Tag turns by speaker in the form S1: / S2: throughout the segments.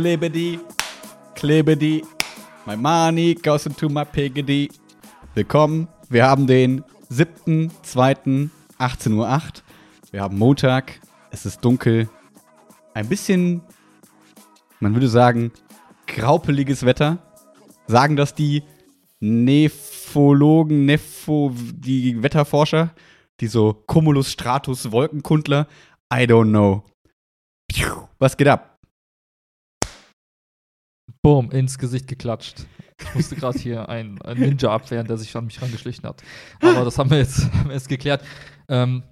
S1: Klebedi, Klebedi, my money goes into my piggedy. Willkommen, wir haben den 7.2.18.08 Uhr. Wir haben Montag, es ist dunkel, ein bisschen, man würde sagen, graupeliges Wetter. Sagen das die Nephologen, Nepho, die Wetterforscher, die so Cumulus Stratus Wolkenkundler? I don't know. Was geht ab?
S2: Boom, ins Gesicht geklatscht. Ich musste gerade hier einen, Ninja abwehren, der sich an mich rangeschlichen hat. Aber das haben wir jetzt, haben wir jetzt geklärt. Ähm,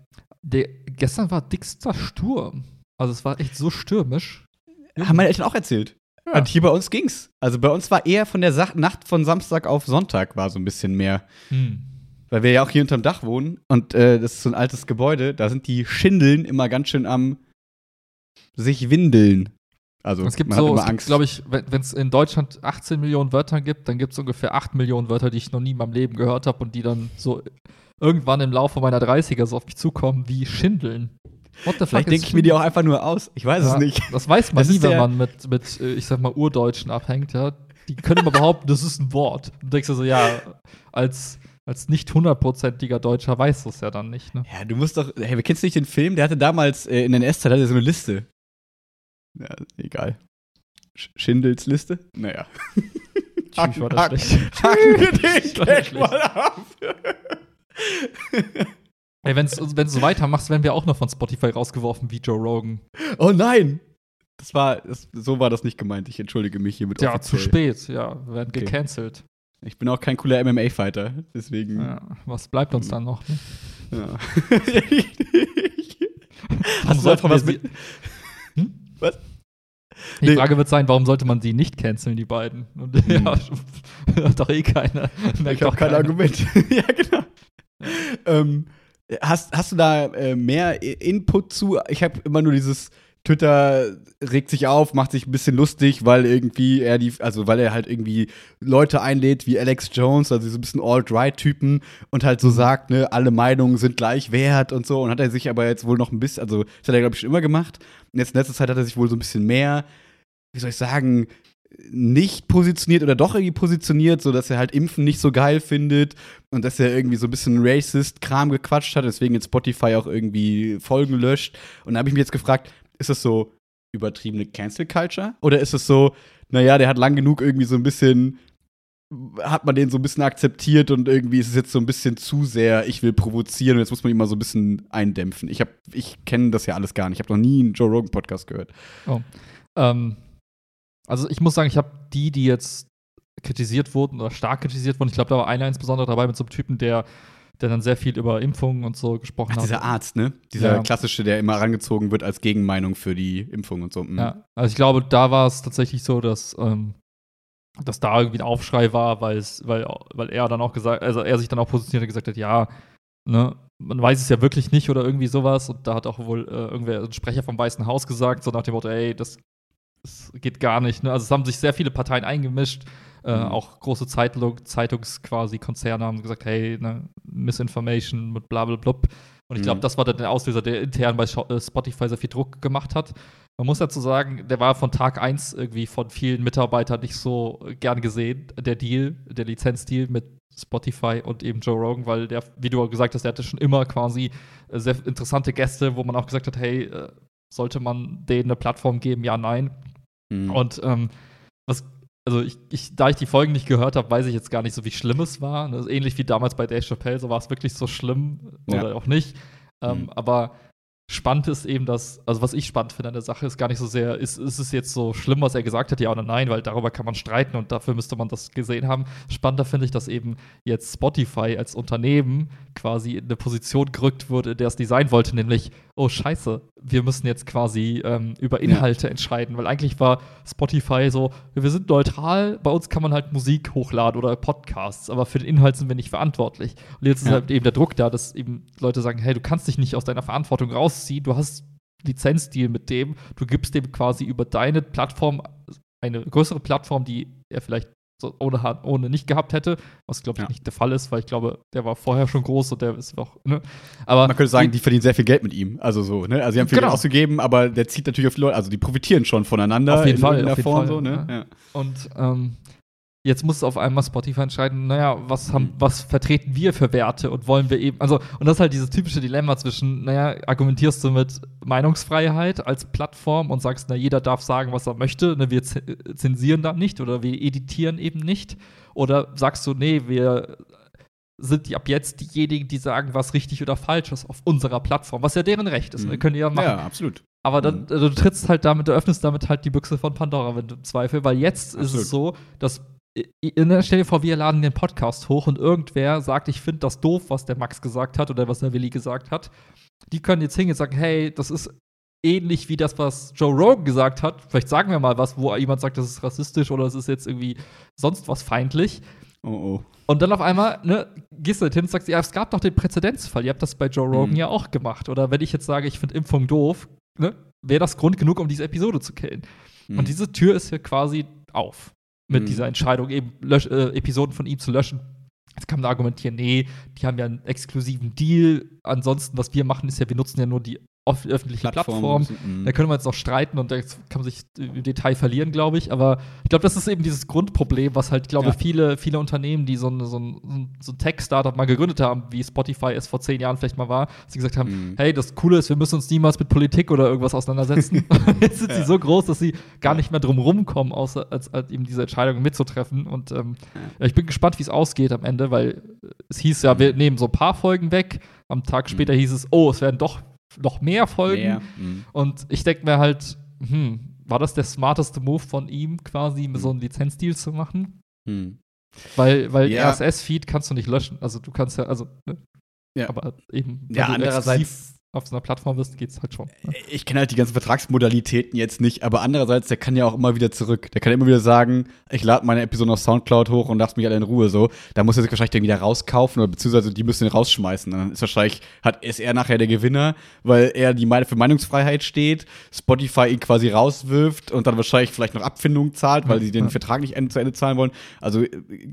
S2: der, gestern war dickster Sturm. Also es war echt so stürmisch.
S1: Haben meine Eltern auch erzählt. Ja. Und hier bei uns ging's. Also bei uns war eher von der Sa Nacht von Samstag auf Sonntag war so ein bisschen mehr. Hm. Weil wir ja auch hier unterm Dach wohnen und äh, das ist so ein altes Gebäude, da sind die Schindeln immer ganz schön am sich windeln.
S2: Also es gibt so, glaube ich, wenn es in Deutschland 18 Millionen Wörter gibt, dann gibt es ungefähr 8 Millionen Wörter, die ich noch nie in meinem Leben gehört habe und die dann so irgendwann im Laufe meiner 30er so auf mich zukommen wie Schindeln.
S1: What the Vielleicht denke ich mir die auch einfach nur aus. Ich weiß ja, es nicht.
S2: Das weiß man das nie, wenn man mit, mit, äh, ich sag mal, Urdeutschen abhängt. Ja. Die können immer behaupten, das ist ein Wort. Du denkst dir so, ja, als, als nicht hundertprozentiger Deutscher weiß das ja dann nicht. Ne?
S1: Ja, du musst doch, hey, kennst du nicht den Film? Der hatte damals äh, in der NS-Zeit so eine Liste. Ja, egal. Sch Schindels Liste? Naja.
S2: Tschüss, war das schlecht. Hacken wir den Gag mal ab. Ey, wenn du so weitermachst, werden wir auch noch von Spotify rausgeworfen wie Joe Rogan.
S1: Oh nein! Das war, das, so war das nicht gemeint. Ich entschuldige mich hiermit
S2: Ja, offiziell. zu spät. Ja, wir werden okay. gecancelt.
S1: Ich bin auch kein cooler MMA-Fighter, deswegen. Ja,
S2: was bleibt uns dann noch? Ne? Ja.
S1: Hast du einfach was mit.
S2: Was? Die nee. Frage wird sein, warum sollte man sie nicht canceln, die beiden? Und hm. ja, hat doch eh keiner.
S1: Ich habe kein Argument. ja, genau. Ja. Ähm, Hast, hast du da äh, mehr Input zu? Ich habe immer nur dieses Twitter regt sich auf, macht sich ein bisschen lustig, weil irgendwie er die, also weil er halt irgendwie Leute einlädt wie Alex Jones, also so ein bisschen Alt-Right-Typen und halt so mhm. sagt, ne, alle Meinungen sind gleich wert und so. Und hat er sich aber jetzt wohl noch ein bisschen, also das hat er, glaube ich, schon immer gemacht. Und jetzt in letzter Zeit hat er sich wohl so ein bisschen mehr, wie soll ich sagen, nicht positioniert oder doch irgendwie positioniert, so dass er halt Impfen nicht so geil findet und dass er irgendwie so ein bisschen Racist-Kram gequatscht hat, deswegen jetzt Spotify auch irgendwie Folgen löscht. Und da habe ich mich jetzt gefragt, ist das so übertriebene Cancel Culture oder ist es so, naja, der hat lang genug irgendwie so ein bisschen hat man den so ein bisschen akzeptiert und irgendwie ist es jetzt so ein bisschen zu sehr, ich will provozieren und jetzt muss man ihn mal so ein bisschen eindämpfen. Ich ich kenne das ja alles gar nicht. Ich habe noch nie einen Joe Rogan Podcast gehört.
S2: Oh. Ähm, also ich muss sagen, ich habe die, die jetzt kritisiert wurden oder stark kritisiert wurden, ich glaube, da war einer insbesondere dabei mit so einem Typen, der, der dann sehr viel über Impfungen und so gesprochen Ach, hat.
S1: Dieser Arzt, ne? Dieser ja. klassische, der immer herangezogen wird als Gegenmeinung für die Impfung und so.
S2: Mhm. Ja, also ich glaube, da war es tatsächlich so, dass, ähm, dass da irgendwie ein Aufschrei war, weil weil, weil er dann auch gesagt, also er sich dann auch positioniert und gesagt hat, ja, ne, man weiß es ja wirklich nicht oder irgendwie sowas. Und da hat auch wohl äh, irgendwer, ein Sprecher vom Weißen Haus gesagt, so nach dem Motto, ey, das das geht gar nicht. Ne? Also es haben sich sehr viele Parteien eingemischt. Äh, mhm. Auch große Zeitung, Zeitungs quasi Konzerne haben gesagt, hey, ne, Misinformation mit bla. Und ich glaube, mhm. das war dann der Auslöser, der intern bei äh, Spotify sehr viel Druck gemacht hat. Man muss dazu sagen, der war von Tag 1 irgendwie von vielen Mitarbeitern nicht so gern gesehen, der Deal, der Lizenzdeal mit Spotify und eben Joe Rogan, weil der, wie du gesagt hast, der hatte schon immer quasi äh, sehr interessante Gäste, wo man auch gesagt hat, hey, äh, sollte man denen eine Plattform geben? Ja, nein. Mhm. Und ähm, was, also ich, ich, da ich die Folgen nicht gehört habe, weiß ich jetzt gar nicht so, wie schlimm es war. Das ist ähnlich wie damals bei Dave Chappelle, so war es wirklich so schlimm ja. oder auch nicht. Ähm, mhm. Aber spannend ist eben, dass, also was ich spannend finde an der Sache, ist gar nicht so sehr, ist, ist es jetzt so schlimm, was er gesagt hat, ja oder nein, weil darüber kann man streiten und dafür müsste man das gesehen haben. Spannender finde ich, dass eben jetzt Spotify als Unternehmen quasi in eine Position gerückt wurde, in der es Design wollte, nämlich, oh scheiße, wir müssen jetzt quasi ähm, über Inhalte ja. entscheiden, weil eigentlich war Spotify so, wir sind neutral, bei uns kann man halt Musik hochladen oder Podcasts, aber für den Inhalt sind wir nicht verantwortlich. Und jetzt ja. ist halt eben der Druck da, dass eben Leute sagen, hey, du kannst dich nicht aus deiner Verantwortung rausziehen, du hast Lizenzdeal mit dem, du gibst dem quasi über deine Plattform eine größere Plattform, die er vielleicht so ohne, ohne nicht gehabt hätte, was glaube ich
S1: Ja.
S2: nicht der Fall ist, weil ich glaube, der war vorher schon groß und der ist auch, ne? Aber
S1: Man könnte sagen, die verdienen sehr viel Geld mit ihm. Also so, ne? Also sie haben viel
S2: Genau.
S1: Geld ausgegeben, aber der zieht natürlich auf die Leute, also die profitieren schon voneinander
S2: Auf jeden
S1: in
S2: Fall, auf jeden
S1: Form
S2: Fall,
S1: so, ne?
S2: Ja. Und ähm, jetzt muss auf einmal Spotify entscheiden, naja, was haben,
S1: Mhm.
S2: was vertreten wir für Werte und wollen wir eben, also, und das ist halt dieses typische Dilemma zwischen, naja, argumentierst du mit Meinungsfreiheit als Plattform und sagst, na, jeder darf sagen, was er möchte, ne, wir ze- zensieren da nicht oder wir editieren eben nicht. Oder sagst du, nee, wir sind die ab jetzt diejenigen, die sagen, was richtig oder falsch ist auf unserer Plattform, was ja deren Recht ist.
S1: Mhm.
S2: Ne? Können die ja machen.
S1: ja, absolut.
S2: Aber dann, also du trittst halt damit, du öffnest damit halt die Büchse von Pandora, wenn du im Zweifel, weil jetzt ist
S1: Absolut.
S2: es so, dass stell dir vor, wir laden den Podcast hoch und irgendwer sagt, ich finde das doof, was der Max gesagt hat oder was der Willi gesagt hat. Die können jetzt hingehen und sagen, hey, das ist ähnlich wie das, was Joe Rogan gesagt hat. Vielleicht sagen wir mal was, wo jemand sagt, das ist rassistisch oder es ist jetzt irgendwie sonst was feindlich.
S1: Oh, oh.
S2: Und dann auf einmal, ne, gehst du halt hin und sagst, ja, es gab doch den Präzedenzfall. Ihr habt das bei Joe Rogan
S1: Mhm.
S2: ja auch gemacht. Oder wenn ich jetzt sage, ich finde Impfung doof, ne, wäre das Grund genug, um diese Episode zu killen.
S1: Mhm.
S2: Und diese Tür ist hier quasi auf mit
S1: Mhm.
S2: dieser Entscheidung, eben Lösch äh, Episoden von ihm zu löschen. Jetzt kann man argumentieren, nee, die haben ja einen exklusiven Deal. Ansonsten, was wir machen, ist ja, wir nutzen ja nur die öffentliche Plattform.
S1: Mhm.
S2: Da können wir jetzt noch streiten und da kann man sich im Detail verlieren, glaube ich. Aber ich glaube, das ist eben dieses Grundproblem, was halt, glaube
S1: Ja.
S2: viele, viele Unternehmen, die so ein, so ein, so ein Tech-Startup mal gegründet haben, wie Spotify es vor zehn Jahren vielleicht mal war, dass sie gesagt haben,
S1: Mhm.
S2: hey, das Coole ist, wir müssen uns niemals mit Politik oder irgendwas auseinandersetzen. Jetzt sind sie
S1: Ja.
S2: so groß, dass sie gar nicht mehr drum rumkommen, außer als, als eben diese Entscheidung mitzutreffen. Und ähm, ja, ich bin gespannt, wie es ausgeht am Ende, weil es hieß ja, wir nehmen so ein paar Folgen weg. Am Tag später hieß es, oh, es werden doch noch mehr Folgen.
S1: Mehr. Mhm.
S2: Und ich denke mir halt, hm, war das der smarteste Move von ihm, quasi so einen Lizenzdeal zu machen?
S1: Mhm.
S2: Weil, weil
S1: Ja.
S2: RSS-Feed kannst du nicht löschen. Also du kannst ja, also, ne?
S1: Ja.
S2: aber eben,
S1: Ja, andererseits-
S2: auf so einer Plattform bist, geht's halt schon. Ne?
S1: Ich kenne halt die ganzen Vertragsmodalitäten jetzt nicht, aber andererseits, der kann ja auch immer wieder zurück. Der kann immer wieder sagen, ich lade meine Episode auf Soundcloud hoch und lass mich alle in Ruhe so. Da muss er sich wahrscheinlich den wieder rauskaufen oder beziehungsweise die müssen ihn rausschmeißen. Dann ist wahrscheinlich, hat, ist er nachher der Gewinner, weil er die für Meinungsfreiheit steht, Spotify ihn quasi rauswirft und dann wahrscheinlich vielleicht noch Abfindungen zahlt, weil sie den
S2: ja.
S1: Vertrag nicht end- zu Ende zahlen wollen. Also äh,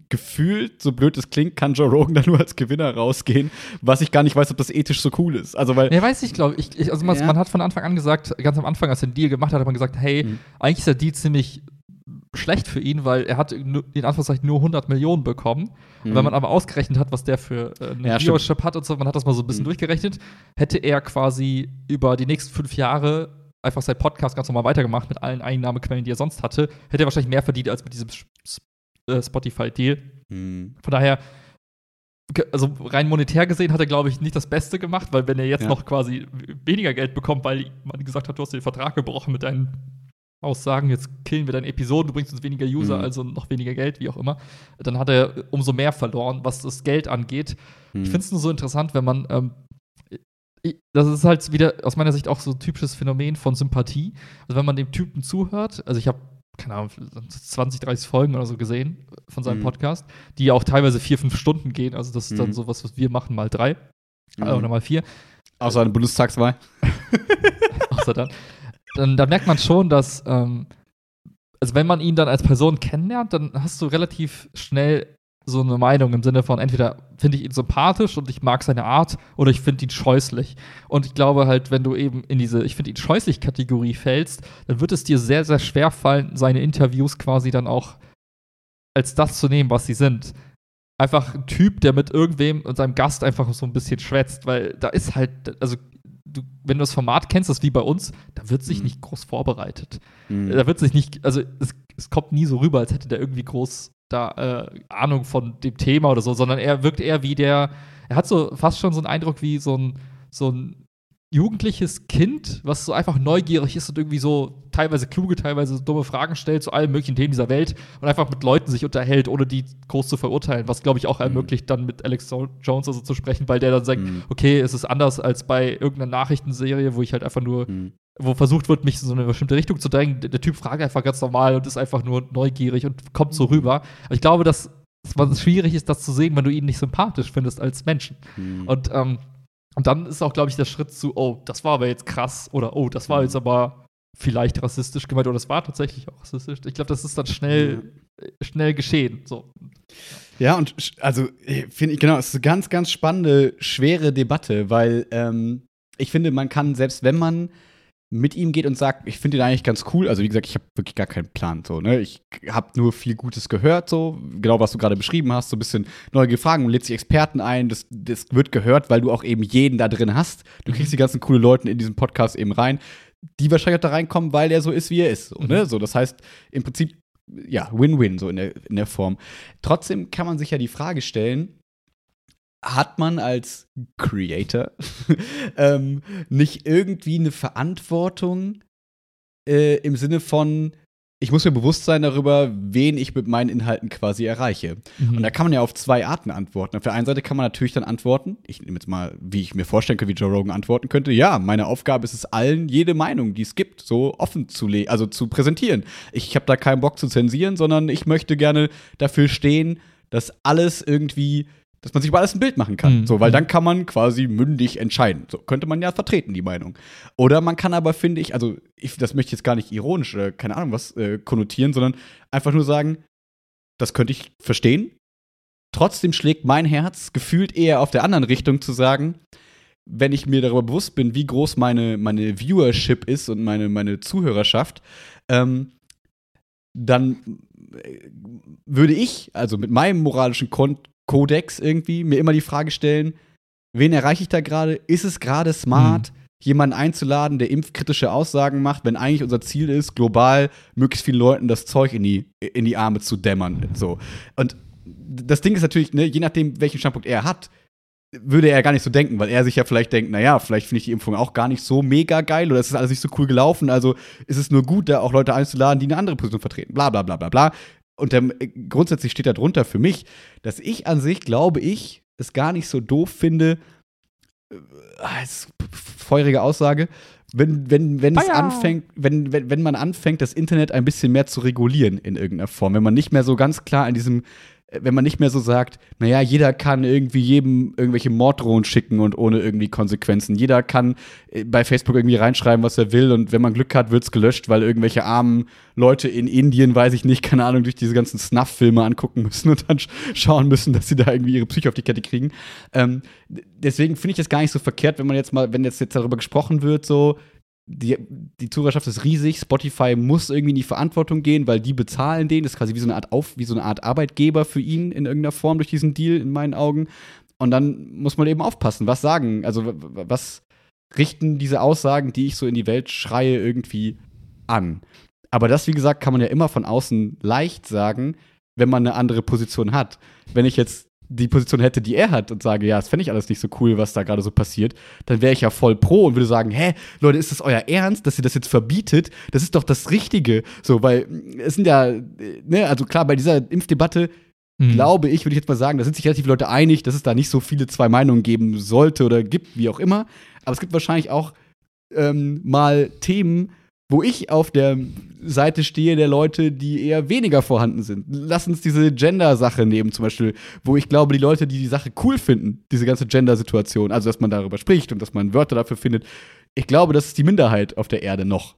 S1: gefühlt, so blöd es klingt, kann Joe Rogan da nur als Gewinner rausgehen, was ich gar nicht weiß, ob das ethisch so cool ist. Also weil
S2: Ja, weiß ich, glaube ich. ich. Also man,
S1: Ja.
S2: man hat von Anfang an gesagt, ganz am Anfang, als er den Deal gemacht hat, hat man gesagt, hey,
S1: Mhm.
S2: eigentlich ist der Deal ziemlich schlecht für ihn, weil er hat in Anführungszeichen nur 100 Millionen bekommen. Und
S1: Mhm.
S2: Wenn man aber ausgerechnet hat, was der für äh, eine
S1: Ja.
S2: Viewership hat und so, man hat das mal so ein bisschen
S1: Mhm.
S2: durchgerechnet, hätte er quasi über die nächsten fünf Jahre einfach sein Podcast ganz normal weitergemacht mit allen Einnahmequellen, die er sonst hatte, hätte er wahrscheinlich mehr verdient als mit diesem äh, Spotify-Deal.
S1: Mhm.
S2: Von daher, also rein monetär gesehen hat er, glaube ich, nicht das Beste gemacht, weil wenn er jetzt
S1: Ja.
S2: noch quasi weniger Geld bekommt, weil man gesagt hat, du hast den Vertrag gebrochen mit deinen Aussagen, jetzt killen wir deine Episoden, du bringst uns weniger User,
S1: Mhm.
S2: also noch weniger Geld, wie auch immer, dann hat er umso mehr verloren, was das Geld angeht.
S1: Mhm.
S2: Ich finde es nur so interessant, wenn man, ähm, das ist halt wieder aus meiner Sicht auch so ein typisches Phänomen von Sympathie. Also wenn man dem Typen zuhört, also ich habe keine Ahnung, 20, 30 Folgen oder so gesehen von seinem
S1: Mhm.
S2: Podcast, die auch teilweise vier, fünf Stunden gehen. Also das ist dann
S1: Mhm.
S2: sowas, was wir machen, mal drei
S1: Mhm.
S2: äh, oder mal vier.
S1: Außer eine Bundestagswahl.
S2: Außer dann. dann. Da merkt man schon, dass, ähm, also wenn man ihn dann als Person kennenlernt, dann hast du relativ schnell so eine Meinung im Sinne von entweder finde ich ihn sympathisch und ich mag seine Art oder ich finde ihn scheußlich. Und ich glaube halt, wenn du eben in diese ich finde ihn scheußlich Kategorie fällst, dann wird es dir sehr, sehr schwer fallen, seine Interviews quasi dann auch als das zu nehmen, was sie sind. Einfach ein Typ, der mit irgendwem und seinem Gast einfach so ein bisschen schwätzt, weil da ist halt, also du, wenn du das Format kennst, das ist wie bei uns, da wird sich
S1: Mhm.
S2: nicht groß vorbereitet.
S1: Mhm.
S2: Da wird sich nicht, also es, es kommt nie so rüber, als hätte der irgendwie groß da äh, Ahnung von dem Thema oder so, sondern er wirkt eher wie der, er hat so fast schon so einen Eindruck wie so ein, so ein jugendliches Kind, was so einfach neugierig ist und irgendwie so teilweise kluge, teilweise dumme Fragen stellt zu allen möglichen Themen dieser Welt und einfach mit Leuten sich unterhält, ohne die groß zu verurteilen, was glaube ich auch ermöglicht, dann mit Alex Jo- Jones also zu sprechen, weil der dann sagt,
S1: Mhm.
S2: okay, es ist anders als bei irgendeiner Nachrichtenserie, wo ich halt einfach nur
S1: Mhm.
S2: wo versucht wird, mich in so eine bestimmte Richtung zu drängen. Der, Typ fragt einfach ganz normal und ist einfach nur neugierig und kommt so rüber. Aber ich glaube, dass es was schwierig ist, das zu sehen, wenn du ihn nicht sympathisch findest als Menschen.
S1: Mhm.
S2: Und, ähm, und dann ist auch, glaube ich, der Schritt zu, oh, das war aber jetzt krass oder oh, das war
S1: Mhm.
S2: jetzt aber vielleicht rassistisch gemeint oder das war tatsächlich auch rassistisch. Ich glaube, das ist dann schnell schnell geschehen. So.
S1: Ja, und also finde ich, genau, es ist eine ganz, ganz spannende, schwere Debatte, weil ähm, ich finde, man kann, selbst wenn man mit ihm geht und sagt, ich finde ihn eigentlich ganz cool. Also wie gesagt, ich habe wirklich gar keinen Plan. So, ne? Ich habe nur viel Gutes gehört, so genau was du gerade beschrieben hast, so ein bisschen neue Fragen und lädt sich Experten ein. Das, das wird gehört, weil du auch eben jeden da drin hast. Du kriegst die ganzen coolen Leute in diesen Podcast eben rein, die wahrscheinlich auch da reinkommen, weil er so ist, wie er ist. So, ne? Mhm. so das heißt, im Prinzip, ja, Win-Win so in der, in der Form. Trotzdem kann man sich ja die Frage stellen, hat man als Creator ähm, nicht irgendwie eine Verantwortung äh, im Sinne von, ich muss mir bewusst sein darüber, wen ich mit meinen Inhalten quasi erreiche. Mhm. Und da kann man ja auf zwei Arten antworten. Auf der einen Seite kann man natürlich dann antworten, ich nehme jetzt mal, wie ich mir vorstellen könnte, wie Joe Rogan antworten könnte, ja, meine Aufgabe ist es allen, jede Meinung, die es gibt, so offen zu also zu präsentieren. Ich habe da keinen Bock zu zensieren, sondern ich möchte gerne dafür stehen, dass alles irgendwie dass man sich über alles ein Bild machen kann. Mhm. So, weil dann kann man quasi mündig entscheiden. So könnte man ja vertreten, die Meinung. Oder man kann aber, finde ich, also ich, das möchte ich jetzt gar nicht ironisch oder keine Ahnung was äh, konnotieren, sondern einfach nur sagen, das könnte ich verstehen. Trotzdem schlägt mein Herz gefühlt eher auf der anderen Richtung zu sagen, wenn ich mir darüber bewusst bin, wie groß meine, meine Viewership ist und meine, meine Zuhörerschaft, ähm, dann äh, würde ich, also mit meinem moralischen Kon Kodex irgendwie, mir immer die Frage stellen, wen erreiche ich da gerade? Ist es gerade smart, mhm. jemanden einzuladen, der impfkritische Aussagen macht, wenn eigentlich unser Ziel ist, global möglichst vielen Leuten das Zeug in die, in die Arme zu dämmern? So. Und das Ding ist natürlich, ne, je nachdem, welchen Standpunkt er hat, würde er gar nicht so denken, weil er sich ja vielleicht denkt, naja, vielleicht finde ich die Impfung auch gar nicht so mega geil oder es ist alles nicht so cool gelaufen, also ist es nur gut, da auch Leute einzuladen, die eine andere Position vertreten. Bla bla bla bla bla und der, äh, grundsätzlich steht da drunter für mich, dass ich an sich, glaube ich, es gar nicht so doof finde, äh, ist feurige Aussage, wenn, wenn, wenn es anfängt, wenn, wenn, wenn man anfängt, das Internet ein bisschen mehr zu regulieren in irgendeiner Form, wenn man nicht mehr so ganz klar an diesem wenn man nicht mehr so sagt, naja, jeder kann irgendwie jedem irgendwelche Morddrohungen schicken und ohne irgendwie Konsequenzen. Jeder kann äh, bei Facebook irgendwie reinschreiben, was er will und wenn man Glück hat, wird es gelöscht, weil irgendwelche armen Leute in Indien, weiß ich nicht, keine Ahnung, durch diese ganzen Snuff-Filme angucken müssen und dann schauen müssen, dass sie da irgendwie ihre Psyche auf die Kette kriegen. Ähm, deswegen finde ich es gar nicht so verkehrt, wenn man jetzt mal, wenn jetzt, jetzt darüber gesprochen wird, so, die, die Zuhörerschaft ist riesig. Spotify muss irgendwie in die Verantwortung gehen, weil die bezahlen den. Das ist quasi wie so eine Art Auf, wie so eine Art Arbeitgeber für ihn in irgendeiner Form durch diesen Deal, in meinen Augen. Und dann muss man eben aufpassen, was sagen, also was richten diese Aussagen, die ich so in die Welt schreie, irgendwie an. Aber das, wie gesagt, kann man ja immer von außen leicht sagen, wenn man eine andere Position hat. Wenn ich jetzt die Position hätte, die er hat und sage, ja, das fände ich alles nicht so cool, was da gerade so passiert, dann wäre ich ja voll pro und würde sagen, hä, Leute, ist das euer Ernst, dass ihr das jetzt verbietet? Das ist doch das Richtige. So, weil es sind ja, ne, also klar, bei dieser Impfdebatte mhm. glaube ich, würde ich jetzt mal sagen, da sind sich relativ Leute einig, dass es da nicht so viele zwei Meinungen geben sollte oder gibt, wie auch immer. Aber es gibt wahrscheinlich auch ähm, mal Themen, wo ich auf der Seite stehe der Leute, die eher weniger vorhanden sind. Lass uns diese Gender-Sache nehmen, zum Beispiel, wo ich glaube, die Leute, die die Sache cool finden, diese ganze Gender-Situation, also dass man darüber spricht und dass man Wörter dafür findet, ich glaube, das ist die Minderheit auf der Erde noch.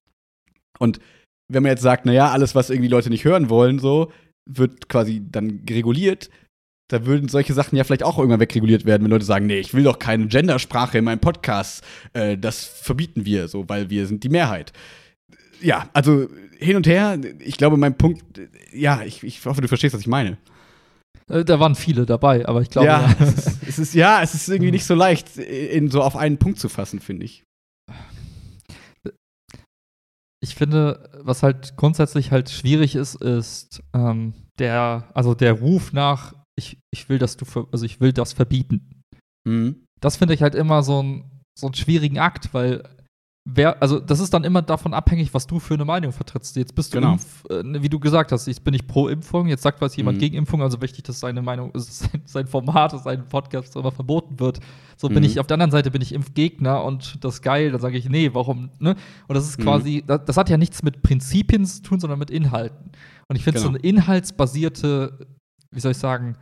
S1: Und wenn man jetzt sagt, naja, alles, was irgendwie Leute nicht hören wollen, so, wird quasi dann reguliert, da würden solche Sachen ja vielleicht auch irgendwann wegreguliert werden, wenn Leute sagen, nee, ich will doch keine Gendersprache in meinem Podcast, äh, das verbieten wir so, weil wir sind die Mehrheit ja, also hin und her, ich glaube, mein Punkt, ja, ich, ich hoffe, du verstehst, was ich meine.
S2: Äh, da waren viele dabei, aber ich glaube.
S1: Ja, ja. Es, ist, es ist, ja, es ist irgendwie nicht so leicht, in so auf einen Punkt zu fassen, finde ich.
S2: Ich finde, was halt grundsätzlich halt schwierig ist, ist ähm, der, also der Ruf nach, ich, ich will, dass du, also ich will das verbieten. Mhm. Das finde ich halt immer so, ein, so einen schwierigen Akt, weil wer, also das ist dann immer davon abhängig, was du für eine Meinung vertrittst. Jetzt bist du,
S1: genau.
S2: Impf, äh, wie du gesagt hast, ich bin nicht pro Impfung, jetzt sagt was jemand mhm. gegen Impfung, also wichtig, dass seine Meinung, sein, sein Format, sein Podcast immer verboten wird. So mhm. bin ich, auf der anderen Seite bin ich Impfgegner und das ist geil, dann sage ich, nee, warum, ne? Und das ist mhm. quasi, mhm. das, das, hat ja nichts mit Prinzipien zu tun, sondern mit Inhalten. Und ich finde, genau. so eine inhaltsbasierte, wie soll ich sagen,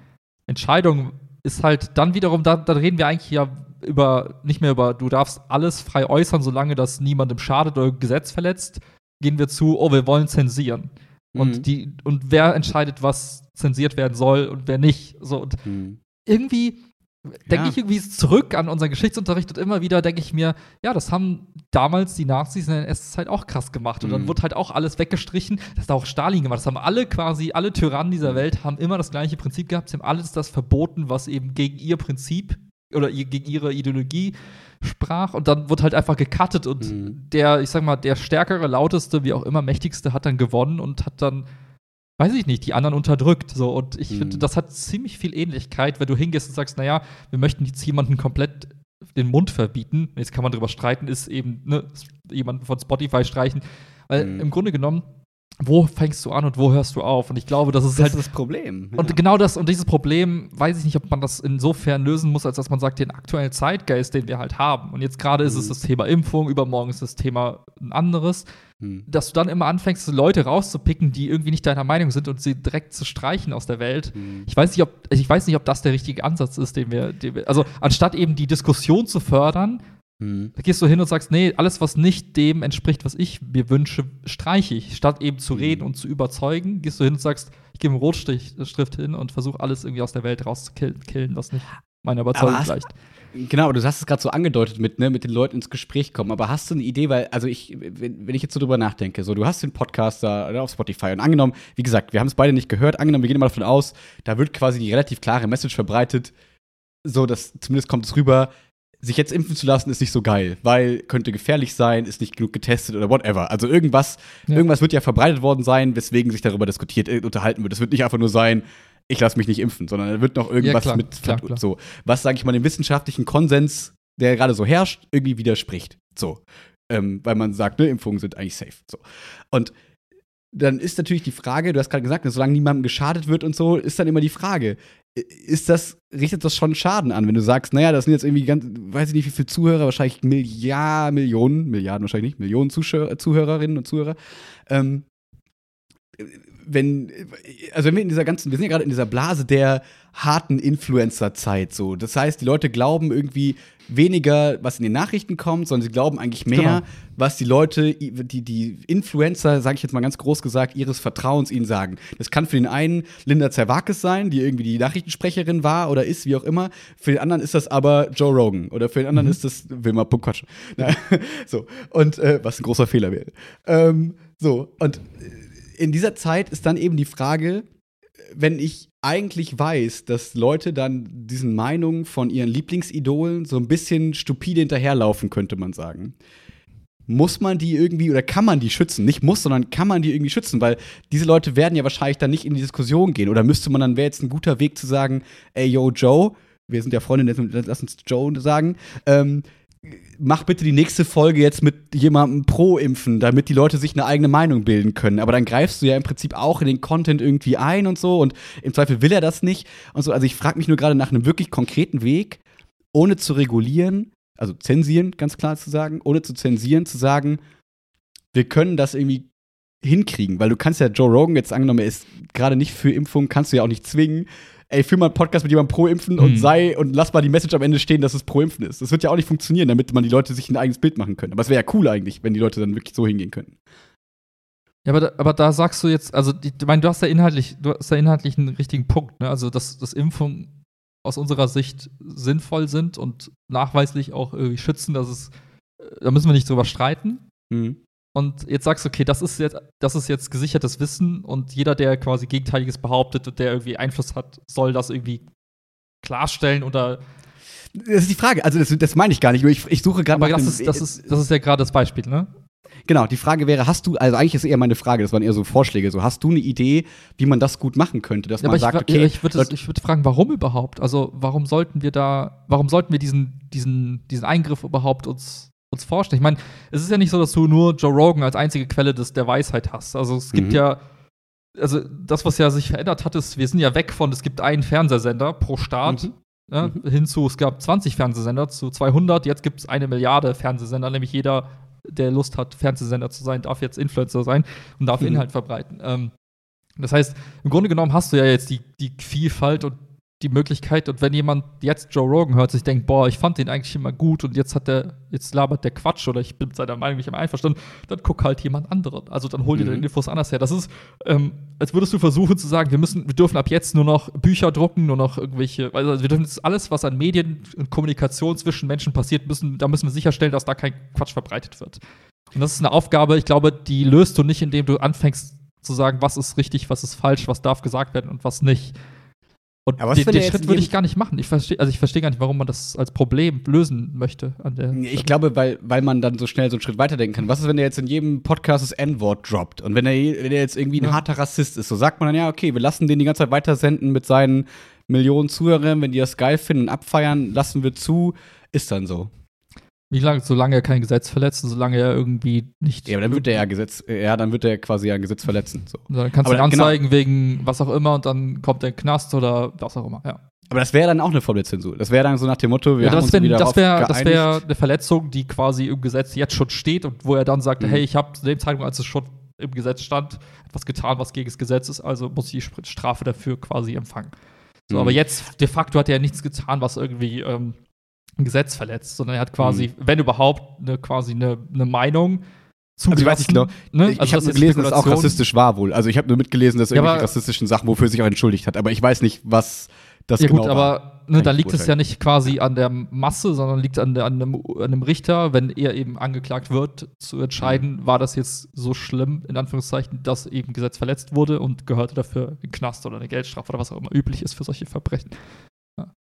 S2: Entscheidung ist halt dann wiederum, da, da reden wir eigentlich ja über, nicht mehr über, du darfst alles frei äußern, solange das niemandem schadet oder Gesetz verletzt, gehen wir zu, oh, wir wollen zensieren. Mhm. Und, die, und wer entscheidet, was zensiert werden soll und wer nicht. So, und mhm. irgendwie denke ja. ich irgendwie zurück an unseren Geschichtsunterricht und immer wieder denke ich mir, ja, das haben damals die Nazis in der NS-Zeit auch krass gemacht. Und mhm. dann wurde halt auch alles weggestrichen. Das hat auch Stalin gemacht. Das haben alle quasi, alle Tyrannen dieser mhm. Welt haben immer das gleiche Prinzip gehabt. Sie haben alles das verboten, was eben gegen ihr Prinzip oder gegen ihre Ideologie sprach und dann wird halt einfach gecuttet und mhm. der, ich sag mal, der stärkere, lauteste, wie auch immer, mächtigste hat dann gewonnen und hat dann, weiß ich nicht, die anderen unterdrückt. So, und ich mhm. finde, das hat ziemlich viel Ähnlichkeit, wenn du hingehst und sagst, naja, wir möchten jetzt jemanden komplett den Mund verbieten. Jetzt kann man darüber streiten, ist eben ne, jemanden von Spotify streichen. Weil mhm. im Grunde genommen wo fängst du an und wo hörst du auf? Und ich glaube, das ist
S1: das
S2: halt
S1: ist das Problem.
S2: Ja. Und genau das und dieses Problem weiß ich nicht, ob man das insofern lösen muss, als dass man sagt, den aktuellen Zeitgeist, den wir halt haben. Und jetzt gerade mhm. ist es mhm. das Thema Impfung, übermorgen ist das Thema ein anderes, mhm. dass du dann immer anfängst, Leute rauszupicken, die irgendwie nicht deiner Meinung sind und sie direkt zu streichen aus der Welt. Mhm. Ich weiß nicht, ob ich weiß nicht, ob das der richtige Ansatz ist, den wir, den wir also anstatt eben die Diskussion zu fördern, Mhm. Da gehst du hin und sagst, nee, alles, was nicht dem entspricht, was ich mir wünsche, streiche ich. Statt eben zu reden mhm. und zu überzeugen, gehst du hin und sagst, ich gebe einen Rotstift hin und versuche alles irgendwie aus der Welt rauszukillen, was nicht meiner Überzeugung gleicht.
S1: Genau, du hast es gerade so angedeutet mit, ne, mit den Leuten ins Gespräch kommen. Aber hast du eine Idee, weil, also ich, wenn, wenn ich jetzt so drüber nachdenke, so, du hast den Podcast da auf Spotify und angenommen, wie gesagt, wir haben es beide nicht gehört, angenommen, wir gehen mal davon aus, da wird quasi die relativ klare Message verbreitet, so, dass zumindest kommt es rüber, sich jetzt impfen zu lassen, ist nicht so geil, weil könnte gefährlich sein, ist nicht genug getestet oder whatever. Also irgendwas, ja. irgendwas wird ja verbreitet worden sein, weswegen sich darüber diskutiert, äh, unterhalten wird. Es wird nicht einfach nur sein, ich lasse mich nicht impfen, sondern da wird noch irgendwas ja, klar, mit klar, klar. so, was sage ich mal dem wissenschaftlichen Konsens, der gerade so herrscht, irgendwie widerspricht. So, ähm, weil man sagt, ne, Impfungen sind eigentlich safe. So und dann ist natürlich die Frage, du hast gerade gesagt, solange niemandem geschadet wird und so, ist dann immer die Frage, ist das, richtet das schon Schaden an, wenn du sagst, naja, das sind jetzt irgendwie ganz, weiß ich nicht, wie viele Zuhörer, wahrscheinlich Milliarden, Millionen, Milliarden wahrscheinlich nicht, Millionen Zuschauer, Zuhörerinnen und Zuhörer. Ähm, wenn, also wenn wir in dieser ganzen, wir sind ja gerade in dieser Blase der harten Influencer-Zeit so. Das heißt, die Leute glauben irgendwie weniger, was in den Nachrichten kommt, sondern sie glauben eigentlich mehr, genau. was die Leute, die, die Influencer, sage ich jetzt mal ganz groß gesagt, ihres Vertrauens ihnen sagen. Das kann für den einen Linda Zerwakis sein, die irgendwie die Nachrichtensprecherin war oder ist, wie auch immer. Für den anderen ist das aber Joe Rogan. Oder für den anderen mhm. ist das Wilma Punkt so. Und äh, was ein großer Fehler wäre. Ähm, so, und in dieser Zeit ist dann eben die Frage, wenn ich eigentlich weiß, dass Leute dann diesen Meinungen von ihren Lieblingsidolen so ein bisschen stupide hinterherlaufen, könnte man sagen. Muss man die irgendwie oder kann man die schützen? Nicht muss, sondern kann man die irgendwie schützen, weil diese Leute werden ja wahrscheinlich dann nicht in die Diskussion gehen. Oder müsste man dann, wäre jetzt ein guter Weg zu sagen, ey, yo, Joe, wir sind ja Freunde, lass uns Joe sagen, ähm, mach bitte die nächste Folge jetzt mit jemandem pro impfen, damit die Leute sich eine eigene Meinung bilden können. Aber dann greifst du ja im Prinzip auch in den Content irgendwie ein und so und im Zweifel will er das nicht und so. Also ich frage mich nur gerade nach einem wirklich konkreten Weg, ohne zu regulieren, also zensieren, ganz klar zu sagen, ohne zu zensieren, zu sagen, wir können das irgendwie hinkriegen, weil du kannst ja Joe Rogan jetzt angenommen, er ist gerade nicht für Impfung, kannst du ja auch nicht zwingen ey, führ mal einen Podcast mit jemandem pro Impfen und mhm. sei und lass mal die Message am Ende stehen, dass es pro Impfen ist. Das wird ja auch nicht funktionieren, damit man die Leute sich ein eigenes Bild machen können. Aber es wäre ja cool eigentlich, wenn die Leute dann wirklich so hingehen könnten.
S2: Ja, aber da, aber da sagst du jetzt, also ich meine, du hast ja inhaltlich, du hast ja inhaltlich einen richtigen Punkt, ne? Also dass, dass Impfungen aus unserer Sicht sinnvoll sind und nachweislich auch irgendwie schützen, dass es, da müssen wir nicht drüber streiten. Mhm und jetzt sagst du, okay, das ist jetzt, das ist jetzt gesichertes Wissen und jeder, der quasi Gegenteiliges behauptet und der irgendwie Einfluss hat, soll das irgendwie klarstellen oder
S1: das ist die Frage. Also, das, das meine ich gar nicht. Ich, ich suche gerade.
S2: Aber das ist, das, ist, das ist ja gerade das Beispiel, ne?
S1: Genau, die Frage wäre, hast du, also eigentlich ist eher meine Frage, das waren eher so Vorschläge, so hast du eine Idee, wie man das gut machen könnte, dass ja, man sagt,
S2: ich, okay. Ich würde würd fragen, warum überhaupt? Also, warum sollten wir da, warum sollten wir diesen, diesen, diesen Eingriff überhaupt uns uns vorstellen. Ich meine, es ist ja nicht so, dass du nur Joe Rogan als einzige Quelle des, der Weisheit hast. Also es gibt mhm. ja, also das, was ja sich verändert hat, ist, wir sind ja weg von, es gibt einen Fernsehsender pro Staat. Mhm. Ja, mhm. Hinzu, es gab 20 Fernsehsender zu 200, jetzt gibt es eine Milliarde Fernsehsender, nämlich jeder, der Lust hat, Fernsehsender zu sein, darf jetzt Influencer sein und darf mhm. Inhalt verbreiten. Ähm, das heißt, im Grunde genommen hast du ja jetzt die, die Vielfalt und die Möglichkeit, und wenn jemand jetzt Joe Rogan hört, sich denkt, boah, ich fand den eigentlich immer gut und jetzt hat der, jetzt labert der Quatsch oder ich bin mit seiner Meinung nicht immer einverstanden, dann guck halt jemand anderen. Also dann hol dir mhm. den Infos anders her. Das ist, ähm, als würdest du versuchen zu sagen, wir müssen, wir dürfen ab jetzt nur noch Bücher drucken, nur noch irgendwelche, also wir dürfen jetzt alles, was an Medien und Kommunikation zwischen Menschen passiert, müssen, da müssen wir sicherstellen, dass da kein Quatsch verbreitet wird. Und das ist eine Aufgabe, ich glaube, die löst du nicht, indem du anfängst zu sagen, was ist richtig, was ist falsch, was darf gesagt werden und was nicht. Und
S1: ja,
S2: den, den Schritt würde ich gar nicht machen. Ich verstehe, also ich verstehe gar nicht, warum man das als Problem lösen möchte.
S1: ich glaube, weil, weil man dann so schnell so einen Schritt weiterdenken kann. Was ist, wenn der jetzt in jedem Podcast das N-Wort droppt? Und wenn er, wenn er jetzt irgendwie ein ja. harter Rassist ist, so sagt man dann, ja, okay, wir lassen den die ganze Zeit weitersenden mit seinen Millionen Zuhörern, wenn die das geil finden und abfeiern, lassen wir zu, ist dann so.
S2: Wie lange, solange er kein Gesetz verletzt und solange er irgendwie nicht.
S1: Ja, aber dann wird er ja Gesetz, ja, dann wird er quasi ein Gesetz verletzen. So.
S2: Dann kannst aber du ihn genau anzeigen genau. wegen was auch immer und dann kommt er den Knast oder was auch immer, ja.
S1: Aber das wäre dann auch eine der Zensur. Das wäre dann so nach dem Motto, wir
S2: ja,
S1: haben
S2: uns
S1: wär, wieder
S2: Das wäre wär eine Verletzung, die quasi im Gesetz jetzt schon steht und wo er dann sagt, mhm. hey, ich habe zu dem Zeitpunkt, als es schon im Gesetz stand, etwas getan, was gegen das Gesetz ist, also muss ich die Strafe dafür quasi empfangen. So, mhm. aber jetzt de facto hat er ja nichts getan, was irgendwie ähm, ein Gesetz verletzt, sondern er hat quasi, mhm. wenn überhaupt, eine, quasi eine, eine Meinung.
S1: Also ich weiß nicht genau. Ne? Ich, also habe nur gelesen, dass es auch rassistisch war wohl. Also ich habe nur mitgelesen, dass er ja, irgendwelche rassistischen Sachen, wofür er sich auch entschuldigt hat. Aber ich weiß nicht, was das ja, genau gut,
S2: aber ne, da liegt es ja nicht quasi an der Masse, sondern liegt an, der, an, einem, an einem Richter, wenn er eben angeklagt wird, zu entscheiden, mhm. war das jetzt so schlimm, in Anführungszeichen, dass eben Gesetz verletzt wurde und gehörte dafür ein Knast oder eine Geldstrafe oder was auch immer üblich ist für solche Verbrechen.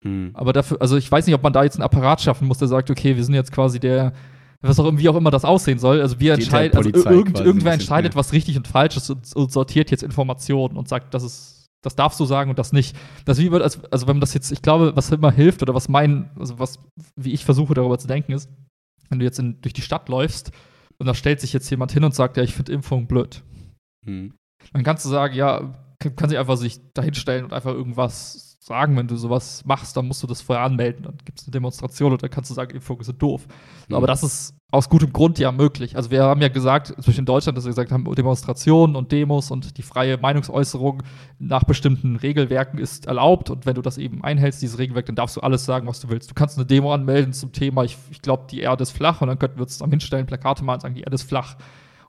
S2: Mhm. Aber dafür, also ich weiß nicht, ob man da jetzt einen Apparat schaffen muss, der sagt, okay, wir sind jetzt quasi der, was auch wie auch immer das aussehen soll. Also wir entscheiden, also irgend, irgendwer entscheidet, was richtig und falsch ist und, und, sortiert jetzt Informationen und sagt, das ist, das darfst du sagen und das nicht. Das wie wird, also, also wenn man das jetzt, ich glaube, was immer hilft oder was mein, also was, wie ich versuche darüber zu denken, ist, wenn du jetzt in, durch die Stadt läufst und da stellt sich jetzt jemand hin und sagt, ja, ich finde Impfung blöd. Mhm. Dann kannst du sagen, ja, kann, kann sich einfach sich dahinstellen und einfach irgendwas sagen, wenn du sowas machst, dann musst du das vorher anmelden. Dann gibt es eine Demonstration und dann kannst du sagen, Impfungen sind doof. Mhm. Aber das ist aus gutem Grund ja möglich. Also wir haben ja gesagt, zwischen in Deutschland, dass wir gesagt haben, Demonstrationen und Demos und die freie Meinungsäußerung nach bestimmten Regelwerken ist erlaubt. Und wenn du das eben einhältst, dieses Regelwerk, dann darfst du alles sagen, was du willst. Du kannst eine Demo anmelden zum Thema, ich, ich glaube, die Erde ist flach und dann könnten wir uns am hinstellen, Plakate machen und sagen, die Erde ist flach.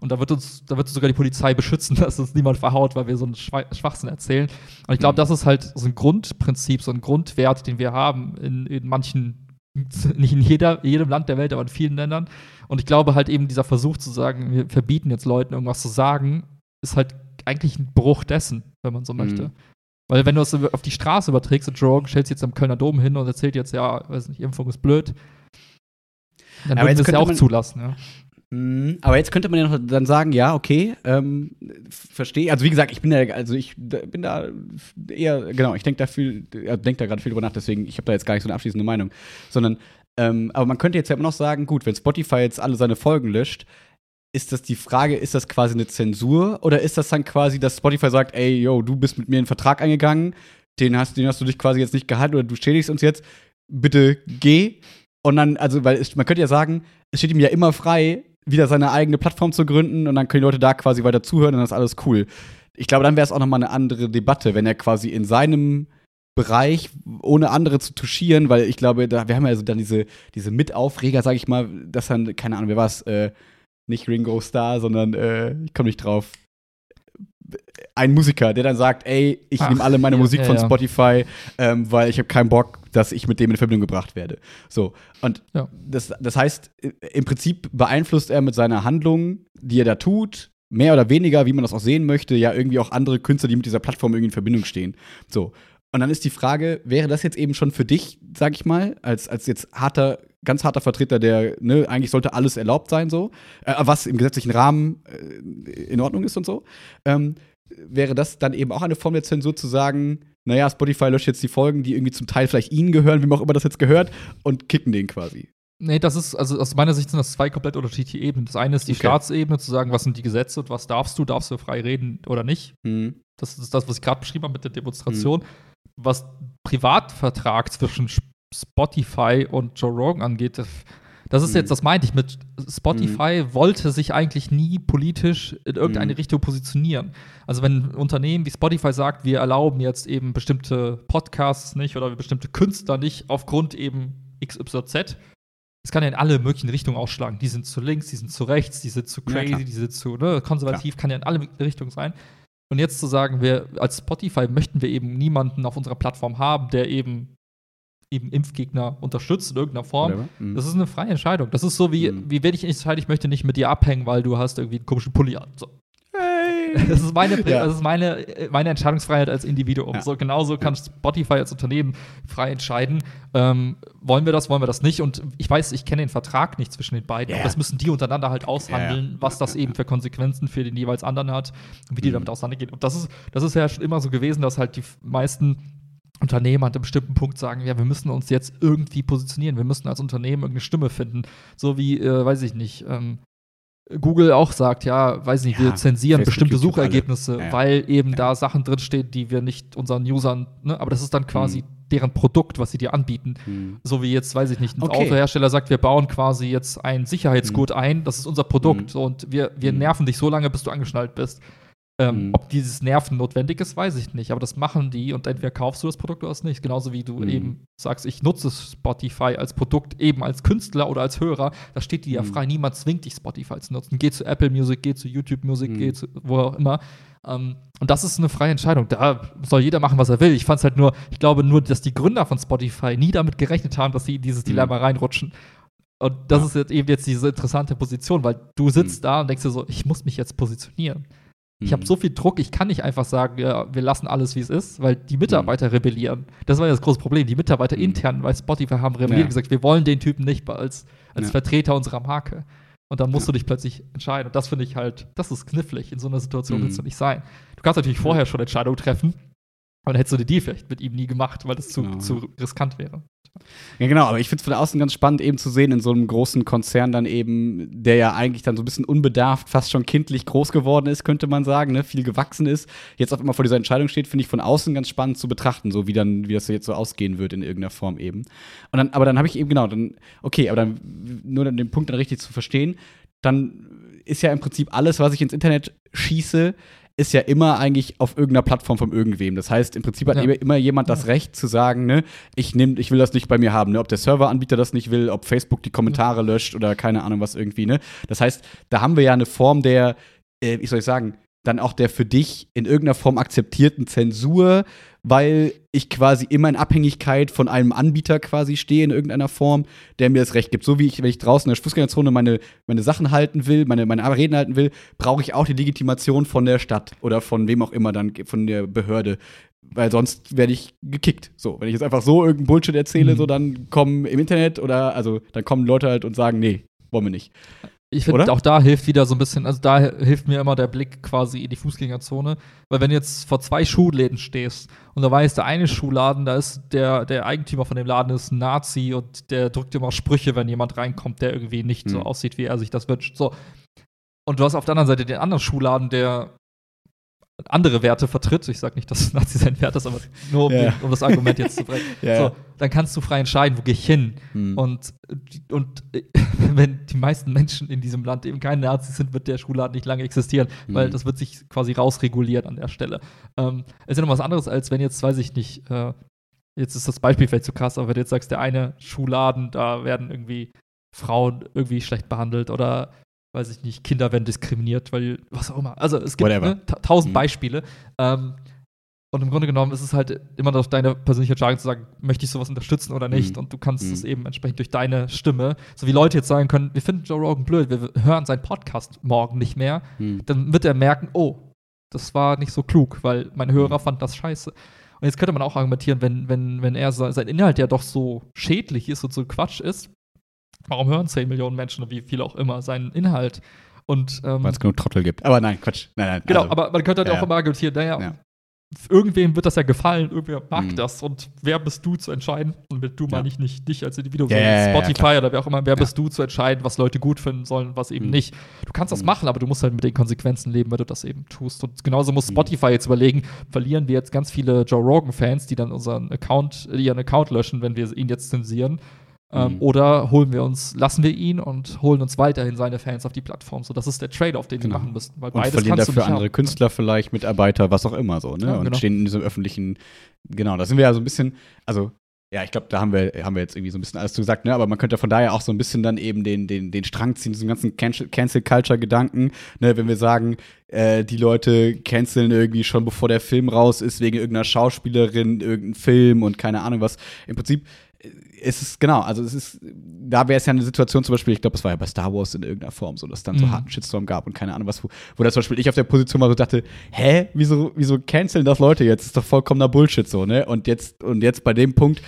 S2: Und da wird uns, da wird sogar die Polizei beschützen, dass uns niemand verhaut, weil wir so einen Schwachsinn erzählen. Und ich glaube, mhm. das ist halt so ein Grundprinzip, so ein Grundwert, den wir haben in, in manchen, nicht in jeder, jedem Land der Welt, aber in vielen Ländern. Und ich glaube halt eben dieser Versuch zu sagen, wir verbieten jetzt Leuten irgendwas zu sagen, ist halt eigentlich ein Bruch dessen, wenn man so mhm. möchte. Weil wenn du es auf die Straße überträgst und Joe stellst jetzt am Kölner Dom hin und erzählt jetzt, ja, weiß nicht, Impfung ist blöd, dann würden wir es ja auch zulassen, ja.
S1: Mhm. Aber jetzt könnte man ja noch dann sagen, ja, okay, ähm, verstehe. Also wie gesagt, ich bin da, also ich bin da eher, genau, ich denke da viel, denke da gerade viel drüber nach, deswegen, ich habe da jetzt gar nicht so eine abschließende Meinung. Sondern, ähm, aber man könnte jetzt ja immer noch sagen, gut, wenn Spotify jetzt alle seine Folgen löscht, ist das die Frage, ist das quasi eine Zensur oder ist das dann quasi, dass Spotify sagt, ey, yo, du bist mit mir in einen Vertrag eingegangen, den hast, den hast du dich quasi jetzt nicht gehalten oder du schädigst uns jetzt, bitte geh. Und dann, also, weil es, man könnte ja sagen, es steht ihm ja immer frei, wieder seine eigene Plattform zu gründen und dann können die Leute da quasi weiter zuhören und dann ist alles cool. Ich glaube, dann wäre es auch nochmal eine andere Debatte, wenn er quasi in seinem Bereich, ohne andere zu touchieren, weil ich glaube, da, wir haben ja also dann diese, diese Mitaufreger, sag ich mal, dass dann, keine Ahnung, wer war es, äh, nicht Ringo Starr, sondern, äh, ich komme nicht drauf, ein Musiker, der dann sagt, ey, ich nehme alle meine ja, Musik ja, von Spotify, ähm, weil ich habe keinen Bock, dass ich mit dem in Verbindung gebracht werde. So. Und ja. das, das heißt, im Prinzip beeinflusst er mit seiner Handlung, die er da tut, mehr oder weniger, wie man das auch sehen möchte, ja irgendwie auch andere Künstler, die mit dieser Plattform irgendwie in Verbindung stehen. So. Und dann ist die Frage, wäre das jetzt eben schon für dich, sag ich mal, als, als jetzt harter, ganz harter Vertreter, der, ne, eigentlich sollte alles erlaubt sein, so, äh, was im gesetzlichen Rahmen äh, in Ordnung ist und so, ähm, wäre das dann eben auch eine Form der Zensur zu sagen, naja, Spotify löscht jetzt die Folgen, die irgendwie zum Teil vielleicht ihnen gehören, wie man auch immer das jetzt gehört, und kicken den quasi.
S2: Nee, das ist, also aus meiner Sicht sind das zwei komplett unterschiedliche Ebenen. Das eine ist die okay. Staatsebene, zu sagen, was sind die Gesetze und was darfst du, darfst du frei reden oder nicht. Mhm. Das ist das, was ich gerade beschrieben habe mit der Demonstration. Mhm was Privatvertrag zwischen Spotify und Joe Rogan angeht, das, ist
S1: Mhm.
S2: jetzt, das meinte ich mit Spotify wollte sich eigentlich nie politisch in irgendeine
S1: Mhm.
S2: Richtung positionieren. Also wenn ein Unternehmen wie Spotify sagt, wir erlauben jetzt eben bestimmte Podcasts nicht oder bestimmte Künstler nicht aufgrund eben XYZ, es kann ja in alle möglichen Richtungen ausschlagen. Die sind zu links, die sind zu rechts, die sind zu
S1: Ja,
S2: crazy,
S1: klar.
S2: die sind zu ne, konservativ, kann ja in alle Richtungen sein. Und jetzt zu sagen, wir als Spotify möchten wir eben niemanden auf unserer Plattform haben, der eben eben Impfgegner unterstützt in irgendeiner Form.
S1: Mhm.
S2: Das ist eine freie Entscheidung. Das ist so wie,
S1: Mhm.
S2: wie wenn ich entscheide, ich möchte nicht mit dir abhängen, weil du hast irgendwie einen komischen Pulli an. So.
S1: Hey.
S2: Das ist meine,
S1: Ja.
S2: das ist meine, meine Entscheidungsfreiheit als Individuum.
S1: Ja.
S2: So genauso kann Spotify als Unternehmen frei entscheiden. Ähm, wollen wir das, wollen wir das nicht? Und ich weiß, ich kenne den Vertrag nicht zwischen den beiden.
S1: Ja,
S2: aber das müssen die untereinander halt aushandeln,
S1: ja.
S2: was das eben für Konsequenzen für den jeweils anderen hat und wie die
S1: Mhm.
S2: damit auseinandergehen. Und das ist, das ist ja schon immer so gewesen, dass halt die meisten Unternehmen an einem bestimmten Punkt sagen, ja, wir müssen uns jetzt irgendwie positionieren, wir müssen als Unternehmen irgendeine Stimme finden. So wie, äh, weiß ich nicht, ähm, Google auch sagt, ja, weiß nicht, wir
S1: Ja,
S2: zensieren
S1: Facebook,
S2: bestimmte
S1: YouTube,
S2: Suchergebnisse.
S1: Ja, ja.
S2: weil eben da Sachen drinstehen, die wir nicht unseren Usern, ne, aber das ist dann quasi
S1: Mhm.
S2: deren Produkt, was sie dir anbieten.
S1: Mhm.
S2: So wie jetzt, weiß ich nicht, ein
S1: Okay.
S2: Autohersteller sagt, wir bauen quasi jetzt einen Sicherheitsgurt ein, das ist unser Produkt
S1: Mhm.
S2: und wir, wir
S1: Mhm.
S2: nerven dich so lange, bis du angeschnallt bist. Ähm,
S1: Mhm.
S2: Ob dieses Nerven notwendig ist, weiß ich nicht, aber das machen die und entweder kaufst du das Produkt oder es nicht. Genauso wie du
S1: Mhm.
S2: eben sagst, ich nutze Spotify als Produkt eben als Künstler oder als Hörer, da steht dir ja
S1: Mhm.
S2: frei, niemand zwingt dich Spotify zu nutzen. Geh zu Apple Music, geh zu YouTube Music,
S1: Mhm.
S2: geh zu wo auch immer. Ähm, und das ist eine freie Entscheidung. Da soll jeder machen, was er will. Ich fand es halt nur, ich glaube nur, dass die Gründer von Spotify nie damit gerechnet haben, dass sie in dieses
S1: Mhm.
S2: Dilemma reinrutschen. Und das
S1: Ja.
S2: ist jetzt eben jetzt diese interessante Position, weil du sitzt
S1: Mhm.
S2: da und denkst dir so, ich muss mich jetzt positionieren. Ich habe
S1: Mhm.
S2: so viel Druck, ich kann nicht einfach sagen, ja, wir lassen alles, wie es ist, weil die
S1: Mhm.
S2: Mitarbeiter rebellieren. Das war ja das große Problem. Die Mitarbeiter
S1: Mhm.
S2: intern bei Spotify haben rebelliert
S1: Ja.
S2: und gesagt, wir wollen den Typen nicht als, als
S1: Ja.
S2: Vertreter unserer Marke. Und dann musst
S1: Ja.
S2: du dich plötzlich entscheiden. Und das finde ich halt, das ist knifflig. In so einer Situation
S1: Mhm.
S2: willst du nicht sein. Du kannst natürlich vorher schon Entscheidungen treffen, aber dann hättest du Deal vielleicht mit ihm nie gemacht, weil das zu,
S1: Genau.
S2: zu riskant wäre.
S1: Ja, genau, aber ich finde es von außen ganz spannend, eben zu sehen, in so einem großen Konzern dann eben, der ja eigentlich dann so ein bisschen unbedarft, fast schon kindlich groß geworden ist, könnte man sagen, ne? viel gewachsen ist, jetzt auf einmal vor dieser Entscheidung steht, finde ich von außen ganz spannend zu betrachten, so wie dann, wie das jetzt so ausgehen wird in irgendeiner Form eben. Und dann, aber dann habe ich eben, genau, dann, okay, aber dann, nur den Punkt dann richtig zu verstehen, dann ist ja im Prinzip alles, was ich ins Internet schieße, ist ja immer eigentlich auf irgendeiner Plattform von irgendwem. Das heißt, im Prinzip hat
S2: Ja.
S1: immer- jemand das Recht zu sagen, ne, ich nehm, ich will das nicht bei mir haben, ne, ob der Serveranbieter das nicht will, ob Facebook die Kommentare löscht oder keine Ahnung was irgendwie, ne. Das heißt, da haben wir ja eine Form der, äh, wie soll ich sagen, dann auch der für dich in irgendeiner Form akzeptierten Zensur, weil ich quasi immer in Abhängigkeit von einem Anbieter quasi stehe in irgendeiner Form, der mir das Recht gibt. So wie ich, wenn ich draußen in der Fußgängerzone meine, meine Sachen halten will, meine, meine Reden halten will, brauche ich auch die Legitimation von der Stadt oder von wem auch immer dann, von der Behörde. Weil sonst werde ich gekickt. So, wenn ich jetzt einfach so irgendeinen Bullshit erzähle,
S2: Mhm.
S1: so dann kommen im Internet oder also dann kommen Leute halt und sagen, nee, wollen wir nicht.
S2: Ich finde, auch da hilft wieder so ein bisschen, also da hilft mir immer der Blick quasi in die Fußgängerzone. Weil wenn du jetzt vor zwei Schuhläden stehst und da weiß, der eine Schuhladen, da ist der, der Eigentümer von dem Laden ist ein Nazi und der drückt immer Sprüche, wenn jemand reinkommt, der irgendwie nicht so
S1: Mhm.
S2: aussieht, wie er sich das wünscht. So. Und du hast auf der anderen Seite den anderen Schuhladen, der andere Werte vertritt. Ich sage nicht, dass Nazi sein Wert ist, aber nur um,
S1: Ja.
S2: den, um das Argument jetzt zu brechen.
S1: Ja.
S2: So, dann kannst du frei entscheiden, wo gehe ich hin.
S1: Hm.
S2: Und, und wenn die meisten Menschen in diesem Land eben keine Nazis sind, wird der Schulladen nicht lange existieren, weil
S1: Mhm.
S2: das wird sich quasi rausregulieren an der Stelle. Ähm, es ist ja noch was anderes, als wenn jetzt, weiß ich nicht, äh, jetzt ist das Beispiel vielleicht zu krass, aber wenn du jetzt sagst, der eine Schuhladen, da werden irgendwie Frauen irgendwie schlecht behandelt oder weiß ich nicht, Kinder werden diskriminiert, weil was auch immer. Also es gibt ne, ta tausend
S1: Mhm.
S2: Beispiele. Ähm, und im Grunde genommen ist es halt immer noch deine persönliche Entscheidung zu sagen, möchte ich sowas unterstützen oder nicht.
S1: Mhm.
S2: Und du kannst
S1: Mhm.
S2: es eben entsprechend durch deine Stimme, so wie Leute jetzt sagen können, wir finden Joe Rogan blöd, wir hören seinen Podcast morgen nicht mehr,
S1: Hm.
S2: dann wird er merken, oh, das war nicht so klug, weil mein Hörer fand das scheiße. Und jetzt könnte man auch argumentieren, wenn, wenn, wenn er se- sein Inhalt ja doch so schädlich ist und so Quatsch ist, warum hören 10 Millionen Menschen oder wie viele auch immer seinen Inhalt? Und ähm,
S1: Weil es genug Trottel gibt. Aber nein, Quatsch. Nein, nein.
S2: Genau,
S1: also,
S2: aber man könnte halt
S1: ja,
S2: auch immer argumentieren, naja,
S1: Ja.
S2: irgendwem wird das ja gefallen, irgendwer mag
S1: Mhm.
S2: das und wer bist du zu entscheiden? Und mit du
S1: Ja.
S2: meine ich nicht dich als Individuum, sondern Spotify oder wer auch immer, wer bist du zu entscheiden, was Leute gut finden sollen, was eben
S1: Mhm.
S2: nicht. Du kannst das
S1: Mhm.
S2: machen, aber du musst halt mit den Konsequenzen leben, wenn du das eben tust. Und genauso muss
S1: Mhm.
S2: Spotify jetzt überlegen, verlieren wir jetzt ganz viele Joe Rogan-Fans, die dann unseren Account, ihren Account löschen, wenn wir ihn jetzt zensieren. Ähm,
S1: Mhm.
S2: Oder holen wir uns, lassen wir ihn und holen uns weiterhin seine Fans auf die Plattform. So, das ist der Trade-off, den
S1: Genau.
S2: wir machen müssen. Weil
S1: Und
S2: beides
S1: verlieren
S2: kannst du
S1: dafür
S2: nicht
S1: andere
S2: haben.
S1: Künstler vielleicht, Mitarbeiter, was auch immer so, ne?
S2: Ja,
S1: und
S2: genau.
S1: stehen in diesem öffentlichen, genau, da sind wir ja so ein bisschen, also ja, ich glaube, da haben wir, haben wir jetzt irgendwie so ein bisschen alles zu gesagt, ne? Aber man könnte von daher auch so ein bisschen dann eben den, den, den Strang ziehen, diesen ganzen Cancel- Cancel-Culture-Gedanken, ne? Wenn wir sagen, äh, die Leute canceln irgendwie schon bevor der Film raus ist, wegen irgendeiner Schauspielerin, irgendein Film und keine Ahnung was. Im Prinzip äh, ist es, genau, also es ist, da wäre es ja eine Situation zum Beispiel, ich glaube, das war ja bei Star Wars in irgendeiner Form so, dass es dann so
S2: Mhm.
S1: harten Shitstorm gab und keine Ahnung was, wo, wo das zum Beispiel ich auf der Position war so dachte, hä, wieso, wieso canceln das Leute jetzt? Das ist doch vollkommener Bullshit so, ne? Und jetzt, und jetzt bei dem Punkt,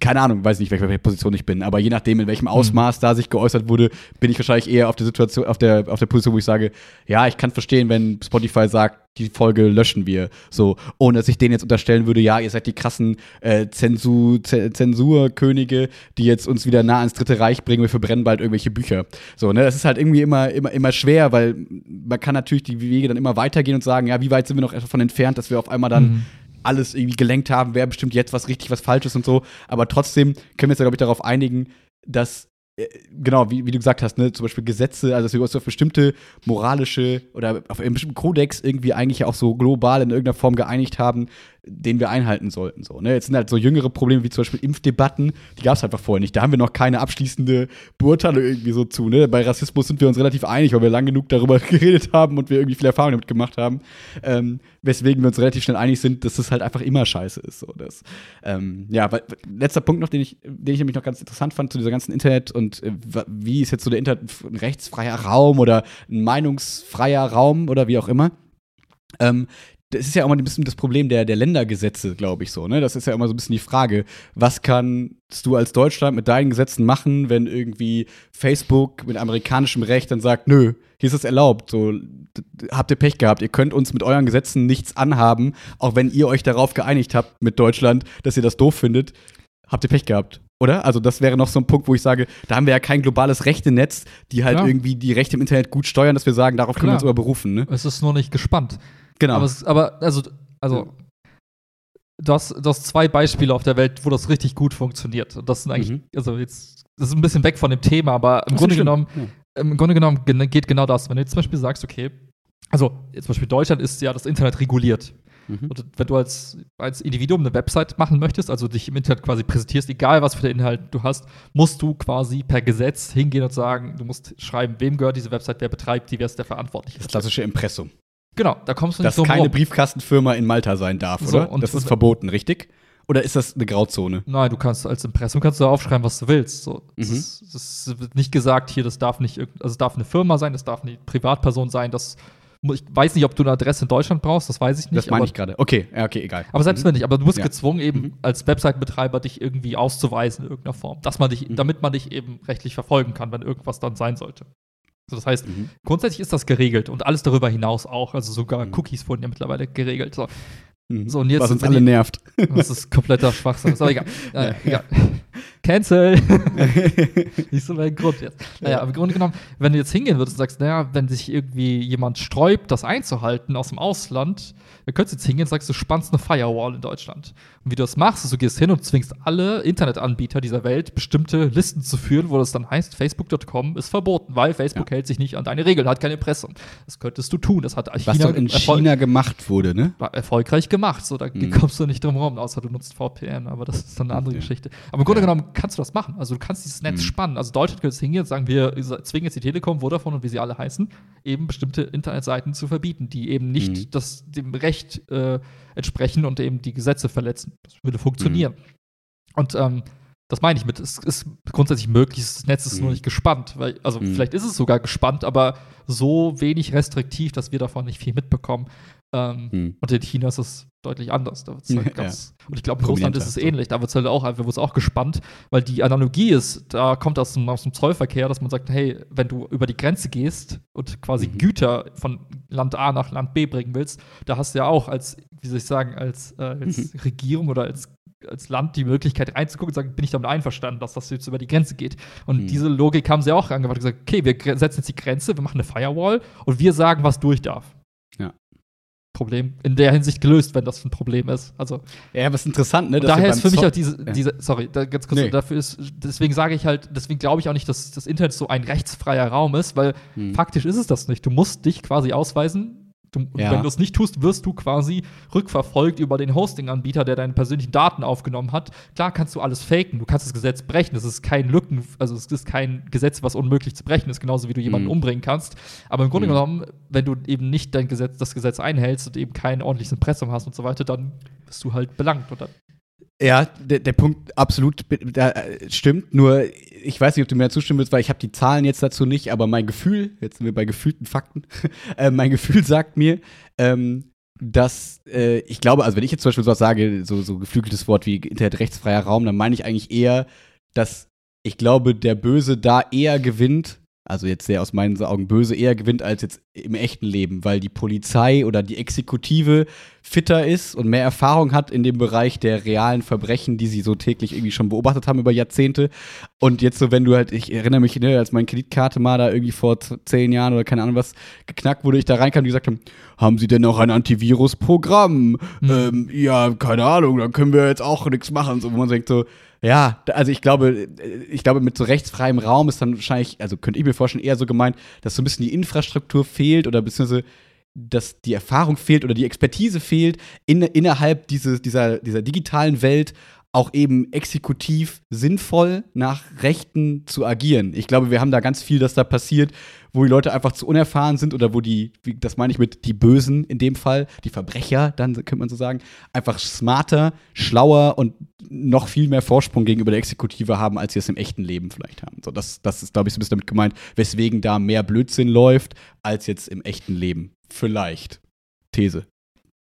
S1: keine Ahnung, weiß nicht, welche, Position ich bin, aber je nachdem, in welchem Ausmaß da sich geäußert wurde, bin ich wahrscheinlich eher auf der Situation, auf der, auf der Position, wo ich sage, ja, ich kann verstehen, wenn Spotify sagt, die Folge löschen wir, so, ohne dass ich denen jetzt unterstellen würde, ja, ihr seid die krassen äh, Zensur, Z Zensurkönige, die jetzt uns wieder nah ans Dritte Reich bringen, wir verbrennen bald irgendwelche Bücher. So, ne, das ist halt irgendwie immer, immer, immer schwer, weil man kann natürlich die Wege dann immer weitergehen und sagen, ja, wie weit sind wir noch davon entfernt, dass wir auf einmal dann
S2: Mhm.
S1: Alles irgendwie gelenkt haben, wer bestimmt jetzt was richtig, was falsch ist und so. Aber trotzdem können wir uns glaube ich, darauf einigen, dass, äh, genau, wie, wie du gesagt hast, ne, zum Beispiel Gesetze, also dass wir uns auf bestimmte moralische oder auf einen bestimmten Kodex irgendwie eigentlich auch so global in irgendeiner Form geeinigt haben, den wir einhalten sollten. So, ne? Jetzt sind halt so jüngere Probleme wie zum Beispiel Impfdebatten, die gab es einfach vorher nicht. Da haben wir noch keine abschließende Beurteilung irgendwie so zu. Ne? Bei Rassismus sind wir uns relativ einig, weil wir lang genug darüber geredet haben und wir irgendwie viel Erfahrung damit gemacht haben. Ähm, weswegen wir uns relativ schnell einig sind, dass es halt einfach immer scheiße ist. So, das, ähm, ja, weil, letzter Punkt noch, den ich, den ich nämlich noch ganz interessant fand zu dieser ganzen Internet und äh, wie ist jetzt so der Internet ein rechtsfreier Raum oder ein meinungsfreier Raum oder wie auch immer. Ähm, das ist ja auch mal ein bisschen das Problem der, der Ländergesetze, glaube ich so. Ne? Das ist ja immer so ein bisschen die Frage, was kannst du als Deutschland mit deinen Gesetzen machen, wenn irgendwie Facebook mit amerikanischem Recht dann sagt, nö, hier ist es erlaubt. So, habt ihr Pech gehabt. Ihr könnt uns mit euren Gesetzen nichts anhaben, auch wenn ihr euch darauf geeinigt habt mit Deutschland, dass ihr das doof findet. Habt ihr Pech gehabt. Oder? Also, das wäre noch so ein Punkt, wo ich sage, da haben wir ja kein globales Rechtenetz, die halt
S2: Klar.
S1: irgendwie die Rechte im Internet gut steuern, dass wir sagen, darauf können wir uns
S2: Klar.
S1: aber berufen. Ne?
S2: Es ist nur nicht gespannt.
S1: Genau.
S2: Aber, es, aber also, also du, hast, du hast zwei Beispiele auf der Welt, wo das richtig gut funktioniert. Und das sind eigentlich,
S1: Mhm.
S2: also jetzt, das ist ein bisschen weg von dem Thema, aber im Grunde genommen,
S1: Ja.
S2: im Grunde genommen gen- geht genau das. Wenn du jetzt zum Beispiel sagst, okay, also jetzt zum Beispiel Deutschland ist ja das Internet reguliert.
S1: Mhm.
S2: Und wenn du als, als Individuum eine Website machen möchtest, also dich im Internet quasi präsentierst, egal was für den Inhalt du hast, musst du quasi per Gesetz hingehen und sagen, du musst schreiben, wem gehört diese Website, wer betreibt die, wer ist der Verantwortliche.
S1: Das klassische Impressum.
S2: Genau, da kommst du nicht
S1: Dass
S2: drum
S1: keine
S2: rum.
S1: Briefkastenfirma in Malta sein darf,
S2: So,
S1: oder?
S2: und-
S1: das ist verboten, richtig? Oder ist das eine Grauzone?
S2: Nein, du kannst als Impressum kannst du aufschreiben, was du willst. So, das,
S1: Mhm.
S2: ist, das wird nicht gesagt, hier, das darf nicht, irgend- also es darf eine Firma sein, das darf eine Privatperson sein, das mu- ich weiß nicht, ob du eine Adresse in Deutschland brauchst, das weiß ich nicht.
S1: das meine
S2: aber,
S1: ich gerade. Okay, ja, okay, egal.
S2: aber selbst
S1: Mhm.
S2: wenn nicht, aber du bist
S1: Ja.
S2: gezwungen, eben
S1: Mhm.
S2: als Website-Betreiber dich irgendwie auszuweisen in irgendeiner Form, dass man dich,
S1: Mhm.
S2: damit man dich eben rechtlich verfolgen kann, wenn irgendwas dann sein sollte. Also das heißt,
S1: Mhm.
S2: grundsätzlich ist das geregelt und alles darüber hinaus auch. Also sogar
S1: Mhm.
S2: Cookies wurden ja mittlerweile geregelt. So,
S1: Mhm.
S2: So, und jetzt-
S1: Was uns alle
S2: die-
S1: nervt.
S2: das ist kompletter Schwachsinn. Ist aber egal. Naja, egal. Cancel. Nicht so mein Grund jetzt. Naja, aber im Grunde genommen, wenn du jetzt hingehen würdest und sagst, naja, wenn sich irgendwie jemand sträubt, das einzuhalten aus dem Ausland, dann könntest du jetzt hingehen und sagst, du spannst eine Firewall in Deutschland. Und wie du das machst, ist, du gehst hin und zwingst alle Internetanbieter dieser Welt, bestimmte Listen zu führen, wo das dann heißt, facebook.com ist verboten, weil Facebook hält sich nicht an deine Regeln, hat keine Impressum. Das könntest du tun. Das hat
S1: Was doch in China gemacht wurde, ne?
S2: war erfolgreich gemacht. So, da
S1: Mhm.
S2: kommst du nicht drum herum, außer du nutzt VPN, aber das ist dann eine andere
S1: Ja.
S2: Geschichte. Aber im Grunde
S1: Ja.
S2: genommen kannst du das machen. Also du kannst dieses Netz
S1: Mhm.
S2: spannen. Also Deutschland könnte jetzt hingehen und sagen, wir zwingen jetzt die Telekom, Vodafone und wie sie alle heißen, eben bestimmte Internetseiten zu verbieten, die eben nicht
S1: Mhm.
S2: das, dem Recht äh, entsprechen und eben die Gesetze verletzen. Das würde funktionieren.
S1: Mhm.
S2: Und ähm, das meine ich mit, es ist grundsätzlich möglich, das Netz ist nur
S1: Mhm.
S2: nicht gespannt. Weil, also
S1: Mhm.
S2: vielleicht ist es sogar gespannt, aber so wenig restriktiv, dass wir davon nicht viel mitbekommen. Ähm,
S1: Hm.
S2: und in China ist es deutlich anders. Da wird's halt
S1: Ja.
S2: ganz, Und ich glaube, in Russland ist es
S1: so.
S2: ähnlich. Da wird es halt auch einfach, auch gespannt, weil die Analogie ist, da kommt aus dem, aus dem Zollverkehr, dass man sagt, hey, wenn du über die Grenze gehst und quasi
S1: Mhm.
S2: Güter von Land A nach Land B bringen willst, da hast du ja auch als, wie soll ich sagen, als, äh, als
S1: Mhm.
S2: Regierung oder als als Land die Möglichkeit reinzugucken und sagen, bin ich damit einverstanden, dass das jetzt über die Grenze geht. Und
S1: Mhm.
S2: diese Logik haben sie auch angewandt und gesagt, okay, wir setzen jetzt die Grenze, wir machen eine Firewall und wir sagen, was durch darf. Problem in der Hinsicht gelöst, wenn das ein Problem ist. Also
S1: ja, aber es ist interessant, ne?
S2: Daher ist für mich auch diese,
S1: ja.
S2: diese sorry, da, ganz kurz,
S1: Nee.
S2: dafür ist, deswegen sage ich halt, deswegen glaube ich auch nicht, dass das Internet so ein rechtsfreier Raum ist, weil
S1: Hm.
S2: faktisch ist es das nicht. Du musst dich quasi ausweisen. Du,
S1: Ja.
S2: Wenn du es nicht tust, wirst du quasi rückverfolgt über den Hosting-Anbieter, der deine persönlichen Daten aufgenommen hat. Klar kannst du alles faken, du kannst das Gesetz brechen. Es ist kein Lücken, also es ist kein Gesetz, was unmöglich zu brechen ist, genauso wie du jemanden
S1: Mhm.
S2: umbringen kannst. Aber im Grunde
S1: Mhm.
S2: genommen, wenn du eben nicht dein Gesetz, das Gesetz einhältst und eben kein ordentliches Impressum hast und so weiter, dann bist du halt belangt. Und dann
S1: Ja, der, der Punkt absolut da, äh, stimmt. Nur, ich weiß nicht, ob du mir zustimmen willst, weil ich habe die Zahlen jetzt dazu nicht, aber mein Gefühl, jetzt sind wir bei gefühlten Fakten, äh, mein Gefühl sagt mir, ähm, dass äh, ich glaube, also wenn ich jetzt zum Beispiel sowas sage, so, so geflügeltes Wort wie internetrechtsfreier Raum, dann meine ich eigentlich eher, dass ich glaube, der Böse da eher gewinnt, also jetzt sehr aus meinen Augen böse, eher gewinnt als jetzt im echten Leben, weil die Polizei oder die Exekutive fitter ist und mehr Erfahrung hat in dem Bereich der realen Verbrechen, die sie so täglich irgendwie schon beobachtet haben über Jahrzehnte. Und jetzt so, wenn du halt, ich erinnere mich, ne, als meine Kreditkarte mal da irgendwie vor zehn Jahren oder keine Ahnung was geknackt wurde, ich da reinkam, die gesagt haben, haben Sie denn auch ein Antivirus-Programm?
S2: Mhm.
S1: Ähm, ja, keine Ahnung, dann können wir jetzt auch nichts machen. So, wo man denkt so, ja, also ich glaube, äh, ich glaube, mit so rechtsfreiem Raum ist dann wahrscheinlich, also könnte ich mir vorstellen, eher so gemeint, dass so ein bisschen die Infrastruktur fehlt oder beziehungsweise dass die Erfahrung fehlt oder die Expertise fehlt, in, innerhalb dieses, dieser, dieser digitalen Welt auch eben exekutiv sinnvoll nach Rechten zu agieren. Ich glaube, wir haben da ganz viel, das da passiert, wo die Leute einfach zu unerfahren sind oder wo die, wie, das meine ich mit die Bösen in dem Fall, die Verbrecher, dann könnte man so sagen, einfach smarter, schlauer und noch viel mehr Vorsprung gegenüber der Exekutive haben, als sie es im echten Leben vielleicht haben. So, das, das ist, glaube ich, so ein bisschen damit gemeint, weswegen da mehr Blödsinn läuft, als jetzt im echten Leben. Vielleicht. These.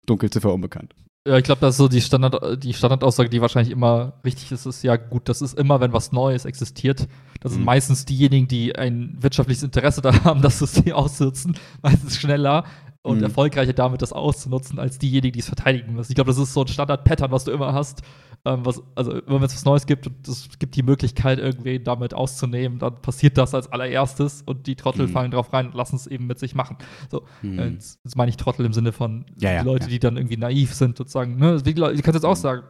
S1: Dunkelziffer unbekannt.
S2: Ja, ich glaube, das ist so die, Standard, die Standardaussage, die wahrscheinlich immer richtig ist, ist ja gut, das ist immer, wenn was Neues existiert. Das sind
S1: Mhm.
S2: meistens diejenigen, die ein wirtschaftliches Interesse daran haben, das System auszunutzen, meistens schneller und
S1: Mhm.
S2: erfolgreicher damit, das auszunutzen, als diejenigen, die es verteidigen müssen. Ich glaube, das ist so ein Standard-Pattern, was du immer hast. Ähm, was, also, immer wenn es was Neues gibt und es gibt die Möglichkeit, irgendwen damit auszunehmen, dann passiert das als allererstes und die Trottel
S1: Mhm.
S2: fallen drauf rein und lassen es eben mit sich machen. So,
S1: Mhm.
S2: äh, Jetzt, jetzt meine ich Trottel im Sinne von
S1: Ja, ja,
S2: die Leute,
S1: ja.
S2: die dann irgendwie naiv sind und sagen, ne, wie du kannst jetzt auch sagen,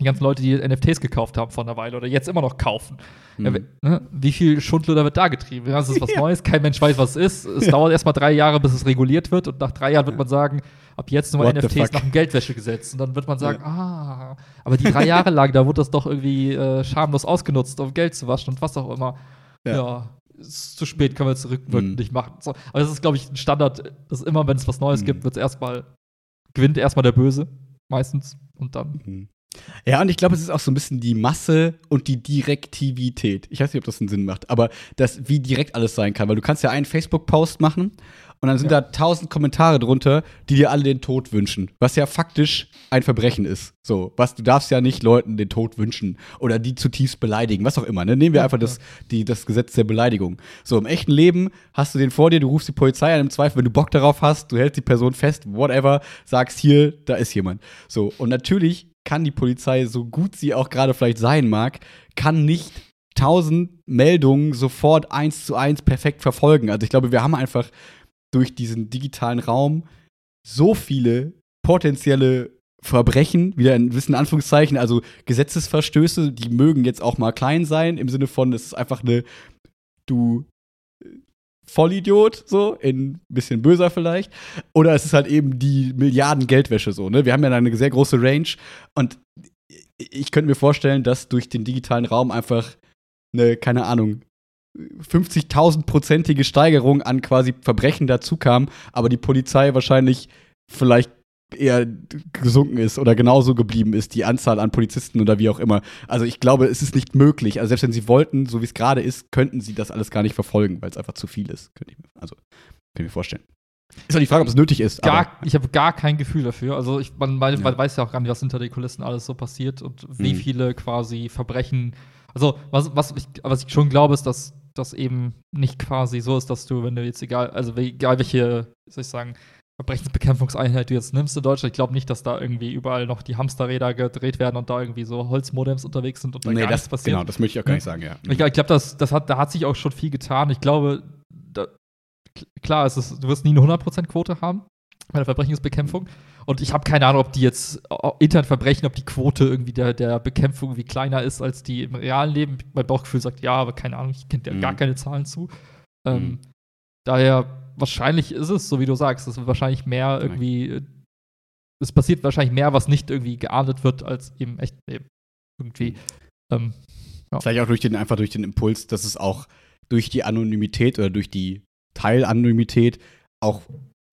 S2: die ganzen Leute, die NFTs gekauft haben vor einer Weile oder jetzt immer noch kaufen.
S1: Mhm.
S2: Ja, wie viel Schundluder wird da getrieben? Ja, es ist was Neues, kein Mensch weiß, was es ist. Es dauert erstmal drei Jahre, bis es reguliert wird und nach drei Jahren wird man sagen, ab jetzt nur
S1: What
S2: NFTs nach dem Geldwäschegesetz. Und dann wird man sagen, ah, aber die drei Jahre lang, da wurde das doch irgendwie äh, schamlos ausgenutzt, um Geld zu waschen und was auch immer.
S1: Ja.
S2: Ja. Ist zu spät, können wir jetzt rückwirkend
S1: Mhm.
S2: nicht machen. So, aber das ist, glaube ich, ein Standard, dass immer, wenn es was Neues
S1: Mhm.
S2: gibt, wird es erstmal, gewinnt erstmal der Böse, meistens. Und dann.
S1: Ja, und ich glaube, es ist auch so ein bisschen die Masse und die Direktivität. Ich weiß nicht, ob das einen Sinn macht, aber das, wie direkt alles sein kann, weil du kannst ja einen Facebook-Post machen und dann sind
S2: Ja.
S1: da tausend Kommentare drunter, die dir alle den Tod wünschen, was ja faktisch ein Verbrechen ist. So, was du darfst ja nicht Leuten den Tod wünschen oder die zutiefst beleidigen, was auch immer. Ne? Nehmen wir
S2: Ja,
S1: einfach das, die, das Gesetz der Beleidigung. So, im echten Leben hast du den vor dir, du rufst die Polizei an, im Zweifel, wenn du Bock darauf hast, du hältst die Person fest, whatever, sagst hier, da ist jemand. So, und natürlich kann die Polizei, so gut sie auch gerade vielleicht sein mag, kann nicht tausend Meldungen sofort eins zu eins perfekt verfolgen. Also ich glaube, wir haben einfach durch diesen digitalen Raum so viele potenzielle Verbrechen, wieder in gewissen Anführungszeichen, also Gesetzesverstöße, die mögen jetzt auch mal klein sein, im Sinne von, es ist einfach eine, du Vollidiot, so, in ein bisschen böser vielleicht. Oder es ist halt eben die Milliarden Geldwäsche so, ne? Wir haben ja eine sehr große Range und ich könnte mir vorstellen, dass durch den digitalen Raum einfach eine, keine Ahnung, 50.000-prozentige Steigerung an quasi Verbrechen dazu kam, aber die Polizei wahrscheinlich vielleicht eher gesunken ist oder genauso geblieben ist, die Anzahl an Polizisten oder wie auch immer. Also ich glaube, es ist nicht möglich. Also selbst wenn sie wollten, so wie es gerade ist, könnten sie das alles gar nicht verfolgen, weil es einfach zu viel ist. Könnte ich mir, also, kann ich mir vorstellen. Ist auch die Frage, ob es nötig ist.
S2: Gar, ich habe gar kein Gefühl dafür. Also ich, man, man,
S1: Ja.
S2: weiß ja auch gar nicht, was hinter den Kulissen alles so passiert und wie
S1: Mhm.
S2: viele quasi Verbrechen. Also was, was, ich, was ich schon glaube, ist, dass das eben nicht quasi so ist, dass du, wenn du jetzt egal, also egal welche, soll ich sagen, Verbrechensbekämpfungseinheit du jetzt nimmst in Deutschland, ich glaube nicht, dass da irgendwie überall noch die Hamsterräder gedreht werden und da irgendwie so Holzmodems unterwegs sind und da
S1: nee,
S2: gar
S1: das,
S2: nichts passiert.
S1: genau, das möchte ich auch gar nicht sagen, ja.
S2: Ich, ich glaube, das, das hat, da hat sich auch schon viel getan. Ich glaube, da, kl- klar, es ist, du wirst nie eine 100% Quote haben. bei der Verbrechensbekämpfung. Und ich habe keine Ahnung, ob die jetzt äh, Internetverbrechen, ob die Quote irgendwie der, der Bekämpfung irgendwie kleiner ist als die im realen Leben. Mein Bauchgefühl sagt ja, aber keine Ahnung, ich kenne ja
S1: Mhm.
S2: gar keine Zahlen zu. Ähm,
S1: Mhm.
S2: Daher, wahrscheinlich ist es, so wie du sagst, es ist wahrscheinlich mehr irgendwie, äh, es passiert wahrscheinlich mehr, was nicht irgendwie geahndet wird, als im echten Leben. Irgendwie. Ähm,
S1: Vielleicht auch durch den, einfach durch den Impuls, dass es auch durch die Anonymität oder durch die Teilanonymität auch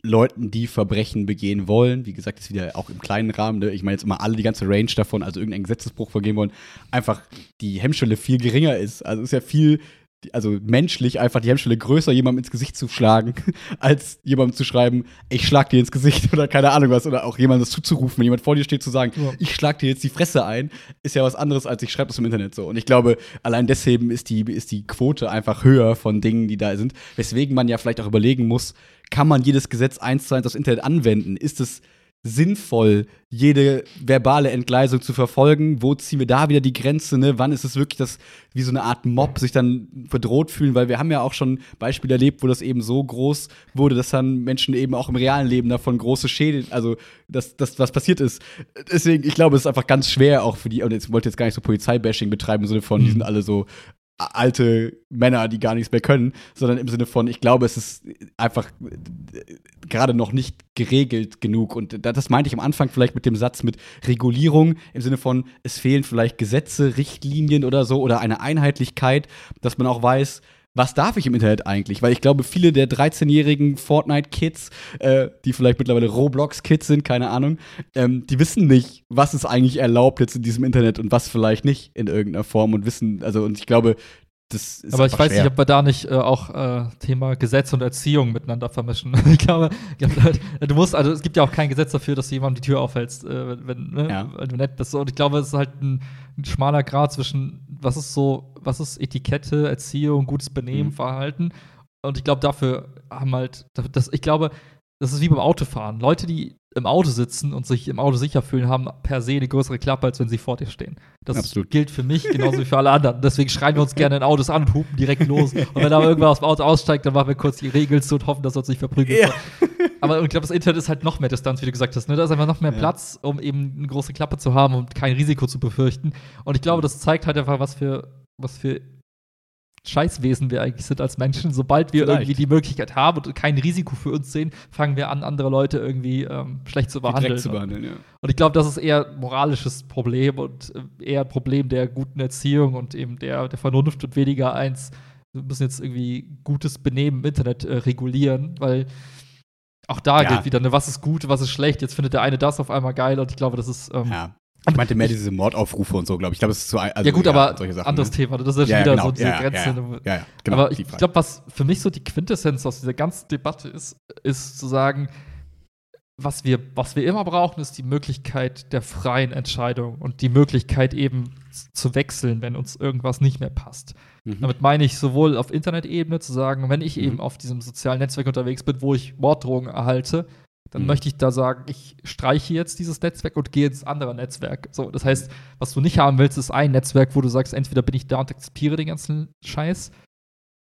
S1: Leuten, die Verbrechen begehen wollen, wie gesagt, ist wieder auch im kleinen Rahmen, ne? ich meine jetzt immer alle die ganze Range davon, also irgendeinen Gesetzesbruch begehen wollen, einfach die Hemmschwelle viel geringer ist. Also ist ja viel, also menschlich einfach die Hemmschwelle größer, jemandem ins Gesicht zu schlagen, als jemandem zu schreiben, ich schlag dir ins Gesicht oder keine Ahnung was, oder auch jemandem das zuzurufen, wenn jemand vor dir steht, zu sagen,
S2: Ja.
S1: ich schlag dir jetzt die Fresse ein, ist ja was anderes, als ich schreibe das im Internet so. Und ich glaube, allein deswegen ist die, ist die Quote einfach höher von Dingen, die da sind, weswegen man ja vielleicht auch überlegen muss, kann man jedes Gesetz eins zu eins aufs Internet anwenden? Ist es sinnvoll, jede verbale Entgleisung zu verfolgen? Wo ziehen wir da wieder die Grenze? Ne? Wann ist es wirklich das, wie so eine Art Mob, sich dann bedroht fühlen? Weil wir haben ja auch schon Beispiele erlebt, wo das eben so groß wurde, dass dann Menschen eben auch im realen Leben davon große Schäden, also dass das, was passiert ist. Deswegen, ich glaube, es ist einfach ganz schwer auch für die, und jetzt wollte jetzt gar nicht so Polizeibashing betreiben im Sinne von, die
S2: Mhm.
S1: sind alle so alte Männer, die gar nichts mehr können, sondern im Sinne von, ich glaube, es ist einfach äh, gerade noch nicht geregelt genug. Und da- das meinte ich am Anfang vielleicht mit dem Satz mit Regulierung, im Sinne von, es fehlen vielleicht Gesetze, Richtlinien oder so oder eine Einheitlichkeit, dass man auch weiß, was darf ich im Internet eigentlich? Weil ich glaube, viele der 13-jährigen Fortnite-Kids, äh, die vielleicht mittlerweile Roblox-Kids sind, keine Ahnung, ähm, die wissen nicht, was ist eigentlich erlaubt jetzt in diesem Internet und was vielleicht nicht in irgendeiner Form und wissen, also und ich glaube,
S2: aber ich weiß
S1: schwer.
S2: nicht, ob wir da nicht äh, auch äh, Thema Gesetz und Erziehung miteinander vermischen. ich glaube, ich glaube, du musst, also es gibt ja auch kein Gesetz dafür, dass du jemandem die Tür aufhältst, äh, wenn, ne,
S1: Ja.
S2: wenn du nett bist. Und ich glaube, es ist halt ein, ein schmaler Grad zwischen, was ist so, was ist Etikette, Erziehung, gutes Benehmen,
S1: Mhm.
S2: Verhalten. Und ich glaube, dafür haben halt, das, ich glaube, das ist wie beim Autofahren. Leute, die im Auto sitzen und sich im Auto sicher fühlen, haben per se eine größere Klappe, als wenn sie vor dir stehen. Das
S1: Absolut.
S2: gilt für mich genauso wie für alle anderen. Deswegen schreien wir uns gerne in Autos an und hupen direkt los. Und wenn da irgendwer aus dem Auto aussteigt, dann machen wir kurz die Regeln zu und hoffen, dass er uns nicht verprügelt.
S1: Ja.
S2: Aber ich glaube, das Internet ist halt noch mehr Distanz, wie du gesagt hast. Ne? Da ist einfach noch mehr
S1: Ja.
S2: Platz, um eben eine große Klappe zu haben und kein Risiko zu befürchten. Und ich glaube, das zeigt halt einfach, was für, was für Scheißwesen wir eigentlich sind als Menschen. Sobald wir
S1: Vielleicht.
S2: irgendwie die Möglichkeit haben und kein Risiko für uns sehen, fangen wir an, andere Leute irgendwie ähm, schlecht zu behandeln.
S1: zu behandeln, ja.
S2: Und ich glaube, das ist eher ein moralisches Problem und äh, eher ein Problem der guten Erziehung und eben der, der Vernunft und weniger eins, wir müssen jetzt irgendwie gutes Benehmen im Internet äh, regulieren, weil auch da
S1: Ja.
S2: gilt wieder, ne, was ist gut, was ist schlecht. Jetzt findet der eine das auf einmal geil und ich glaube, das ist. Ähm,
S1: Ja. Ich meinte mehr diese Mordaufrufe und so, glaube ich. Ich glaube, es ist ein, also,
S2: ja, gut, aber
S1: solche Sachen,
S2: anderes
S1: ne?
S2: Thema. Das ist ja
S1: Ja,
S2: wieder
S1: genau.
S2: so diese
S1: ja, ja,
S2: Grenze.
S1: Ja, ja, ja, genau.
S2: aber ich glaube, was für mich so die Quintessenz aus dieser ganzen Debatte ist, ist zu sagen, was wir, was wir immer brauchen, ist die Möglichkeit der freien Entscheidung und die Möglichkeit eben zu wechseln, wenn uns irgendwas nicht mehr passt.
S1: Mhm.
S2: Damit meine ich sowohl auf Internetebene zu sagen, wenn ich
S1: Mhm.
S2: eben auf diesem sozialen Netzwerk unterwegs bin, wo ich Morddrohungen erhalte, dann
S1: Mhm.
S2: möchte ich da sagen, ich streiche jetzt dieses Netzwerk und gehe ins andere Netzwerk. So, das heißt, was du nicht haben willst, ist ein Netzwerk, wo du sagst, entweder bin ich da und akzeptiere den ganzen Scheiß,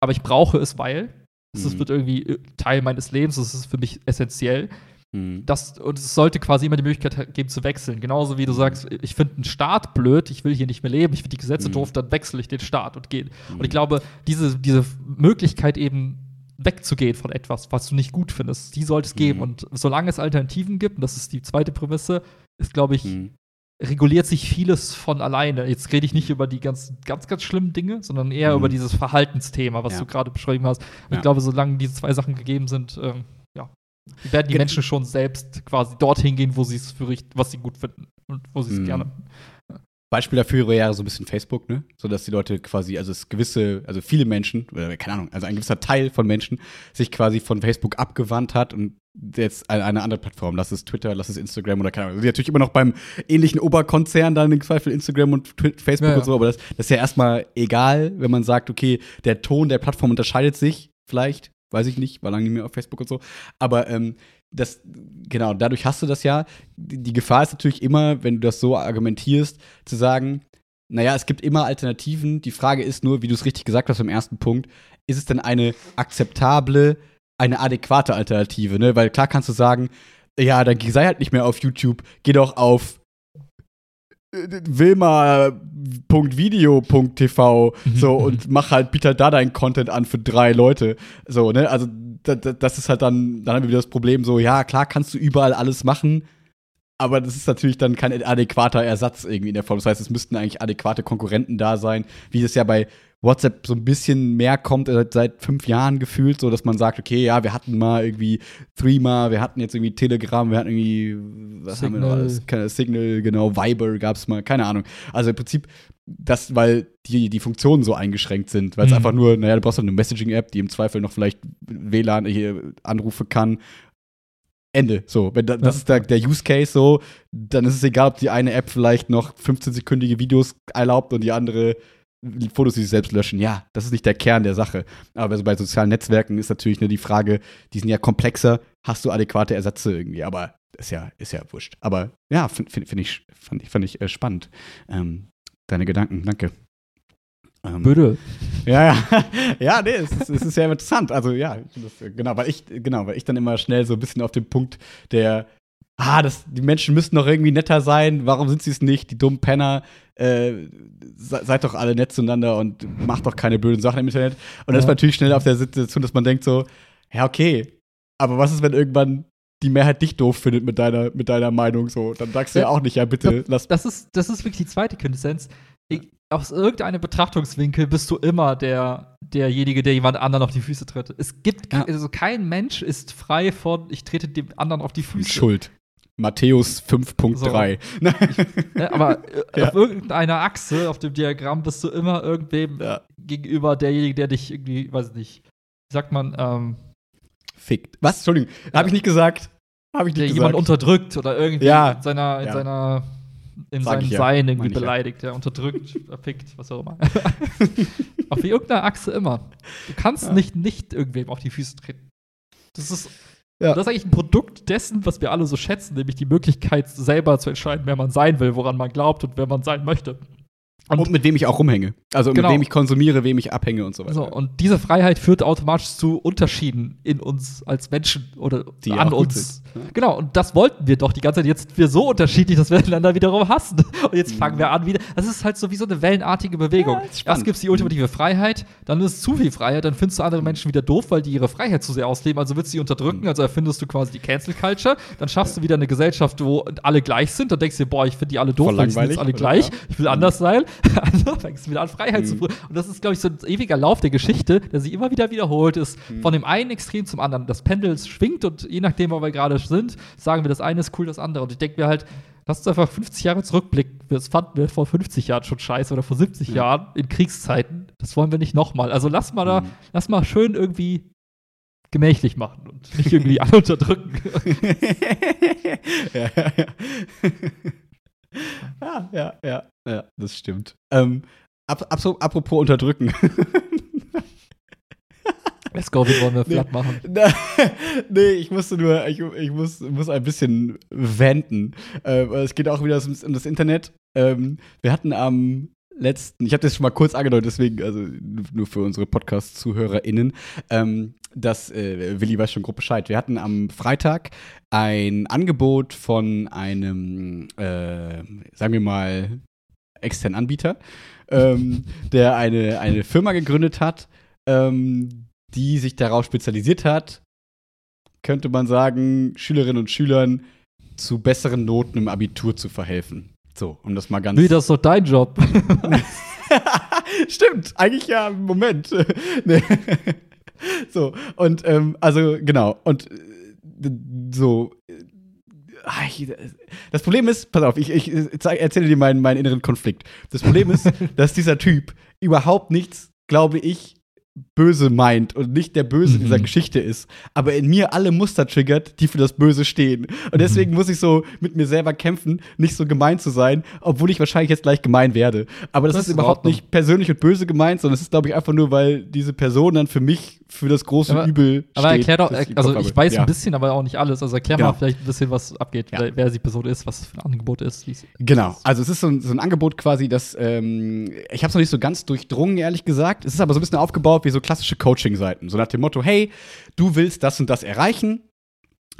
S2: aber ich brauche es, weil es
S1: Mhm.
S2: wird irgendwie äh, Teil meines Lebens, es ist für mich essentiell.
S1: Mhm.
S2: Das, und es sollte quasi immer die Möglichkeit geben zu wechseln. Genauso wie du sagst, ich finde einen Staat blöd, ich will hier nicht mehr leben, ich finde die Gesetze
S1: Mhm.
S2: doof, dann wechsle ich den Staat und gehe. Und
S1: Mhm.
S2: ich glaube, diese, diese Möglichkeit eben wegzugehen von etwas, was du nicht gut findest, die sollte es
S1: Mhm.
S2: geben. Und solange es Alternativen gibt, und das ist die zweite Prämisse, ist, glaube ich,
S1: Mhm.
S2: reguliert sich vieles von alleine. Jetzt rede ich nicht über die ganz, ganz, ganz schlimmen Dinge, sondern eher
S1: Mhm.
S2: über dieses Verhaltensthema, was
S1: Ja.
S2: du gerade beschrieben hast. Und
S1: Ja.
S2: ich glaube, solange diese zwei Sachen gegeben sind, ähm, ja, werden die Menschen schon selbst quasi dorthin gehen, wo sie es für richtig, was sie gut finden und wo sie es
S1: Mhm.
S2: gerne.
S1: Beispiel dafür wäre ja so ein bisschen Facebook, ne? So dass die Leute quasi, also es gewisse, also viele Menschen, oder keine Ahnung, also ein gewisser Teil von Menschen sich quasi von Facebook abgewandt hat und jetzt eine, eine andere Plattform, lass es Twitter, lass es Instagram oder keine Ahnung. Also die natürlich immer noch beim ähnlichen Oberkonzern dann im Zweifel Instagram und Twi Facebook
S2: Ja, ja.
S1: und so, aber das, das ist ja erstmal egal, wenn man sagt, okay, der Ton der Plattform unterscheidet sich vielleicht, weiß ich nicht, war lange nicht mehr auf Facebook und so, aber ähm, das, genau, dadurch hast du das ja. Die Gefahr ist natürlich immer, wenn du das so argumentierst, zu sagen, naja, es gibt immer Alternativen. Die Frage ist nur, wie du es richtig gesagt hast im ersten Punkt, ist es denn eine akzeptable eine adäquate Alternative, ne? Weil klar kannst du sagen, ja, dann sei halt nicht mehr auf YouTube, geh doch auf wilma.video.tv so und mach halt biete halt da deinen Content an für drei Leute. So ne? Also da, da, das ist halt dann dann haben wir wieder das Problem so ja klar kannst du überall alles machen aber das ist natürlich dann kein adäquater Ersatz irgendwie in der Form. Das heißt es müssten eigentlich adäquate Konkurrenten da sein wie das ja bei WhatsApp so ein bisschen mehr kommt äh, seit fünf Jahren gefühlt, so dass man sagt, okay, ja, wir hatten mal irgendwie Threema, wir hatten jetzt irgendwie Telegram, wir hatten irgendwie, was
S2: Signal.
S1: haben wir noch alles? Keine Signal, genau, Viber gab es mal, keine Ahnung. Also im Prinzip, das, weil die, die Funktionen so eingeschränkt sind, weil es
S2: Mhm.
S1: einfach nur, naja, du brauchst halt eine Messaging-App, die im Zweifel noch vielleicht WLAN hier Anrufe kann. Ende. So, wenn da, das ist der, der Use Case so, dann ist es egal, ob die eine App vielleicht noch 15-sekündige Videos erlaubt und die andere Fotos, die sich selbst löschen. Ja, das ist nicht der Kern der Sache. Aber so bei sozialen Netzwerken ist natürlich nur die Frage, die sind ja komplexer, hast du adäquate Ersätze irgendwie, aber ist ja, ist ja wurscht. Aber ja, finde find, find ich, fand ich, fand ich äh, spannend. Ähm, deine Gedanken, danke. Ähm,
S2: Bitte.
S1: ja, ja. ja, nee, es ist, es ist ja interessant. Also ja, das, genau, weil ich, genau, weil ich dann immer schnell so ein bisschen auf den Punkt der, ah, das, die Menschen müssten doch irgendwie netter sein, warum sind sie es nicht, die dummen Penner, äh, se- seid doch alle nett zueinander und macht doch keine blöden Sachen im Internet. Und ist
S2: Ja.
S1: man natürlich schnell auf der Situation, dass man denkt so, ja, okay, aber was ist, wenn irgendwann die Mehrheit dich doof findet mit deiner, mit deiner Meinung so? Dann sagst du ja,
S2: Ja.
S1: auch nicht, ja, bitte, lass
S2: Das ist, das ist wirklich die zweite Quintessenz. Ich, aus irgendeinem Betrachtungswinkel bist du immer der, derjenige, der jemand anderen auf die Füße tritt. Es gibt,
S1: Ja.
S2: also kein Mensch ist frei von, ich trete dem anderen auf die Füße.
S1: Schuld. Matthäus 5.3.
S2: Ne, aber äh,
S1: Ja.
S2: auf irgendeiner Achse auf dem Diagramm bist du immer irgendwem
S1: Ja.
S2: gegenüber derjenige, der dich irgendwie, weiß nicht, wie sagt man, ähm,
S1: Fickt. Was? Entschuldigung, habe ich nicht gesagt. Habe ich
S2: der
S1: nicht
S2: jemand
S1: gesagt.
S2: unterdrückt oder irgendwie
S1: Ja.
S2: in seiner, in
S1: Ja.
S2: seiner in
S1: Sag
S2: seinem
S1: ich ja.
S2: Sein irgendwie
S1: ich ja.
S2: beleidigt, ja, unterdrückt, erfickt, was auch immer. auf irgendeiner Achse immer. Du kannst
S1: Ja.
S2: nicht nicht irgendwem auf die Füße treten. Das ist
S1: Ja.
S2: das ist eigentlich ein Produkt dessen, was wir alle so schätzen, nämlich die Möglichkeit, selber zu entscheiden, wer man sein will, woran man glaubt und wer man sein möchte.
S1: Und, mit wem ich auch rumhänge. Also
S2: Genau.
S1: mit wem ich konsumiere, wem ich abhänge und so weiter.
S2: So, und diese Freiheit führt automatisch zu Unterschieden in uns als Menschen oder
S1: Die
S2: an uns.
S1: sind, ne?
S2: Genau, und das wollten wir doch die ganze Zeit. Jetzt sind wir so unterschiedlich, dass wir einander wiederum hassen. Und jetzt fangen wir an wieder. Das ist halt so wie so eine wellenartige Bewegung.
S1: Ja.
S2: Erst gibt es die ultimative Freiheit, dann ist es zu viel Freiheit, dann findest du andere Menschen wieder doof, weil die ihre Freiheit zu sehr ausleben, also willst du sie unterdrücken, also erfindest du quasi die Cancel Culture, dann schaffst du wieder eine Gesellschaft, wo alle gleich sind, dann denkst du dir, boah, ich finde die alle doof, weil die sind jetzt alle gleich,
S1: oder?
S2: ich will anders sein. Also fängst du wieder an, Freiheit zu
S1: Mhm.
S2: prüfen. Und das ist, glaube ich, so ein ewiger Lauf der Geschichte, der sich immer wieder wiederholt ist,
S1: Mhm.
S2: von dem einen Extrem zum anderen. Das Pendel schwingt und je nachdem, wo wir gerade sind, sagen wir, das eine ist cool, das andere. Und ich denke mir halt, lass uns einfach 50 Jahre zurückblicken. Das fanden wir vor 50 Jahren schon scheiße oder vor 70
S1: Ja.
S2: Jahren in Kriegszeiten. Das wollen wir nicht nochmal. Also lass mal da,
S1: Mhm.
S2: lass mal schön irgendwie gemächlich machen und nicht irgendwie alle unterdrücken.
S1: ja, ja, ja. ja, ja, ja, ja, das stimmt. Ähm, ab, ab, apropos unterdrücken.
S2: Let's go, wir wollen wir
S1: Nee.
S2: flatt machen.
S1: Na, nee, ich musste nur, ich, ich muss, muss ein bisschen wenden. Äh, es geht auch wieder um, um das Internet. Ähm, wir hatten am letzten, ich habe das schon mal kurz angedeutet, deswegen, also nur für unsere Podcast-ZuhörerInnen, ähm, dass äh, Willi weiß schon grob Bescheid. Wir hatten am Freitag ein Angebot von einem, äh, sagen wir mal, externen Anbieter, ähm, der eine, eine Firma gegründet hat, ähm, die sich darauf spezialisiert hat, könnte man sagen, Schülerinnen und Schülern zu besseren Noten im Abitur zu verhelfen. So, um das mal ganz.
S2: Wie, das ist doch dein Job.
S1: Stimmt, eigentlich ja, Moment. nee. So, und ähm, also genau, und äh, so. Ah, Das Problem ist, pass auf, ich, ich erzähle dir meinen, meinen inneren Konflikt. Das Problem ist, dass dieser Typ überhaupt nichts, glaube ich, böse meint und nicht der Böse
S2: Mhm.
S1: dieser Geschichte ist, aber in mir alle Muster triggert, die für das Böse stehen. Und deswegen muss ich so mit mir selber kämpfen, nicht so gemein zu sein, obwohl ich wahrscheinlich jetzt gleich gemein werde. Aber das,
S2: Das
S1: ist überhaupt nicht persönlich und böse gemeint, sondern es ist, glaube ich, einfach nur, weil diese Person dann für mich für das große
S2: Aber-
S1: Übel
S2: Aber
S1: steht.
S2: erklär doch, also ich weiß
S1: ja.
S2: ein bisschen, aber auch nicht alles. Also erklär
S1: Genau.
S2: mal vielleicht ein bisschen, was abgeht,
S1: Ja.
S2: wer, die Person ist, was für ein Angebot ist.
S1: Genau, also es ist so ein, so ein Angebot quasi, das, ähm, ich habe es noch nicht so ganz durchdrungen, ehrlich gesagt. Es ist aber so ein bisschen aufgebaut, wie so klassische Coaching-Seiten. So nach dem Motto, hey, du willst das und das erreichen,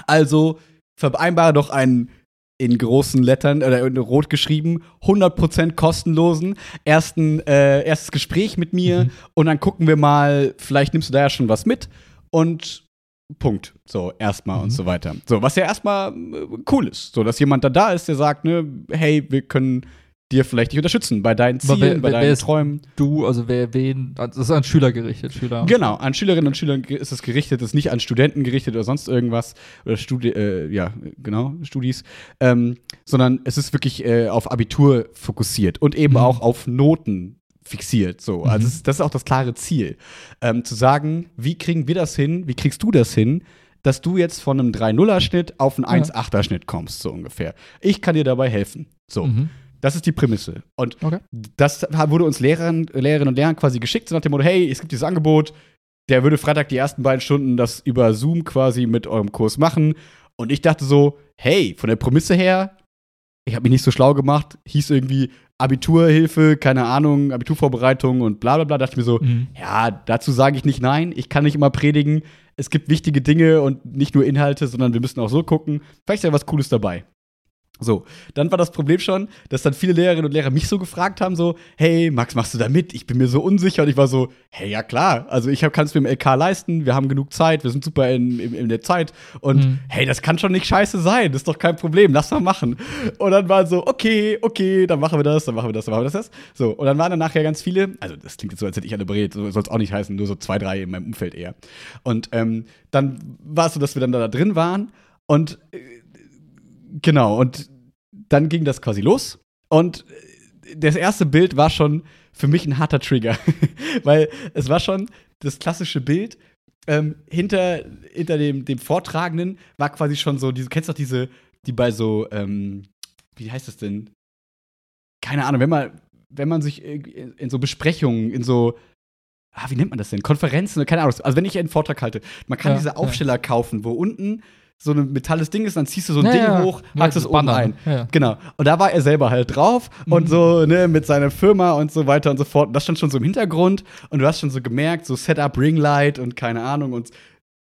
S1: also vereinbare doch einen in großen Lettern oder in rot geschrieben, 100% kostenlosen ersten, äh, erstes Gespräch mit mir
S2: Mhm.
S1: und dann gucken wir mal, vielleicht nimmst du da ja schon was mit und Punkt. So, erstmal
S2: Mhm.
S1: und so weiter. So, was ja erstmal äh, cool ist. So, dass jemand da da ist, der sagt, ne, hey, wir können dir vielleicht dich unterstützen bei deinen Zielen,
S2: wer-
S1: bei
S2: wer-
S1: deinen
S2: wer
S1: Träumen.
S2: Du, also wer wen, also das ist an Schüler gerichtet, Schüler.
S1: Genau, an Schülerinnen und Schülern ge- ist es gerichtet, ist nicht an Studenten gerichtet oder sonst irgendwas oder Studi äh, ja, genau, Studis, ähm, sondern es ist wirklich äh, auf Abitur fokussiert und eben
S2: Mhm.
S1: auch auf Noten fixiert. So, also
S2: Mhm.
S1: das ist auch das klare Ziel, ähm, zu sagen, wie kriegen wir das hin, wie kriegst du das hin, dass du jetzt von einem 3-0er-Schnitt auf einen
S2: Ja.
S1: 1-8er-Schnitt kommst, so ungefähr. Ich kann dir dabei helfen. So,
S2: Mhm.
S1: Das ist die Prämisse. Und
S2: Okay.
S1: das wurde uns Lehrern, Lehrerinnen und Lehrern quasi geschickt, so nach dem Motto, hey, es gibt dieses Angebot, der würde Freitag die ersten beiden Stunden das über Zoom quasi mit eurem Kurs machen. Und ich dachte so, hey, von der Prämisse her, ich habe mich nicht so schlau gemacht, hieß irgendwie Abiturhilfe, keine Ahnung, Abiturvorbereitung und bla bla bla, dachte ich mir so,
S2: Mhm.
S1: ja, dazu sage ich nicht nein, ich kann nicht immer predigen, es gibt wichtige Dinge und nicht nur Inhalte, sondern wir müssen auch so gucken, vielleicht ist ja was Cooles dabei. So, dann war das Problem schon, dass dann viele Lehrerinnen und Lehrer mich so gefragt haben, so, hey, Max, machst du da mit? Ich bin mir so unsicher. Und ich war so, hey, ja klar, also ich kann es mir im LK leisten, wir haben genug Zeit, wir sind super in, in, in der Zeit. Und
S2: Mhm.
S1: hey, das kann schon nicht scheiße sein, das ist doch kein Problem, lass mal machen. Und dann war so, okay, okay, dann machen wir das, dann machen wir das, dann machen wir das. So, und dann waren dann nachher ganz viele, also das klingt jetzt so, als hätte ich alle berät, so soll es auch nicht heißen, nur so zwei, drei in meinem Umfeld eher. Und ähm, dann war es so, dass wir dann da drin waren und äh, genau, und dann ging das quasi los. Und das erste Bild war schon für mich ein harter Trigger. Weil es war schon das klassische Bild. Ähm, hinter hinter dem, dem Vortragenden war quasi schon so, diese, kennst du doch diese, die bei so, ähm, wie heißt das denn? Keine Ahnung, wenn man, wenn man sich in, in so Besprechungen, in so, ah, wie nennt man das denn? Konferenzen, keine Ahnung. Also wenn ich einen Vortrag halte, man kann
S2: Ja,
S1: diese
S2: ja.
S1: Aufsteller kaufen, wo unten so ein metalles Ding ist, dann ziehst du so ein
S2: Ja,
S1: Ding
S2: ja.
S1: hoch,
S2: Ja,
S1: hackst es
S2: das
S1: oben ein.
S2: Ja.
S1: Genau. Und da war er selber halt drauf und
S2: Mhm.
S1: so, ne, mit seiner Firma und so weiter und so fort. Und das stand schon so im Hintergrund und du hast schon so gemerkt, so Setup, Ringlight und keine Ahnung und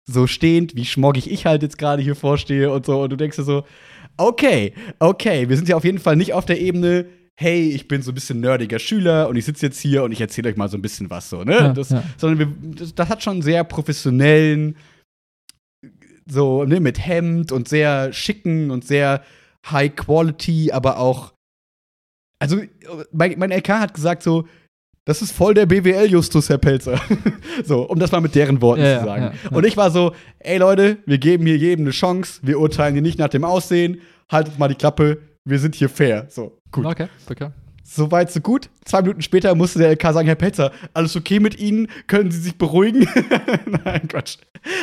S1: so stehend, wie schmoggig ich halt jetzt gerade hier vorstehe und so. Und du denkst dir so, okay, okay, wir sind ja auf jeden Fall nicht auf der Ebene, hey, ich bin so ein bisschen nerdiger Schüler und ich sitze jetzt hier und ich erzähle euch mal so ein bisschen was so, ne?
S2: Ja,
S1: das,
S2: ja.
S1: Sondern wir, das, das hat schon einen sehr professionellen, so, ne, mit Hemd und sehr schicken und sehr high quality, aber auch. Also, mein, mein LK hat gesagt so, das ist voll der BWL-Justus, Herr Pelzer. so, um das mal mit deren Worten
S2: Ja,
S1: zu sagen.
S2: ja, ja.
S1: Und ich war so, ey Leute, wir geben hier jedem eine Chance, wir urteilen hier nicht nach dem Aussehen, haltet mal die Klappe, wir sind hier fair. So, gut.
S2: Okay, okay.
S1: So weit, so gut. Zwei Minuten später musste der LK sagen, Herr Pelzer, alles okay mit Ihnen? Können Sie sich beruhigen? Nein, Quatsch.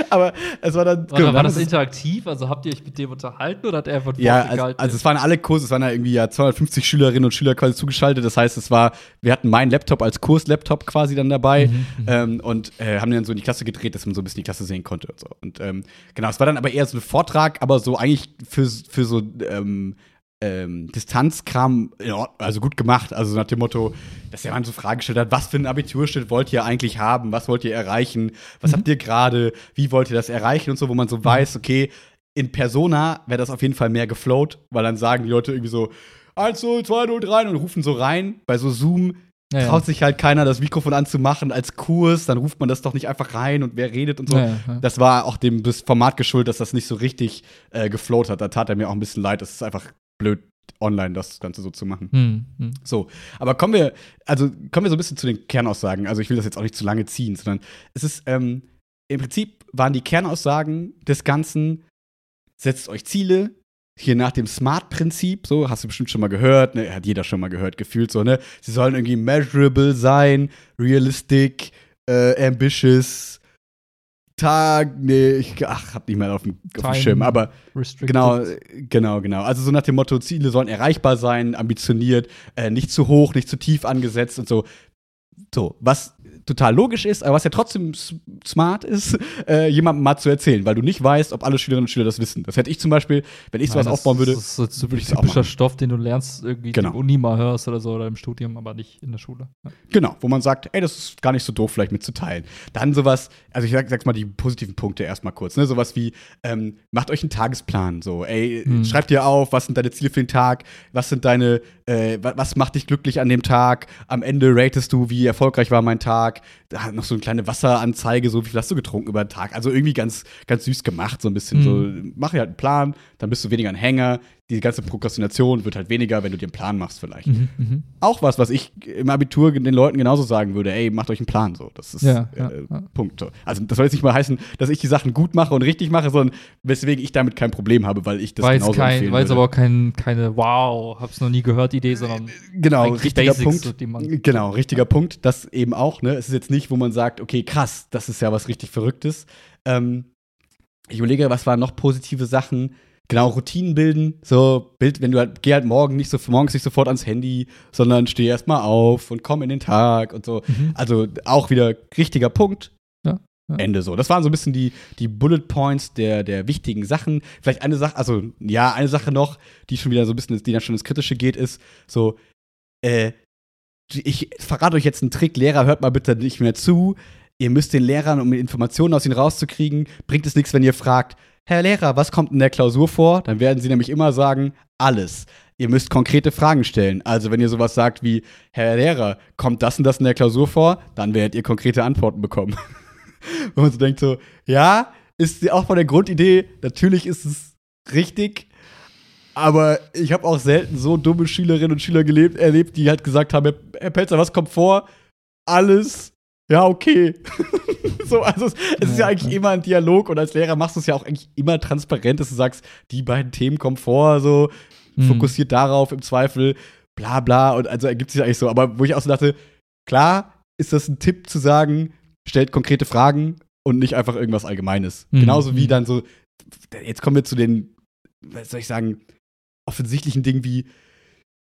S1: Aber es war dann.
S2: War,
S1: genau,
S2: war das interaktiv? Also habt ihr euch mit dem unterhalten oder hat er einfach ein
S1: ja, also, also es waren alle Kurse, es waren ja irgendwie ja 250 Schülerinnen und Schüler quasi zugeschaltet. Das heißt, es war, wir hatten meinen Laptop als Kurslaptop quasi dann dabei
S2: Mhm,
S1: ähm, und äh, haben den dann so in die Klasse gedreht, dass man so ein bisschen die Klasse sehen konnte und so. Und ähm, genau, es war dann aber eher so ein Vortrag, aber so eigentlich für, für so ähm, ähm, Distanzkram, also gut gemacht. Also nach dem Motto, dass der Mann so Fragen gestellt hat, was für einen Abiturschnitt wollt ihr eigentlich haben? Was wollt ihr erreichen? Was habt ihr gerade? Wie wollt ihr das erreichen? Und so, wo man so weiß, okay, in Persona wäre das auf jeden Fall mehr geflowt, weil dann sagen die Leute irgendwie so 1, 0, 2, 0, 3 und rufen so rein. Bei so Zoom
S2: Ja,
S1: traut sich halt keiner, das Mikrofon anzumachen als Kurs, dann ruft man das doch nicht einfach rein und wer redet und so.
S2: Ja, ja.
S1: Das war auch dem Format geschuldet, dass das nicht so richtig äh, geflowt hat. Da tat er mir auch ein bisschen leid. Das ist einfach blöd, online das Ganze so zu machen.
S2: Hm, hm.
S1: So, aber kommen wir, also kommen wir so ein bisschen zu den Kernaussagen. Also ich will das jetzt auch nicht zu lange ziehen, sondern es ist, ähm, im Prinzip waren die Kernaussagen des Ganzen, setzt euch Ziele, hier nach dem Smart-Prinzip, so, hast du bestimmt schon mal gehört, ne, hat jeder schon mal gehört, gefühlt so, ne? Sie sollen irgendwie measurable sein, realistic, äh, ambitious, Tag, nee, ich ach, hab nicht mehr auf dem, auf dem Schirm, aber
S2: Restricted.
S1: Genau, genau, genau. Also so nach dem Motto, Ziele sollen erreichbar sein, ambitioniert, äh, nicht zu hoch, nicht zu tief angesetzt und so. So, was total logisch ist, aber was ja trotzdem smart ist, äh, jemandem mal zu erzählen, weil du nicht weißt, ob alle Schülerinnen und Schüler das wissen. Das hätte ich zum Beispiel, wenn ich sowas
S2: Nein,
S1: aufbauen würde.
S2: Das ist so typischer. Stoff, den du lernst, irgendwie
S1: Genau.
S2: in der Uni mal hörst oder so oder im Studium, aber nicht in der Schule. Ja.
S1: Genau, wo man sagt, ey, das ist gar nicht so doof, vielleicht mitzuteilen. Dann sowas, also ich sag, sag's mal die positiven Punkte erstmal kurz, ne? Sowas wie, ähm, macht euch einen Tagesplan. So, ey,
S2: Hm.
S1: schreibt dir auf, was sind deine Ziele für den Tag, was sind deine, äh, wa- was macht dich glücklich an dem Tag, am Ende ratest du, wie erfolgreich war mein Tag, da noch so eine kleine Wasseranzeige, so wie viel hast du getrunken über den Tag. Also irgendwie ganz, ganz süß gemacht, so ein bisschen.
S2: Hm.
S1: So, mach dir halt einen Plan, dann bist du weniger ein Hänger. Die ganze Prokrastination wird halt weniger, wenn du dir einen Plan machst, vielleicht
S2: Mhm, mhm.
S1: auch was, was ich im Abitur den Leuten genauso sagen würde, ey, macht euch einen Plan so. Das ist
S2: Ja, ja,
S1: äh,
S2: ja.
S1: Punkt. So. Also das soll jetzt nicht mal heißen, dass ich die Sachen gut mache und richtig mache, sondern weswegen ich damit kein Problem habe, weil ich das
S2: jetzt,
S1: genauso
S2: kein,
S1: empfehlen
S2: jetzt
S1: würde.
S2: aber auch kein, keine Wow, hab's noch nie gehört Idee, sondern
S1: genau, richtiger
S2: Basics,
S1: Punkt.
S2: so, die man-
S1: genau, richtiger Punkt. Das eben auch, ne? Es ist jetzt nicht, wo man sagt, okay, krass, das ist ja was richtig Verrücktes. Ähm, ich überlege, was waren noch positive Sachen? Genau, Routinen bilden. So, Bild, wenn du halt, geh halt morgen nicht so, morgens nicht sofort ans Handy, sondern steh erst mal auf und komm in den Tag und so.
S2: Mhm.
S1: Also auch wieder richtiger Punkt.
S2: Ja, ja.
S1: Ende so. Das waren so ein bisschen die, die Bullet Points der, der wichtigen Sachen. Vielleicht eine Sache, also ja, eine Sache noch, die schon wieder so ein bisschen, die dann schon ins Kritische geht, ist so, äh, ich verrate euch jetzt einen Trick, Lehrer, hört mal bitte nicht mehr zu. Ihr müsst den Lehrern, um Informationen aus ihnen rauszukriegen, bringt es nichts, wenn ihr fragt, Herr Lehrer, was kommt in der Klausur vor? Dann werden sie nämlich immer sagen, alles. Ihr müsst konkrete Fragen stellen. Also, wenn ihr sowas sagt wie, Herr Lehrer, kommt das und das in der Klausur vor? Dann werdet ihr konkrete Antworten bekommen. Wenn man so denkt, so, ja, ist auch von der Grundidee, natürlich ist es richtig, aber ich habe auch selten so dumme Schülerinnen und Schüler gelebt, erlebt, die halt gesagt haben, Herr Pelzer, was kommt vor? Alles. Ja, okay. so, also es, es ist ja
S2: Ja,
S1: eigentlich
S2: ja.
S1: immer ein Dialog und als Lehrer machst du es ja auch eigentlich immer transparent, dass du sagst, die beiden Themen kommen vor, so
S2: Mhm.
S1: fokussiert darauf im Zweifel, bla bla und also ergibt sich eigentlich so. Aber wo ich auch so dachte, klar ist das ein Tipp zu sagen, stellt konkrete Fragen und nicht einfach irgendwas Allgemeines.
S2: Mhm.
S1: Genauso wie
S2: Mhm.
S1: dann so, jetzt kommen wir zu den, was soll ich sagen, offensichtlichen Dingen wie,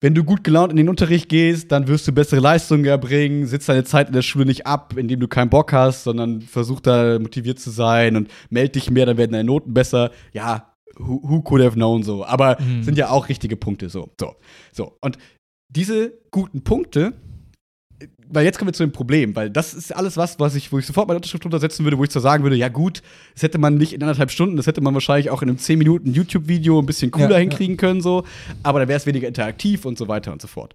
S1: wenn du gut gelaunt in den Unterricht gehst, dann wirst du bessere Leistungen erbringen, sitzt deine Zeit in der Schule nicht ab, indem du keinen Bock hast, sondern versuch da motiviert zu sein und meld dich mehr, dann werden deine Noten besser. Ja, who, who could have known so. Aber
S2: Mhm.
S1: sind ja auch richtige Punkte so. So, so. Und diese guten Punkte, weil jetzt kommen wir zu dem Problem, weil das ist alles was, was ich, wo ich sofort meine Unterschrift untersetzen würde, wo ich zwar sagen würde, ja gut, das hätte man nicht in anderthalb Stunden, das hätte man wahrscheinlich auch in einem 10 Minuten YouTube-Video ein bisschen cooler
S2: Ja, ja.
S1: hinkriegen können, so, aber dann wäre es weniger interaktiv und so weiter und so fort.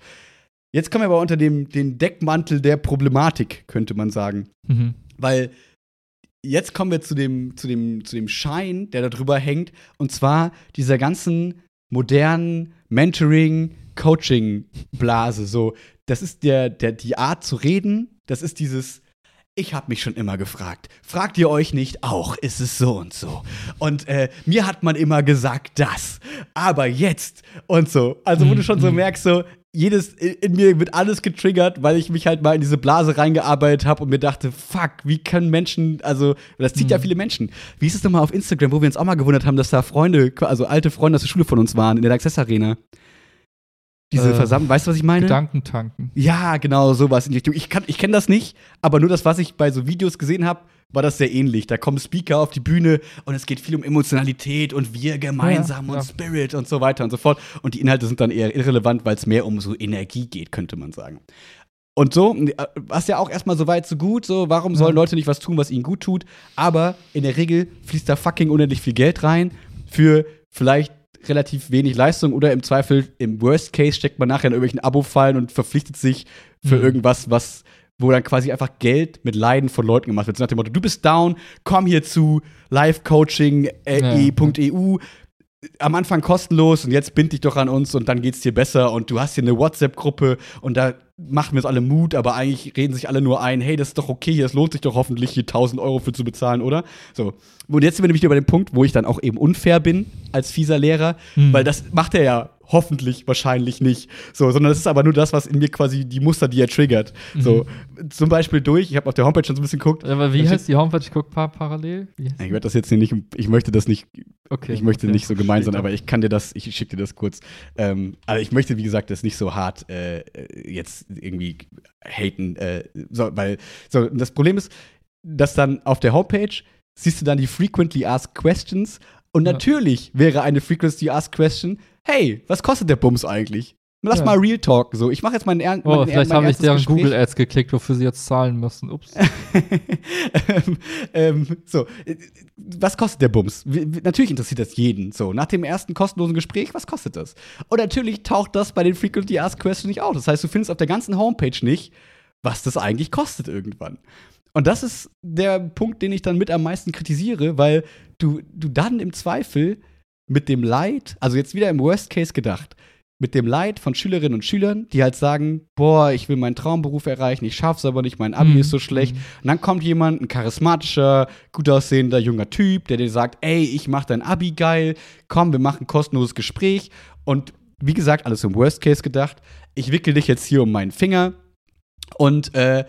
S1: Jetzt kommen wir aber unter dem, den Deckmantel der Problematik, könnte man sagen.
S2: Mhm.
S1: Weil jetzt kommen wir zu dem, zu dem, zu dem Schein, der da drüber hängt, und zwar dieser ganzen modernen Mentoring, Coaching-Blase. So, das ist der, der, die Art zu reden, das ist dieses. Ich habe mich schon immer gefragt. Fragt ihr euch nicht auch, ist es so und so? Und äh, mir hat man immer gesagt das. Aber jetzt und so. Also, wo du schon so
S2: Mhm.
S1: merkst, so, jedes, in, in mir wird alles getriggert, weil ich mich halt mal in diese Blase reingearbeitet habe und mir dachte, fuck, wie können Menschen, also, das zieht ja
S2: Mhm.
S1: viele Menschen. Wie ist es nochmal auf Instagram, wo wir uns auch mal gewundert haben, dass da Freunde, also alte Freunde aus der Schule von uns waren, in der Access Arena? Diese
S2: Äh,
S1: Versammlung, weißt du, was ich meine?
S2: Gedankentanken.
S1: Ja, genau, sowas in die Richtung. Ich, kann- ich kenne das nicht, aber nur das, was ich bei so Videos gesehen habe, war das sehr ähnlich. Da kommen Speaker auf die Bühne und es geht viel um Emotionalität und wir gemeinsam
S2: Ja,
S1: und
S2: ja.
S1: Spirit und so weiter und so fort. Und die Inhalte sind dann eher irrelevant, weil es mehr um so Energie geht, könnte man sagen. Und so, äh, was ja auch erstmal so weit, so gut, so, warum sollen
S2: Ja.
S1: Leute nicht was tun, was ihnen gut tut? Aber in der Regel fließt da fucking unendlich viel Geld rein für vielleicht relativ wenig Leistung oder im Zweifel, im Worst Case steckt man nachher in irgendwelchen Abo-Fallen und verpflichtet sich für
S2: Mhm.
S1: irgendwas, was, wo dann quasi einfach Geld mit Leiden von Leuten gemacht wird. So nach dem Motto, du bist down, komm hier zu livecoaching.eu.
S2: Ja.
S1: E am Anfang kostenlos und jetzt bind dich doch an uns und dann geht's dir besser und du hast hier eine WhatsApp-Gruppe und da machen wir es alle Mut, aber eigentlich reden sich alle nur ein, hey, das ist doch okay, das lohnt sich doch hoffentlich hier 1000 Euro für zu bezahlen, oder? So. Und jetzt sind wir nämlich bei dem Punkt, wo ich dann auch eben unfair bin als fieser Lehrer,
S2: Mhm.
S1: weil das macht er ja hoffentlich, wahrscheinlich nicht. So, sondern das ist aber nur das, was in mir quasi die Muster, die er triggert. Mhm. So, zum Beispiel durch, ich habe auf der Homepage schon so ein bisschen geguckt.
S2: Aber wie heißt die Homepage? Ich gucke par parallel.
S1: Ich werde das jetzt hier nicht, ich möchte das nicht, okay, ich möchte okay. nicht so gemein sein, aber ich kann dir das, ich schicke dir das kurz. Ähm, also ich möchte, wie gesagt, das nicht so hart äh, jetzt irgendwie haten, äh, so, weil, so, das Problem ist, dass dann auf der Homepage siehst du dann die Frequently Asked Questions und ja. natürlich wäre eine Frequently Asked Question, hey, was kostet der Bums eigentlich? Lass ja. mal Real Talk. So, ich mache jetzt meinen Ernst.
S2: Oh, vielleicht haben ich deren Google Ads geklickt, wofür sie jetzt zahlen müssen. Ups.
S1: ähm, ähm, so, was kostet der Bums? Natürlich interessiert das jeden. So, nach dem ersten kostenlosen Gespräch, was kostet das? Und natürlich taucht das bei den Frequently Asked Questions nicht auf. Das heißt, du findest auf der ganzen Homepage nicht, was das eigentlich kostet irgendwann. Und das ist der Punkt, den ich dann mit am meisten kritisiere, weil du, du dann im Zweifel mit dem Leid, also jetzt wieder im Worst Case gedacht, mit dem Leid von Schülerinnen und Schülern, die halt sagen, boah, ich will meinen Traumberuf erreichen, ich schaff's aber nicht, mein Abi mhm. ist so schlecht. Und dann kommt jemand, ein charismatischer, gut aussehender junger Typ, der dir sagt, ey, ich mach dein Abi geil, komm, wir machen ein kostenloses Gespräch. Und wie gesagt, alles im Worst Case gedacht. Ich wickel dich jetzt hier um meinen Finger und äh,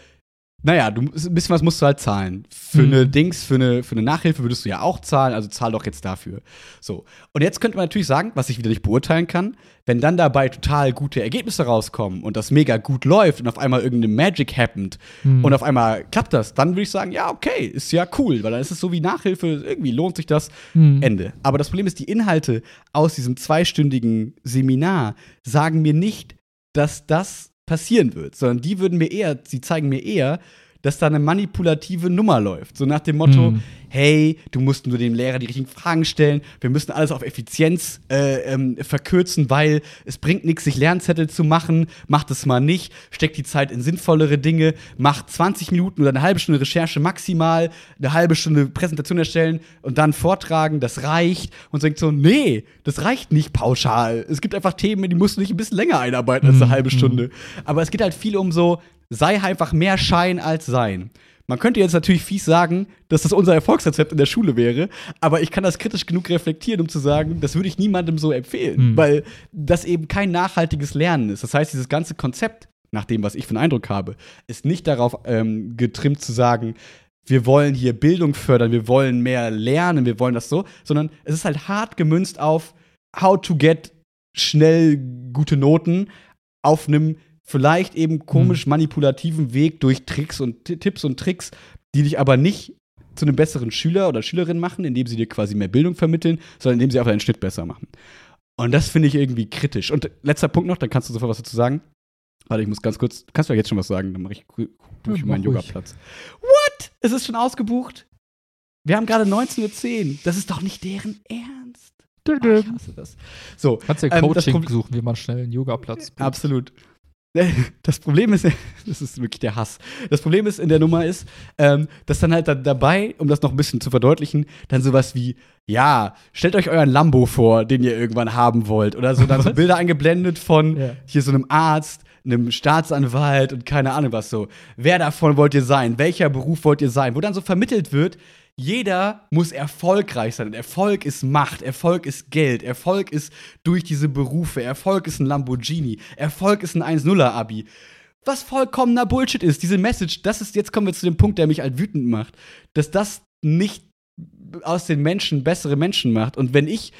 S1: naja, du, ein bisschen was musst du halt zahlen. Für mhm. eine Dings, für eine, für eine Nachhilfe würdest du ja auch zahlen, also zahl doch jetzt dafür. So. Und jetzt könnte man natürlich sagen, was ich wieder nicht beurteilen kann, wenn dann dabei total gute Ergebnisse rauskommen und das mega gut läuft und auf einmal irgendeine Magic happened mhm. und auf einmal klappt das, dann würde ich sagen, ja, okay, ist ja cool, weil dann ist es so wie Nachhilfe, irgendwie lohnt sich das, mhm. Ende. Aber das Problem ist, die Inhalte aus diesem zweistündigen Seminar sagen mir nicht, dass das passieren wird, sondern die würden mir eher, sie zeigen mir eher, dass da eine manipulative Nummer läuft. So nach dem Motto, mm. hey, du musst nur dem Lehrer die richtigen Fragen stellen, wir müssen alles auf Effizienz äh, ähm, verkürzen, weil es bringt nichts, sich Lernzettel zu machen, mach das mal nicht, steck die Zeit in sinnvollere Dinge, mach 20 Minuten oder eine halbe Stunde Recherche maximal, eine halbe Stunde Präsentation erstellen und dann vortragen, das reicht. Und so denkt so, nee, das reicht nicht pauschal. Es gibt einfach Themen, die musst du nicht ein bisschen länger einarbeiten als eine mm. halbe Stunde. Aber es geht halt viel um so, sei einfach mehr Schein als Sein. Man könnte jetzt natürlich fies sagen, dass das unser Erfolgsrezept in der Schule wäre, aber ich kann das kritisch genug reflektieren, um zu sagen, das würde ich niemandem so empfehlen, mhm. weil das eben kein nachhaltiges Lernen ist. Das heißt, dieses ganze Konzept, nach dem, was ich für einen Eindruck habe, ist nicht darauf ähm, getrimmt zu sagen, wir wollen hier Bildung fördern, wir wollen mehr lernen, wir wollen das so, sondern es ist halt hart gemünzt auf how to get schnell gute Noten auf einem vielleicht eben komisch hm. manipulativen Weg durch Tricks und Tipps und Tricks, die dich aber nicht zu einem besseren Schüler oder Schülerin machen, indem sie dir quasi mehr Bildung vermitteln, sondern indem sie einfach deinen Schnitt besser machen. Und das finde ich irgendwie kritisch. Und letzter Punkt noch, dann kannst du sofort was dazu sagen. Warte, ich muss ganz kurz, kannst du ja jetzt schon was sagen, dann mache ich durch ja, meinen Yogaplatz. What? Es ist schon ausgebucht? Wir haben gerade 19.10 Uhr. Das ist doch nicht deren Ernst. Ach, ich hasse das. So,
S2: Kannst du ja Coaching ähm, suchen, wie man schnell einen Yogaplatz.
S1: Absolut. Das Problem ist, das ist wirklich der Hass. Das Problem ist in der Nummer ist, ähm, dass dann halt da, dabei, um das noch ein bisschen zu verdeutlichen, dann sowas wie, ja, stellt euch euren Lambo vor, den ihr irgendwann haben wollt. Oder so dann so Bilder eingeblendet von ja. hier so einem Arzt, einem Staatsanwalt und keine Ahnung was so. Wer davon wollt ihr sein? Welcher Beruf wollt ihr sein? Wo dann so vermittelt wird, jeder muss erfolgreich sein. Erfolg ist Macht, Erfolg ist Geld, Erfolg ist durch diese Berufe, Erfolg ist ein Lamborghini, Erfolg ist ein 1-0er-Abi. Was vollkommener Bullshit ist, diese Message, das ist, jetzt kommen wir zu dem Punkt, der mich halt wütend macht, dass das nicht aus den Menschen bessere Menschen macht. Und wenn ich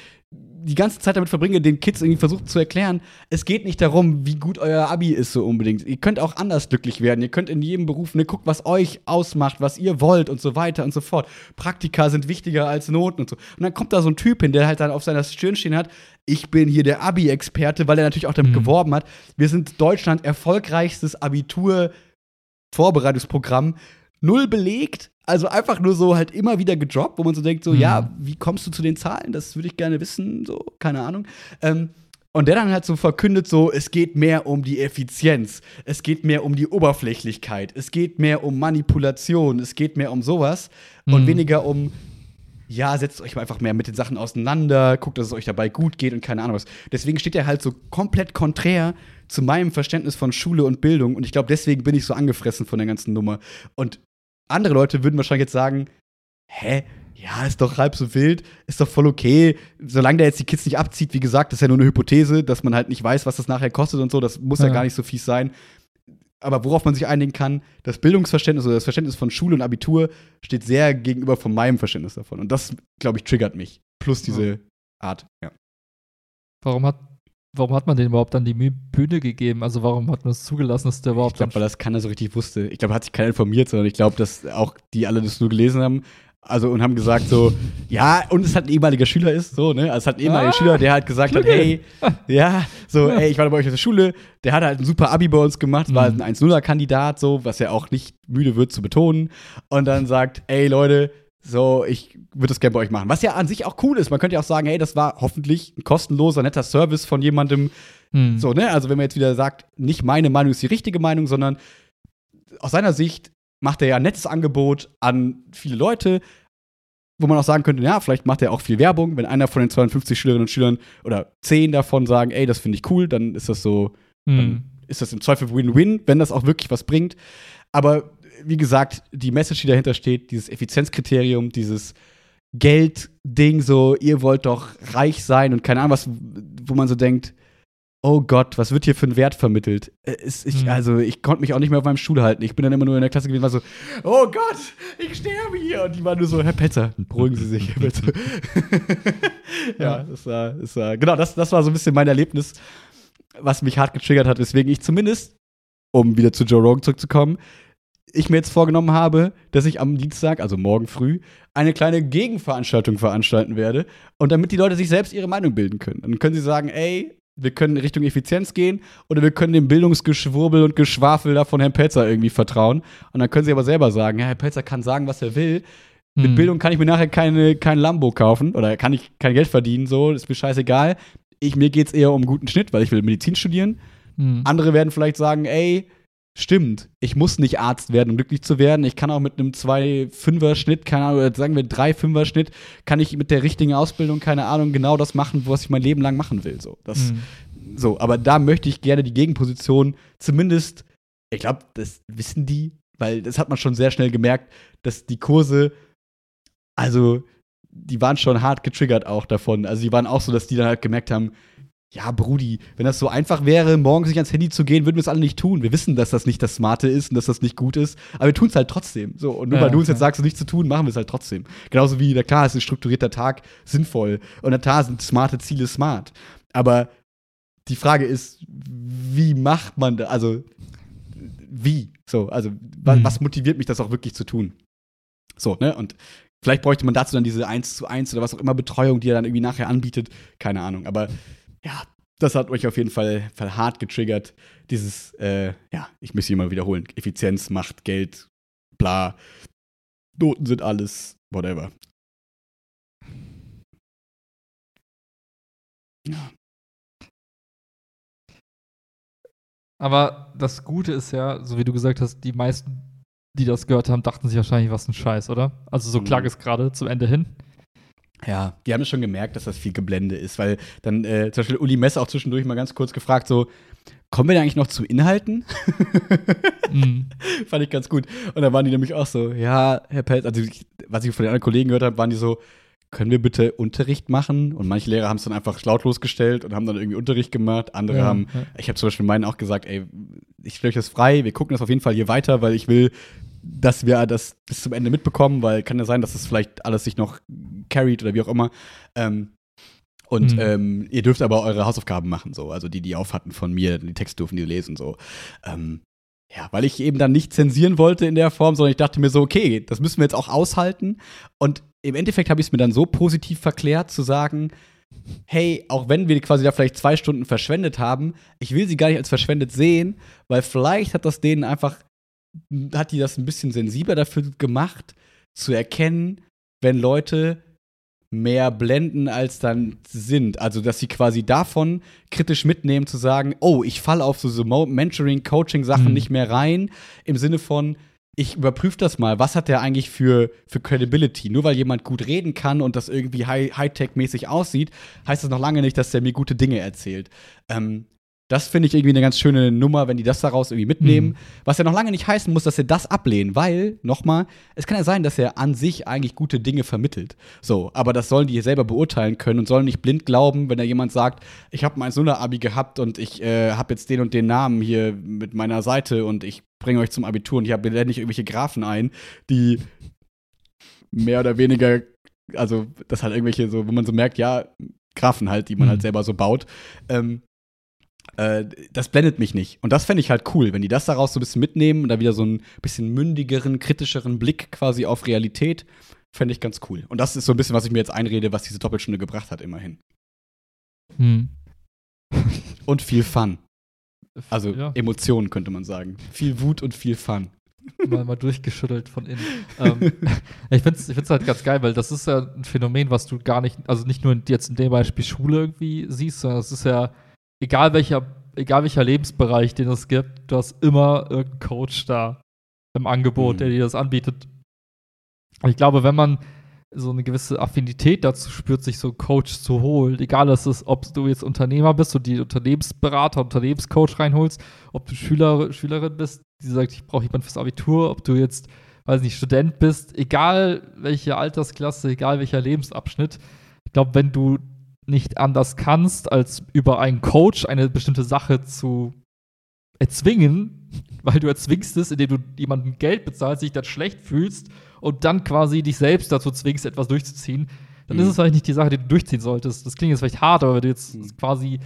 S1: die ganze Zeit damit verbringe, den Kids irgendwie versucht zu erklären, es geht nicht darum, wie gut euer Abi ist so unbedingt. Ihr könnt auch anders glücklich werden. Ihr könnt in jedem Beruf, ne, guckt, was euch ausmacht, was ihr wollt und so weiter und so fort. Praktika sind wichtiger als Noten und so. Und dann kommt da so ein Typ hin, der halt dann auf seiner Stirn stehen hat, ich bin hier der Abi-Experte, weil er natürlich auch damit mhm. geworben hat. Wir sind Deutschland erfolgreichstes Abitur-Vorbereitungsprogramm. Null belegt, also einfach nur so halt immer wieder gedroppt, wo man so denkt, so, mhm. ja, wie kommst du zu den Zahlen? Das würde ich gerne wissen, so, keine Ahnung. Ähm, und der dann halt so verkündet, so, es geht mehr um die Effizienz, es geht mehr um die Oberflächlichkeit, es geht mehr um Manipulation, es geht mehr um sowas mhm. und weniger um, ja, setzt euch einfach mehr mit den Sachen auseinander, guckt, dass es euch dabei gut geht und keine Ahnung was. Deswegen steht er halt so komplett konträr zu meinem Verständnis von Schule und Bildung und ich glaube, deswegen bin ich so angefressen von der ganzen Nummer. Und andere Leute würden wahrscheinlich jetzt sagen, hä, ja, ist doch halb so wild, ist doch voll okay. Solange der jetzt die Kids nicht abzieht, wie gesagt, das ist ja nur eine Hypothese, dass man halt nicht weiß, was das nachher kostet und so, das muss ja,
S2: Ja.
S1: gar nicht so fies sein. Aber worauf man sich einigen kann, das Bildungsverständnis oder das Verständnis von Schule und Abitur steht sehr gegenüber von meinem Verständnis davon. Und das, glaube ich, triggert mich. Plus diese Art. Ja.
S2: Warum hat, warum hat man den überhaupt dann die Bühne gegeben? Also warum hat man es zugelassen, dass der
S1: Ich
S2: überhaupt
S1: glaube, weil das keiner so richtig wusste. Ich glaube, hat sich keiner informiert, sondern ich glaube, dass auch die alle das nur gelesen haben. Also und haben gesagt so, ja, und es halt ein ehemaliger Schüler ist, so, ne? Also es hat ein ehemaliger
S2: Ah,
S1: Schüler, der halt gesagt hat,
S2: Klingel.
S1: hey, ja, so, ey, ich war bei euch auf der Schule, der hat halt ein super Abi bei uns gemacht, war halt
S2: Mhm.
S1: ein 1-0er-Kandidat, so, was er auch nicht müde wird zu betonen. Und dann sagt, ey, Leute, so, ich würde das gerne bei euch machen. Was ja an sich auch cool ist. Man könnte ja auch sagen, hey, das war hoffentlich ein kostenloser, netter Service von jemandem,
S2: Hm.
S1: so, ne? Also, wenn man jetzt wieder sagt, nicht meine Meinung ist die richtige Meinung, sondern aus seiner Sicht macht er ja ein nettes Angebot an viele Leute, wo man auch sagen könnte, ja, vielleicht macht er auch viel Werbung. Wenn einer von den 52 Schülerinnen und Schülern oder 10 davon sagen, ey, das finde ich cool, dann ist das so,
S2: Hm.
S1: ist das im Zweifel Win-Win, wenn das auch wirklich was bringt. Aber wie gesagt, die Message, die dahinter steht, dieses Effizienzkriterium, dieses Geld-Ding, so, ihr wollt doch reich sein und keine Ahnung, was, wo man so denkt, oh Gott, was wird hier für ein Wert vermittelt? Äh, ist, ich,
S2: Mhm.
S1: Also, ich konnte mich auch nicht mehr auf meinem Stuhl halten. Ich bin dann immer nur in der Klasse gewesen, war so, oh Gott, ich sterbe hier. Und die waren nur so, Herr Petzer, beruhigen Sie sich, Herr Petzer. ja, das war, das war, genau, das, das war so ein bisschen mein Erlebnis, was mich hart getriggert hat, weswegen ich zumindest, um wieder zu Joe Rogan zurückzukommen, ich mir jetzt vorgenommen habe, dass ich am Dienstag, also morgen früh, eine kleine Gegenveranstaltung veranstalten werde. Und damit die Leute sich selbst ihre Meinung bilden können. Dann können sie sagen, ey, wir können Richtung Effizienz gehen oder wir können dem Bildungsgeschwurbel und Geschwafel da von Herrn Pelzer irgendwie vertrauen. Und dann können sie aber selber sagen, ja, Herr Pelzer kann sagen, was er will. Mit
S2: Hm.
S1: Bildung kann ich mir nachher keine, kein Lambo kaufen oder kann ich kein Geld verdienen, so, ist mir scheißegal. Ich, mir geht's eher um guten Schnitt, weil ich will Medizin studieren.
S2: Hm.
S1: Andere werden vielleicht sagen, ey, stimmt, ich muss nicht Arzt werden, um glücklich zu werden. Ich kann auch mit einem 2-5er-Schnitt, keine Ahnung, oder sagen wir 3-5er-Schnitt, kann ich mit der richtigen Ausbildung, keine Ahnung, genau das machen, was ich mein Leben lang machen will. So, das,
S2: Hm.
S1: so aber da möchte ich gerne die Gegenposition zumindest, ich glaube, das wissen die, weil das hat man schon sehr schnell gemerkt, dass die Kurse, also, die waren schon hart getriggert auch davon. Also, die waren auch so, dass die dann halt gemerkt haben, ja, Brudi, wenn das so einfach wäre, morgens nicht ans Handy zu gehen, würden wir es alle nicht tun. Wir wissen, dass das nicht das Smarte ist und dass das nicht gut ist, aber wir tun es halt trotzdem. So, und nur
S2: Ja,
S1: weil du uns
S2: ja.
S1: jetzt sagst, es nicht zu tun, machen wir es halt trotzdem. Genauso wie, na klar, ist ein strukturierter Tag sinnvoll und na klar sind smarte Ziele smart. Aber die Frage ist, wie macht man das? Also, wie? So, also,
S2: Mhm.
S1: was motiviert mich, das auch wirklich zu tun? So, ne? Und vielleicht bräuchte man dazu dann diese 1 zu 1 oder was auch immer Betreuung, die er dann irgendwie nachher anbietet. Keine Ahnung. Aber ja, das hat euch auf jeden Fall, Fall hart getriggert. Dieses, äh, ja, ich muss hier mal wiederholen. Effizienz, Macht, Geld, bla. Noten sind alles, whatever. Ja.
S2: Aber das Gute ist ja, so wie du gesagt hast, die meisten, die das gehört haben, dachten sich wahrscheinlich, was ein Scheiß, oder? Also so
S1: Mhm.
S2: klang es gerade zum Ende hin.
S1: Ja, die haben es schon gemerkt, dass das viel Geblende ist, weil dann äh, zum Beispiel Uli Messe auch zwischendurch mal ganz kurz gefragt, so, kommen wir denn eigentlich noch zu Inhalten?
S2: Mhm.
S1: Fand ich ganz gut. Und da waren die nämlich auch so, ja, Herr Pelz, also was ich von den anderen Kollegen gehört habe, waren die so, können wir bitte Unterricht machen? Und manche Lehrer haben es dann einfach lautlos gestellt und haben dann irgendwie Unterricht gemacht. Andere
S2: Ja,
S1: haben,
S2: ja.
S1: ich habe zum Beispiel meinen auch gesagt, ey, ich stelle euch das frei, wir gucken das auf jeden Fall hier weiter, weil ich will, dass wir das bis zum Ende mitbekommen, weil kann ja sein, dass das vielleicht alles sich noch carried oder wie auch immer. Ähm, und
S2: Mhm.
S1: ähm, ihr dürft aber eure Hausaufgaben machen, so. Also die, die auf hatten von mir, die Texte dürfen die lesen, so. Ähm, ja, weil ich eben dann nicht zensieren wollte in der Form, sondern ich dachte mir so, okay, das müssen wir jetzt auch aushalten. Und im Endeffekt habe ich es mir dann so positiv verklärt, zu sagen, hey, auch wenn wir quasi da vielleicht zwei Stunden verschwendet haben, ich will sie gar nicht als verschwendet sehen, weil vielleicht hat das denen einfach, hat die das ein bisschen sensibler dafür gemacht, zu erkennen, wenn Leute mehr blenden, als dann sind. Also, dass sie quasi davon kritisch mitnehmen, zu sagen, oh, ich falle auf so, so Mentoring, Coaching-Sachen
S2: Mhm.
S1: nicht mehr rein, im Sinne von, ich überprüfe das mal, was hat der eigentlich für, für Credibility? Nur weil jemand gut reden kann und das irgendwie High- Hightech-mäßig aussieht, heißt das noch lange nicht, dass der mir gute Dinge erzählt. Ähm, Das finde ich irgendwie eine ganz schöne Nummer, wenn die das daraus irgendwie mitnehmen.
S2: Mhm.
S1: Was ja noch lange nicht heißen muss, dass sie das ablehnen, weil, nochmal, es kann ja sein, dass er an sich eigentlich gute Dinge vermittelt. So, aber das sollen die selber beurteilen können und sollen nicht blind glauben, wenn da jemand sagt, ich habe mein Abi gehabt und ich äh, habe jetzt den und den Namen hier mit meiner Seite und ich bringe euch zum Abitur und ich habe nicht irgendwelche Grafen ein, die mehr oder weniger, also das halt irgendwelche so, wo man so merkt, ja, Grafen halt, die man
S2: Mhm.
S1: halt selber so baut. Ähm, äh, das blendet mich nicht. Und das fände ich halt cool, wenn die das daraus so ein bisschen mitnehmen und da wieder so ein bisschen mündigeren, kritischeren Blick quasi auf Realität, fände ich ganz cool. Und das ist so ein bisschen, was ich mir jetzt einrede, was diese Doppelstunde gebracht hat, immerhin.
S2: Hm.
S1: Und viel Fun. Also
S2: ja,
S1: Emotionen, könnte man sagen. Viel Wut und viel Fun.
S2: mal, mal durchgeschüttelt von innen. ähm, ich finde es ich find's halt ganz geil, weil das ist ja ein Phänomen, was du gar nicht, also nicht nur in- jetzt in dem Beispiel Schule irgendwie siehst, sondern es ist ja, egal welcher, egal welcher Lebensbereich, den es gibt, du hast immer irgendeinen Coach da im Angebot,
S1: Mhm.
S2: der dir das anbietet. Und ich glaube, wenn man so eine gewisse Affinität dazu spürt, sich so einen Coach zu holen, egal es ist, ob du jetzt Unternehmer bist und die Unternehmensberater, Unternehmenscoach reinholst, ob du Schüler, Schülerin bist, die sagt, ich brauche jemanden fürs Abitur, ob du jetzt, weiß nicht, Student bist, egal welche Altersklasse, egal welcher Lebensabschnitt. Ich glaube, wenn du nicht anders kannst, als über einen Coach eine bestimmte Sache zu erzwingen, weil du erzwingst es, indem du jemandem Geld bezahlst, dich dann schlecht fühlst und dann quasi dich selbst dazu zwingst, etwas durchzuziehen, dann
S1: Mhm.
S2: ist es vielleicht nicht die Sache, die du durchziehen solltest. Das klingt jetzt vielleicht hart, aber wenn du jetzt
S1: Mhm.
S2: quasi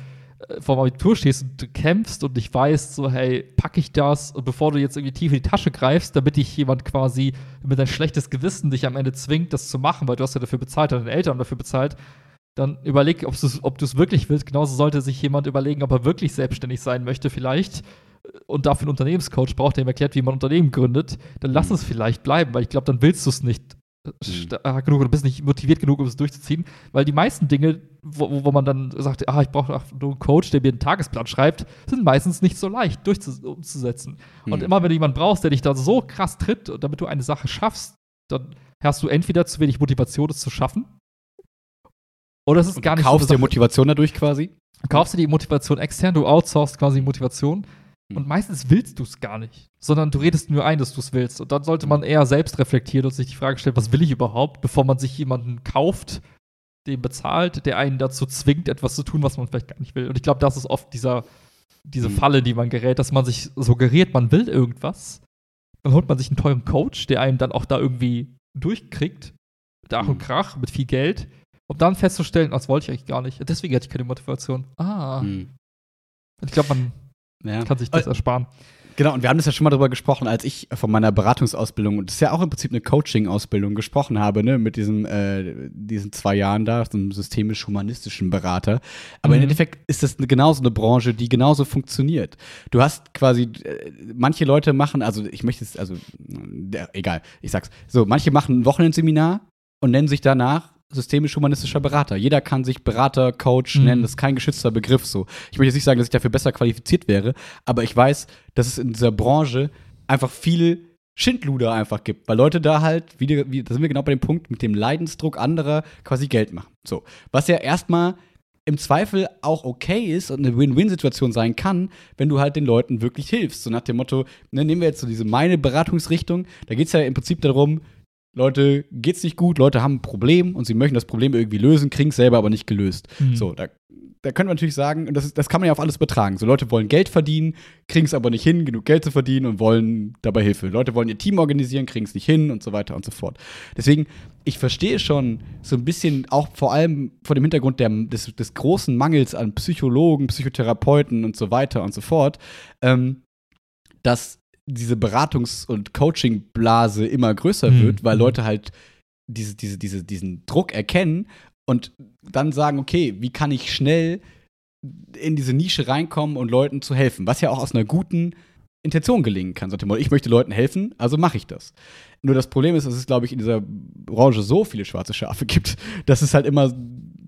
S2: äh, vorm Abitur stehst und du kämpfst und nicht weißt, so, hey, packe ich das? Und bevor du jetzt irgendwie tief in die Tasche greifst, damit dich jemand quasi mit ein schlechtes Gewissen dich am Ende zwingt, das zu machen, weil du hast ja dafür bezahlt, deine Eltern haben dafür bezahlt, dann überleg, ob du es wirklich willst. Genauso sollte sich jemand überlegen, ob er wirklich selbstständig sein möchte, vielleicht. Und dafür einen Unternehmenscoach braucht, der ihm erklärt, wie man ein Unternehmen gründet. Dann lass
S1: Mhm.
S2: es vielleicht bleiben, weil ich glaube, dann willst du es nicht stark genug oder bist nicht motiviert genug, um es durchzuziehen. Weil die meisten Dinge, wo, wo- man dann sagt, ah, ich brauche nur einen Coach, der mir einen Tagesplan schreibt, sind meistens nicht so leicht umzusetzen. Und
S1: Mhm.
S2: immer, wenn du jemanden brauchst, der dich da so krass tritt, damit du eine Sache schaffst, dann hast du entweder zu wenig Motivation, es zu schaffen, oder es ist
S1: Und
S2: gar
S1: du
S2: nicht so
S1: kaufst
S2: eine
S1: dir Motivation dadurch quasi.
S2: Du kaufst dir die Motivation extern, du outsourcest quasi die Motivation.
S1: Hm.
S2: Und meistens willst du es gar nicht, sondern du redest nur ein, dass du es willst. Und dann sollte man eher selbst reflektieren und sich die Frage stellen, was will ich überhaupt, bevor man sich jemanden kauft, den bezahlt, der einen dazu zwingt, etwas zu tun, was man vielleicht gar nicht will. Und ich glaube, das ist oft dieser, diese
S1: Hm.
S2: Falle, die man gerät, dass man sich suggeriert, man will irgendwas. Dann holt man sich einen teuren Coach, der einen dann auch da irgendwie durchkriegt, mit Ach und
S1: Hm.
S2: Krach, mit viel Geld, um dann festzustellen, das wollte ich eigentlich gar nicht. Deswegen hatte ich keine Motivation. Ah.
S1: Mhm.
S2: Ich glaube, man
S1: Ja.
S2: kann sich das ersparen.
S1: Genau, und wir haben das ja schon mal darüber gesprochen, als ich von meiner Beratungsausbildung, und das ist ja auch im Prinzip eine Coaching-Ausbildung, gesprochen habe, ne, mit diesem, äh, diesen zwei Jahren da, so einem systemisch-humanistischen Berater. Aber im
S2: Mhm.
S1: Endeffekt ist das genauso eine Branche, die genauso funktioniert. Du hast quasi, äh, manche Leute machen, also ich möchte es, also, äh, egal, ich sag's. So, manche machen ein Wochenendseminar und nennen sich danach systemisch-humanistischer Berater. Jeder kann sich Berater, Coach
S2: Mhm.
S1: nennen, das ist kein geschützter Begriff so. Ich möchte jetzt nicht sagen, dass ich dafür besser qualifiziert wäre, aber ich weiß, dass es in dieser Branche einfach viel Schindluder einfach gibt, weil Leute da halt, wie, die- wie da sind wir genau bei dem Punkt, mit dem Leidensdruck anderer quasi Geld machen. So, was ja erstmal im Zweifel auch okay ist und eine Win-Win-Situation sein kann, wenn du halt den Leuten wirklich hilfst. So nach dem Motto, ne, nehmen wir jetzt so diese meine Beratungsrichtung, da geht es ja im Prinzip darum, Leute, geht's nicht gut, Leute haben ein Problem und sie möchten das Problem irgendwie lösen, kriegen es selber aber nicht gelöst.
S2: Mhm.
S1: So, da, da können wir natürlich sagen, und das, ist, das kann man ja auf alles betragen. So, Leute wollen Geld verdienen, kriegen es aber nicht hin, genug Geld zu verdienen und wollen dabei Hilfe. Leute wollen ihr Team organisieren, kriegen es nicht hin und so weiter und so fort. Deswegen, ich verstehe schon so ein bisschen, auch vor allem vor dem Hintergrund der, des, des großen Mangels an Psychologen, Psychotherapeuten und so weiter und so fort, ähm, dass diese Beratungs- und Coaching-Blase immer größer
S2: Mhm.
S1: wird, weil
S2: Mhm.
S1: Leute halt diese, diese, diese, diesen Druck erkennen und dann sagen, okay, wie kann ich schnell in diese Nische reinkommen und Leuten zu helfen, was ja auch aus einer guten Intention gelingen kann. Sagt ich möchte Leuten helfen, also mache ich das. Nur das Problem ist, dass es, glaube ich, in dieser Branche so viele schwarze Schafe gibt, dass es halt immer,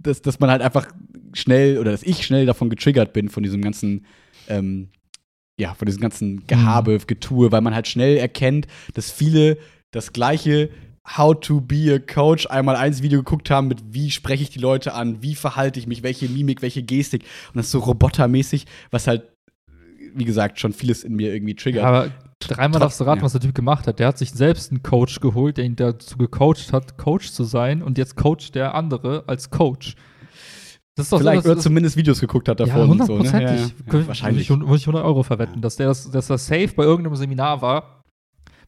S1: dass, dass man halt einfach schnell oder dass ich schnell davon getriggert bin, von diesem ganzen, ähm, ja, von diesem ganzen Gehabe, Getue, weil man halt schnell erkennt, dass viele das Gleiche How to be a Coach einmal eins Video geguckt haben mit wie spreche ich die Leute an, wie verhalte ich mich, welche Mimik, welche Gestik und das ist so robotermäßig, was halt wie gesagt schon vieles in mir irgendwie triggert.
S2: Aber dreimal darfst du raten,
S1: ja.
S2: was der Typ gemacht hat. Der hat sich selbst einen Coach geholt, der ihn dazu gecoacht hat, Coach zu sein und jetzt coacht der andere als Coach. Das ist doch
S1: Vielleicht
S2: so,
S1: oder
S2: das,
S1: zumindest Videos geguckt hat
S2: ja,
S1: davon. und so, ne?
S2: hundertprozentig.
S1: Ja, ja. Ja, wahrscheinlich.
S2: Würde ich, würde ich 100 Euro verwetten, dass der das, dass das safe bei irgendeinem Seminar war,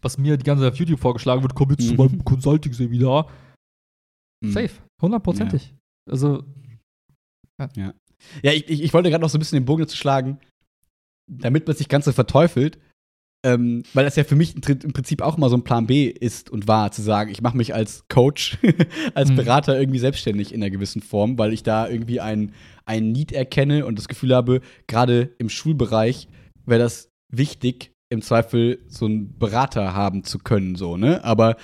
S2: was mir die ganze Zeit auf YouTube vorgeschlagen wird, komm jetzt zu
S1: Mhm.
S2: meinem Consulting-Seminar.
S1: Mhm.
S2: Safe. Hundertprozentig. Also,
S1: Ja, ich, ich, ich wollte gerade noch so ein bisschen den Bogen dazu schlagen, damit man sich ganz so verteufelt, ähm, weil das ja für mich im Prinzip auch immer so ein Plan B ist und war, zu sagen, ich mache mich als Coach, als
S2: Mhm.
S1: Berater irgendwie selbstständig in einer gewissen Form, weil ich da irgendwie ein, ein Need erkenne und das Gefühl habe, gerade im Schulbereich wäre das wichtig, im Zweifel so einen Berater haben zu können, so, ne? Aber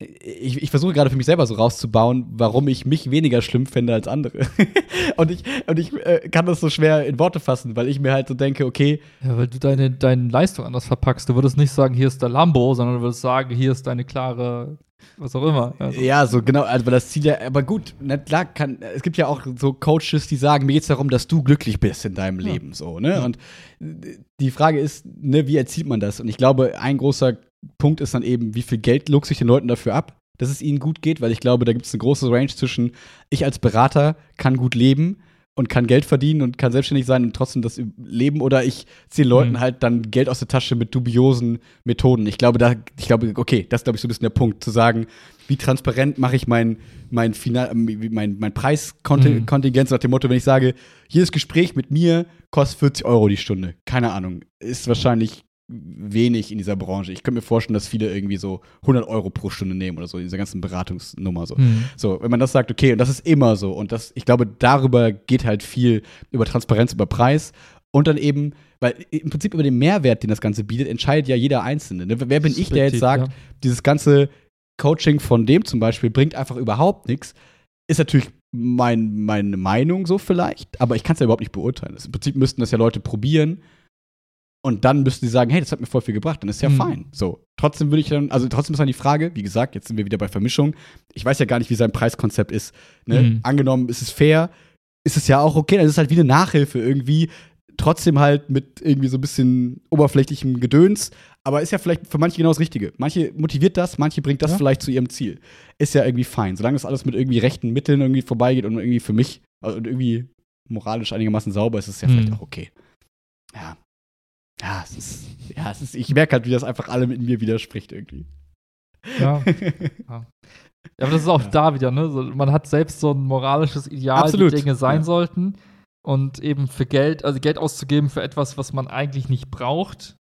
S1: ich, ich versuche gerade für mich selber so rauszubauen, warum ich mich weniger schlimm finde als andere. und ich, und ich äh, kann das so schwer in Worte fassen, weil ich mir halt so denke, okay,
S2: ja, weil du deine, deine Leistung anders verpackst. Du würdest nicht sagen, hier ist der Lambo, sondern du würdest sagen, hier ist deine klare, was auch immer. Also,
S1: ja, so genau, also das Ziel ja, aber gut, na klar kann, es gibt ja auch so Coaches, die sagen, mir geht es darum, dass du glücklich bist in deinem
S2: Ja.
S1: Leben, so, ne? Und äh, die Frage ist, ne, wie erzielt man das? Und ich glaube, ein großer Punkt ist dann eben, wie viel Geld luchse ich den Leuten dafür ab, dass es ihnen gut geht, weil ich glaube, da gibt es eine große Range zwischen, ich als Berater kann gut leben und kann Geld verdienen und kann selbstständig sein und trotzdem das leben oder ich ziehe Leuten
S2: Mhm.
S1: halt dann Geld aus der Tasche mit dubiosen Methoden. Ich glaube, da, ich glaube, okay, das ist, glaube ich, so ein bisschen der Punkt, zu sagen, wie transparent mache ich mein, mein, Final, äh, mein, mein Preiskontingent
S2: Mhm.
S1: nach dem Motto, wenn ich sage, jedes Gespräch mit mir kostet 40 Euro die Stunde. Keine Ahnung. Ist wahrscheinlich wenig in dieser Branche. Ich könnte mir vorstellen, dass viele irgendwie so 100 Euro pro Stunde nehmen oder so, in dieser ganzen Beratungsnummer so.
S2: Hm.
S1: So, wenn man das sagt, okay, und das ist immer so. Und das, ich glaube, darüber geht halt viel über Transparenz, über Preis. Und dann eben, weil im Prinzip über den Mehrwert, den das Ganze bietet, entscheidet ja jeder Einzelne. Ne? Wer bin ich, der jetzt sagt,
S2: ja.
S1: dieses ganze Coaching von dem zum Beispiel bringt einfach überhaupt nichts, ist natürlich mein, meine Meinung so vielleicht, aber ich kann es ja überhaupt nicht beurteilen. Im Prinzip müssten das ja Leute probieren und dann müssten sie sagen, hey, das hat mir voll viel gebracht, dann ist ja
S2: Mhm.
S1: fein. So, trotzdem würde ich dann, also trotzdem ist dann die Frage, wie gesagt, jetzt sind wir wieder bei Vermischung. Ich weiß ja gar nicht, wie sein Preiskonzept ist. Ne?
S2: Mhm.
S1: Angenommen, ist es fair, ist es ja auch okay, dann ist es halt wie eine Nachhilfe irgendwie. Trotzdem halt mit irgendwie so ein bisschen oberflächlichem Gedöns, aber ist ja vielleicht für manche genau das Richtige. Manche motiviert das, manche bringt das
S2: Ja.
S1: vielleicht zu ihrem Ziel. Ist ja irgendwie fein, solange das alles mit irgendwie rechten Mitteln irgendwie vorbeigeht und irgendwie für mich also und irgendwie moralisch einigermaßen sauber ist, ist es ja
S2: Mhm.
S1: vielleicht auch okay. Ja. Ja, es ist, ja, es ist, ich merke halt, wie das einfach allem in mir widerspricht irgendwie.
S2: Ja. Ja, aber das ist auch
S1: Ja.
S2: da wieder, ne? So, man hat selbst so ein moralisches Ideal,
S1: Absolut,
S2: wie Dinge sein
S1: ja.
S2: sollten. Und eben für Geld, also Geld auszugeben für etwas, was man eigentlich nicht braucht,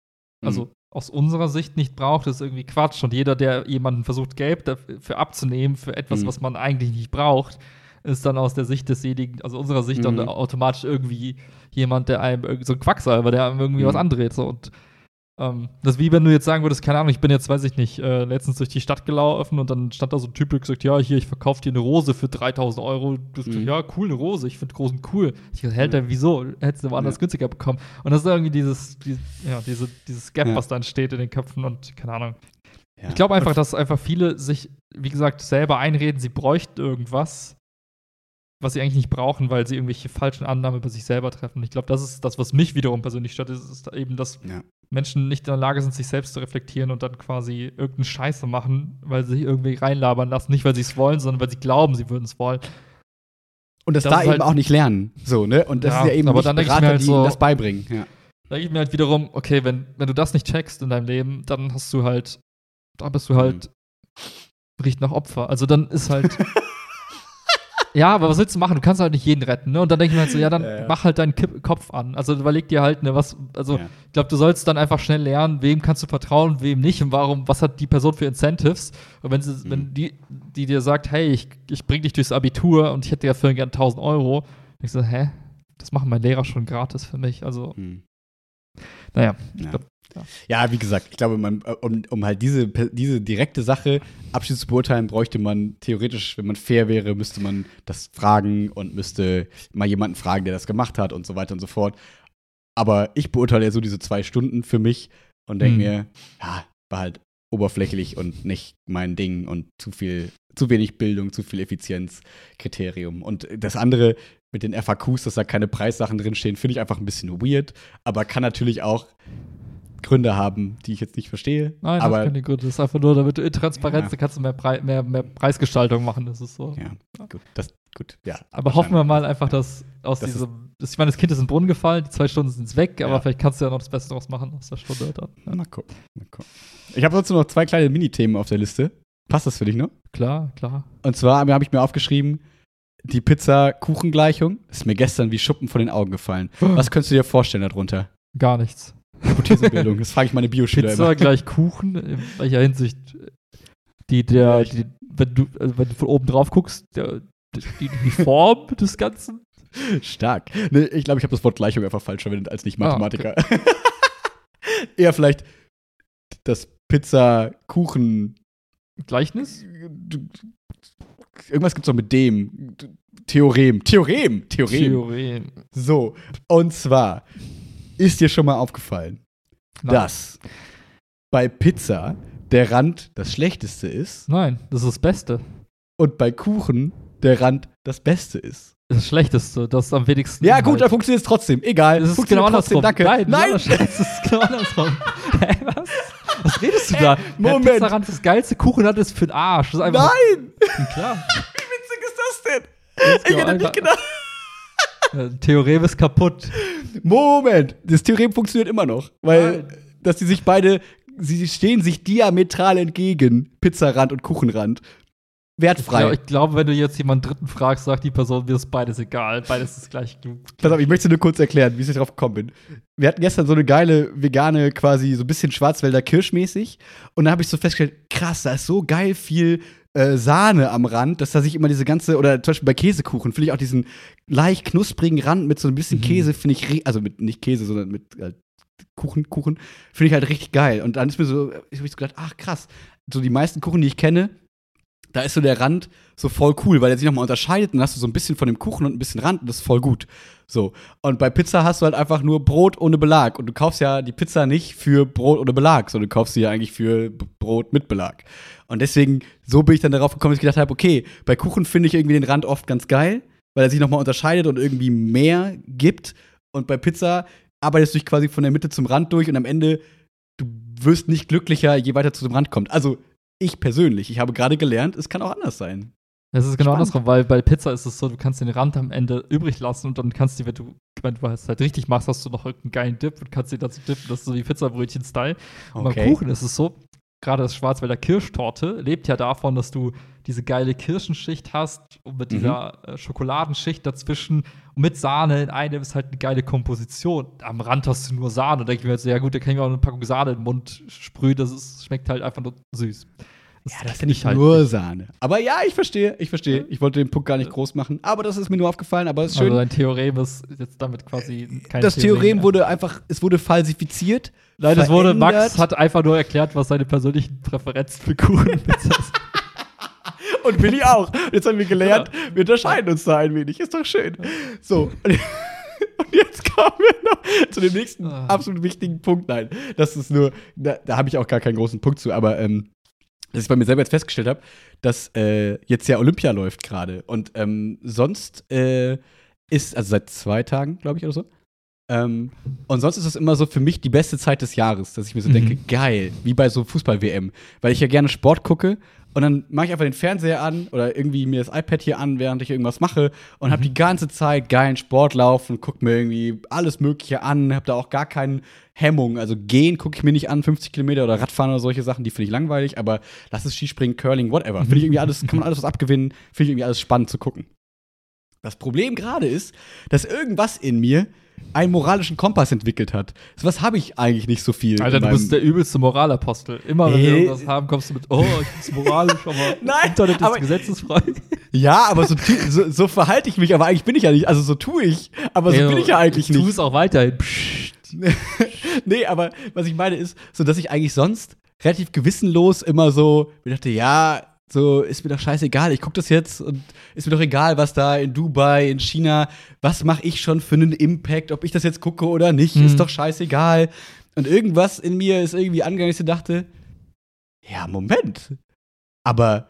S2: also
S1: Mhm.
S2: aus unserer Sicht nicht braucht, ist irgendwie Quatsch. Und jeder, der jemanden versucht, Geld dafür abzunehmen für etwas,
S1: Mhm.
S2: was man eigentlich nicht braucht, ist dann aus der Sicht desjenigen, also unserer Sicht,
S1: Mhm.
S2: dann automatisch irgendwie jemand, der einem so ein Quacksalber, der einem irgendwie
S1: Mhm.
S2: was andreht. So. Und ähm, das ist wie wenn du jetzt sagen würdest, keine Ahnung, ich bin jetzt, weiß ich nicht, äh, letztens durch die Stadt gelaufen und dann stand da so ein Typ, der gesagt, ja, hier, ich verkaufe dir eine Rose für 3000 Euro. Du gesagt,
S1: Mhm.
S2: ja, cool, eine Rose, ich finde Rosen cool. Ich dachte, Alter, wieso? Hättest du woanders
S1: Ja.
S2: günstiger bekommen. Und das ist irgendwie dieses, die, ja, diese, dieses Gap,
S1: Ja.
S2: was da entsteht in den Köpfen und keine Ahnung.
S1: Ja.
S2: Ich glaube einfach, dass einfach viele sich, wie gesagt, selber einreden, sie bräuchten irgendwas, was sie eigentlich nicht brauchen, weil sie irgendwelche falschen Annahmen über sich selber treffen. Ich glaube, das ist das, was mich wiederum persönlich stört, ist, ist eben, dass
S1: Ja.
S2: Menschen nicht in der Lage sind, sich selbst zu reflektieren und dann quasi irgendeine Scheiße machen, weil sie sich irgendwie reinlabern lassen. Nicht, weil sie es wollen, sondern weil sie glauben, sie würden es wollen.
S1: Und das,
S2: Das
S1: da eben
S2: halt-
S1: auch nicht lernen. So, ne? Und das
S2: Ja,
S1: ist ja eben
S2: aber
S1: nicht
S2: dann
S1: Berater,
S2: halt
S1: die
S2: so-
S1: ihnen das beibringen. Ja.
S2: Da denke ich mir halt wiederum, okay, wenn, wenn du das nicht checkst in deinem Leben, dann hast du halt, da bist du halt, riecht nach Opfer. Also dann ist halt. ja, aber was willst du machen? Du kannst halt nicht jeden retten, ne? Und dann denke ich mir halt so, ja, dann
S1: Ja, ja.
S2: mach halt deinen Kipp Kopf an. Also überleg dir halt, ne, was, also
S1: Ja.
S2: ich glaube, du sollst dann einfach schnell lernen, wem kannst du vertrauen, wem nicht und warum, was hat die Person für Incentives. Und wenn sie,
S1: Mhm.
S2: wenn die, die dir sagt, hey, ich, ich bring dich durchs Abitur und ich hätte ja für gern 1000 Euro, denkst du, hä? Das machen meine Lehrer schon gratis für mich. Also,
S1: Hm.
S2: naja, ich
S1: Ja. Ja, wie gesagt, ich glaube, man, um, um halt diese, diese direkte Sache abschließend zu beurteilen, bräuchte man theoretisch, wenn man fair wäre, müsste man das fragen und müsste mal jemanden fragen, der das gemacht hat und so weiter und so fort. Aber ich beurteile ja so diese zwei Stunden für mich und denke
S2: Mhm.
S1: mir, ja, war halt oberflächlich und nicht mein Ding und zu viel, zu wenig Bildung, zu viel Effizienzkriterium. Und das andere mit den FAQs, dass da keine Preissachen drinstehen, finde ich einfach ein bisschen weird, aber kann natürlich auch Gründe haben, die ich jetzt nicht verstehe.
S2: Nein,
S1: aber
S2: das keine Gründe. Das ist einfach nur, damit du in Transparenz,
S1: Ja.
S2: kannst du mehr, Prei mehr, mehr Preisgestaltung machen. Das ist so.
S1: ja, gut, das gut, ja.
S2: Aber hoffen wir mal einfach, dass aus
S1: Das ist-
S2: diesem, das, ich meine, das Kind ist in den Brunnen gefallen, die zwei Stunden sind weg, aber vielleicht kannst du ja noch das Beste draus machen aus der Stunde dann. Ja.
S1: Mal gucken, mal gucken. Ich habe sonst noch zwei kleine Mini-Themen auf der Liste. Passt das für dich noch?
S2: Klar, klar.
S1: Und zwar habe ich mir aufgeschrieben, die Pizza-Kuchen-Gleichung ist mir gestern wie Schuppen von den Augen gefallen. Was könntest du dir vorstellen darunter?
S2: Gar nichts.
S1: Hypothesenbildung, das frage ich meine Bioschüler
S2: Pizza
S1: immer.
S2: gleich Kuchen, in welcher Hinsicht? Die, der, die, wenn, du, also wenn du von oben drauf guckst, der, die, die Form des Ganzen.
S1: Stark. Nee, ich glaube, ich habe das Wort Gleichung einfach falsch verwendet als nicht
S2: Ah,
S1: Mathematiker. Eher vielleicht das Pizza-Kuchen.
S2: Gleichnis?
S1: Irgendwas gibt es doch mit dem. Theorem. Theorem. Theorem.
S2: Theorem.
S1: So. Und zwar ist dir schon mal aufgefallen,
S2: Nein.
S1: dass bei Pizza der Rand das schlechteste ist
S2: Nein, das ist das Beste.
S1: und bei Kuchen der Rand das Beste ist.
S2: Das Schlechteste, das am wenigsten.
S1: Ja, gut, dann funktioniert es trotzdem. Egal.
S2: Das ist genau andersrum.
S1: Danke.
S2: Nein, das ist das ist genau andersrum. Hä, was? Was redest du da?
S1: Moment.
S2: Der Pizzarand das geilste Kuchenrand ist für den Arsch.
S1: Nein!
S2: klar.
S1: Wie witzig ist das denn?
S2: Das ist
S1: Ich hätte
S2: einfach-
S1: nicht gedacht.
S2: Theorem ist kaputt.
S1: Moment, das Theorem funktioniert immer noch, weil
S2: Nein.
S1: dass die sich beide, sie stehen sich diametral entgegen, Pizzarand und Kuchenrand. Wertfrei.
S2: Ich glaube, wenn du jetzt jemanden Dritten fragst, sagt die Person, mir ist beides egal. Beides ist gleich.
S1: Pass auf, ich möchte nur kurz erklären, wie ich drauf gekommen bin. Wir hatten gestern so eine geile vegane, quasi so ein bisschen Schwarzwälder Kirschmäßig. Und da habe ich so festgestellt, krass, da ist so geil viel äh, Sahne am Rand, dass da sich immer diese ganze, oder zum Beispiel bei Käsekuchen, finde ich auch diesen leicht knusprigen Rand mit so ein bisschen
S2: Mhm.
S1: Käse, finde ich, also mit nicht Käse, sondern mit äh, Kuchen, Kuchen, finde ich halt richtig geil. Und dann ist mir so, ich habe so gedacht, ach krass, so die meisten Kuchen, die ich kenne, da ist so der Rand so voll cool, weil er sich nochmal unterscheidet und dann hast du so ein bisschen von dem Kuchen und ein bisschen Rand und das ist voll gut. So. Und bei Pizza hast du halt einfach nur Brot ohne Belag. Und du kaufst ja die Pizza nicht für Brot ohne Belag, sondern du kaufst sie ja eigentlich für Brot mit Belag. Und deswegen, so bin ich dann darauf gekommen, dass ich gedacht habe, okay, bei Kuchen finde ich irgendwie den Rand oft ganz geil, weil er sich nochmal unterscheidet und irgendwie mehr gibt. Und bei Pizza arbeitest du dich quasi von der Mitte zum Rand durch und am Ende, du wirst nicht glücklicher, je weiter zu dem Rand kommt. Also, ich persönlich, ich habe gerade gelernt, es kann auch anders sein.
S2: Das ist genau
S1: Spannend.
S2: andersrum, weil bei Pizza ist es so, du kannst den Rand am Ende übrig lassen und dann kannst du, wenn du, wenn du es halt richtig machst, hast du noch irgendeinen geilen Dip und kannst den dazu dippen. Das ist so wie Pizzabrötchen-Style. Und beim Kuchen ist es so, gerade das Schwarzwälder Kirschtorte lebt ja davon, dass du diese geile Kirschenschicht hast und mit
S1: Mhm.
S2: dieser äh, Schokoladenschicht dazwischen und mit Sahne in einem ist halt eine geile Komposition. Am Rand hast du nur Sahne. Da denke ich mir jetzt, ja gut, da kann ich mir auch eine Packung Sahne in den Mund sprühen. Das ist, schmeckt halt einfach nur süß.
S1: Ja, das ist ja nicht nur Sahne. Aber ja, ich verstehe, ich verstehe. Ich wollte den Punkt gar nicht groß machen, aber das ist mir nur aufgefallen, aber es ist schön.
S2: Also dein Theorem ist jetzt damit quasi kein
S1: das Theorem
S2: mehr.
S1: wurde einfach, es wurde falsifiziert.
S2: Nein, das wurde, Max hat einfach nur erklärt, was seine persönlichen Präferenzen für Kuchen sind.
S1: Und Willi auch. Jetzt haben wir gelernt, wir unterscheiden uns da ein wenig. Ist doch schön. So. Und jetzt kommen wir noch zu dem nächsten
S2: Ah.
S1: absolut wichtigen Punkt. Nein, das ist nur, da, da habe ich auch gar keinen großen Punkt zu, aber ähm, dass ich bei mir selber jetzt festgestellt habe, dass äh, jetzt ja Olympia läuft gerade. Und ähm, sonst äh, ist, also seit zwei Tagen, glaube ich, oder so. Ähm, und sonst ist das immer so für mich die beste Zeit des Jahres, dass ich mir so
S2: Mhm.
S1: denke, geil, wie bei so Fußball-WM. Weil ich ja gerne Sport gucke und dann mache ich einfach den Fernseher an oder irgendwie mir das iPad hier an, während ich irgendwas mache und habe die ganze Zeit geilen Sport laufen, gucke mir irgendwie alles Mögliche an, habe da auch gar keine Hemmung. Also gehen gucke ich mir nicht an, 50 Kilometer oder Radfahren oder solche Sachen, die finde ich langweilig, aber lass es Skispringen, Curling, whatever. Finde ich irgendwie alles, kann man alles was abgewinnen, finde ich irgendwie alles spannend zu gucken. Das Problem gerade ist, dass irgendwas in mir einen moralischen Kompass entwickelt hat. So was habe ich eigentlich nicht so viel.
S2: Alter, du bist der übelste Moralapostel. Immer wenn
S1: Nee.
S2: wir irgendwas haben, kommst du mit, oh, ich bin's moralisch, aber
S1: Nein,
S2: Internet ist
S1: aber-
S2: gesetzesfrei.
S1: Ja, aber so, so, so verhalte ich mich, aber eigentlich bin ich ja nicht. Also so tue ich, aber so bin ich ja eigentlich nicht.
S2: es auch weiterhin. Psst.
S1: nee, aber was ich meine ist, so dass ich eigentlich sonst relativ gewissenlos immer so mir dachte, ja, so ist mir doch scheißegal, ich gucke das jetzt und ist mir doch egal, was da in Dubai, in China, was mache ich schon für einen Impact, ob ich das jetzt gucke oder nicht,
S2: Mhm.
S1: ist doch scheißegal. Und irgendwas in mir ist irgendwie angegangen, dass ich dachte, ja, Moment. Aber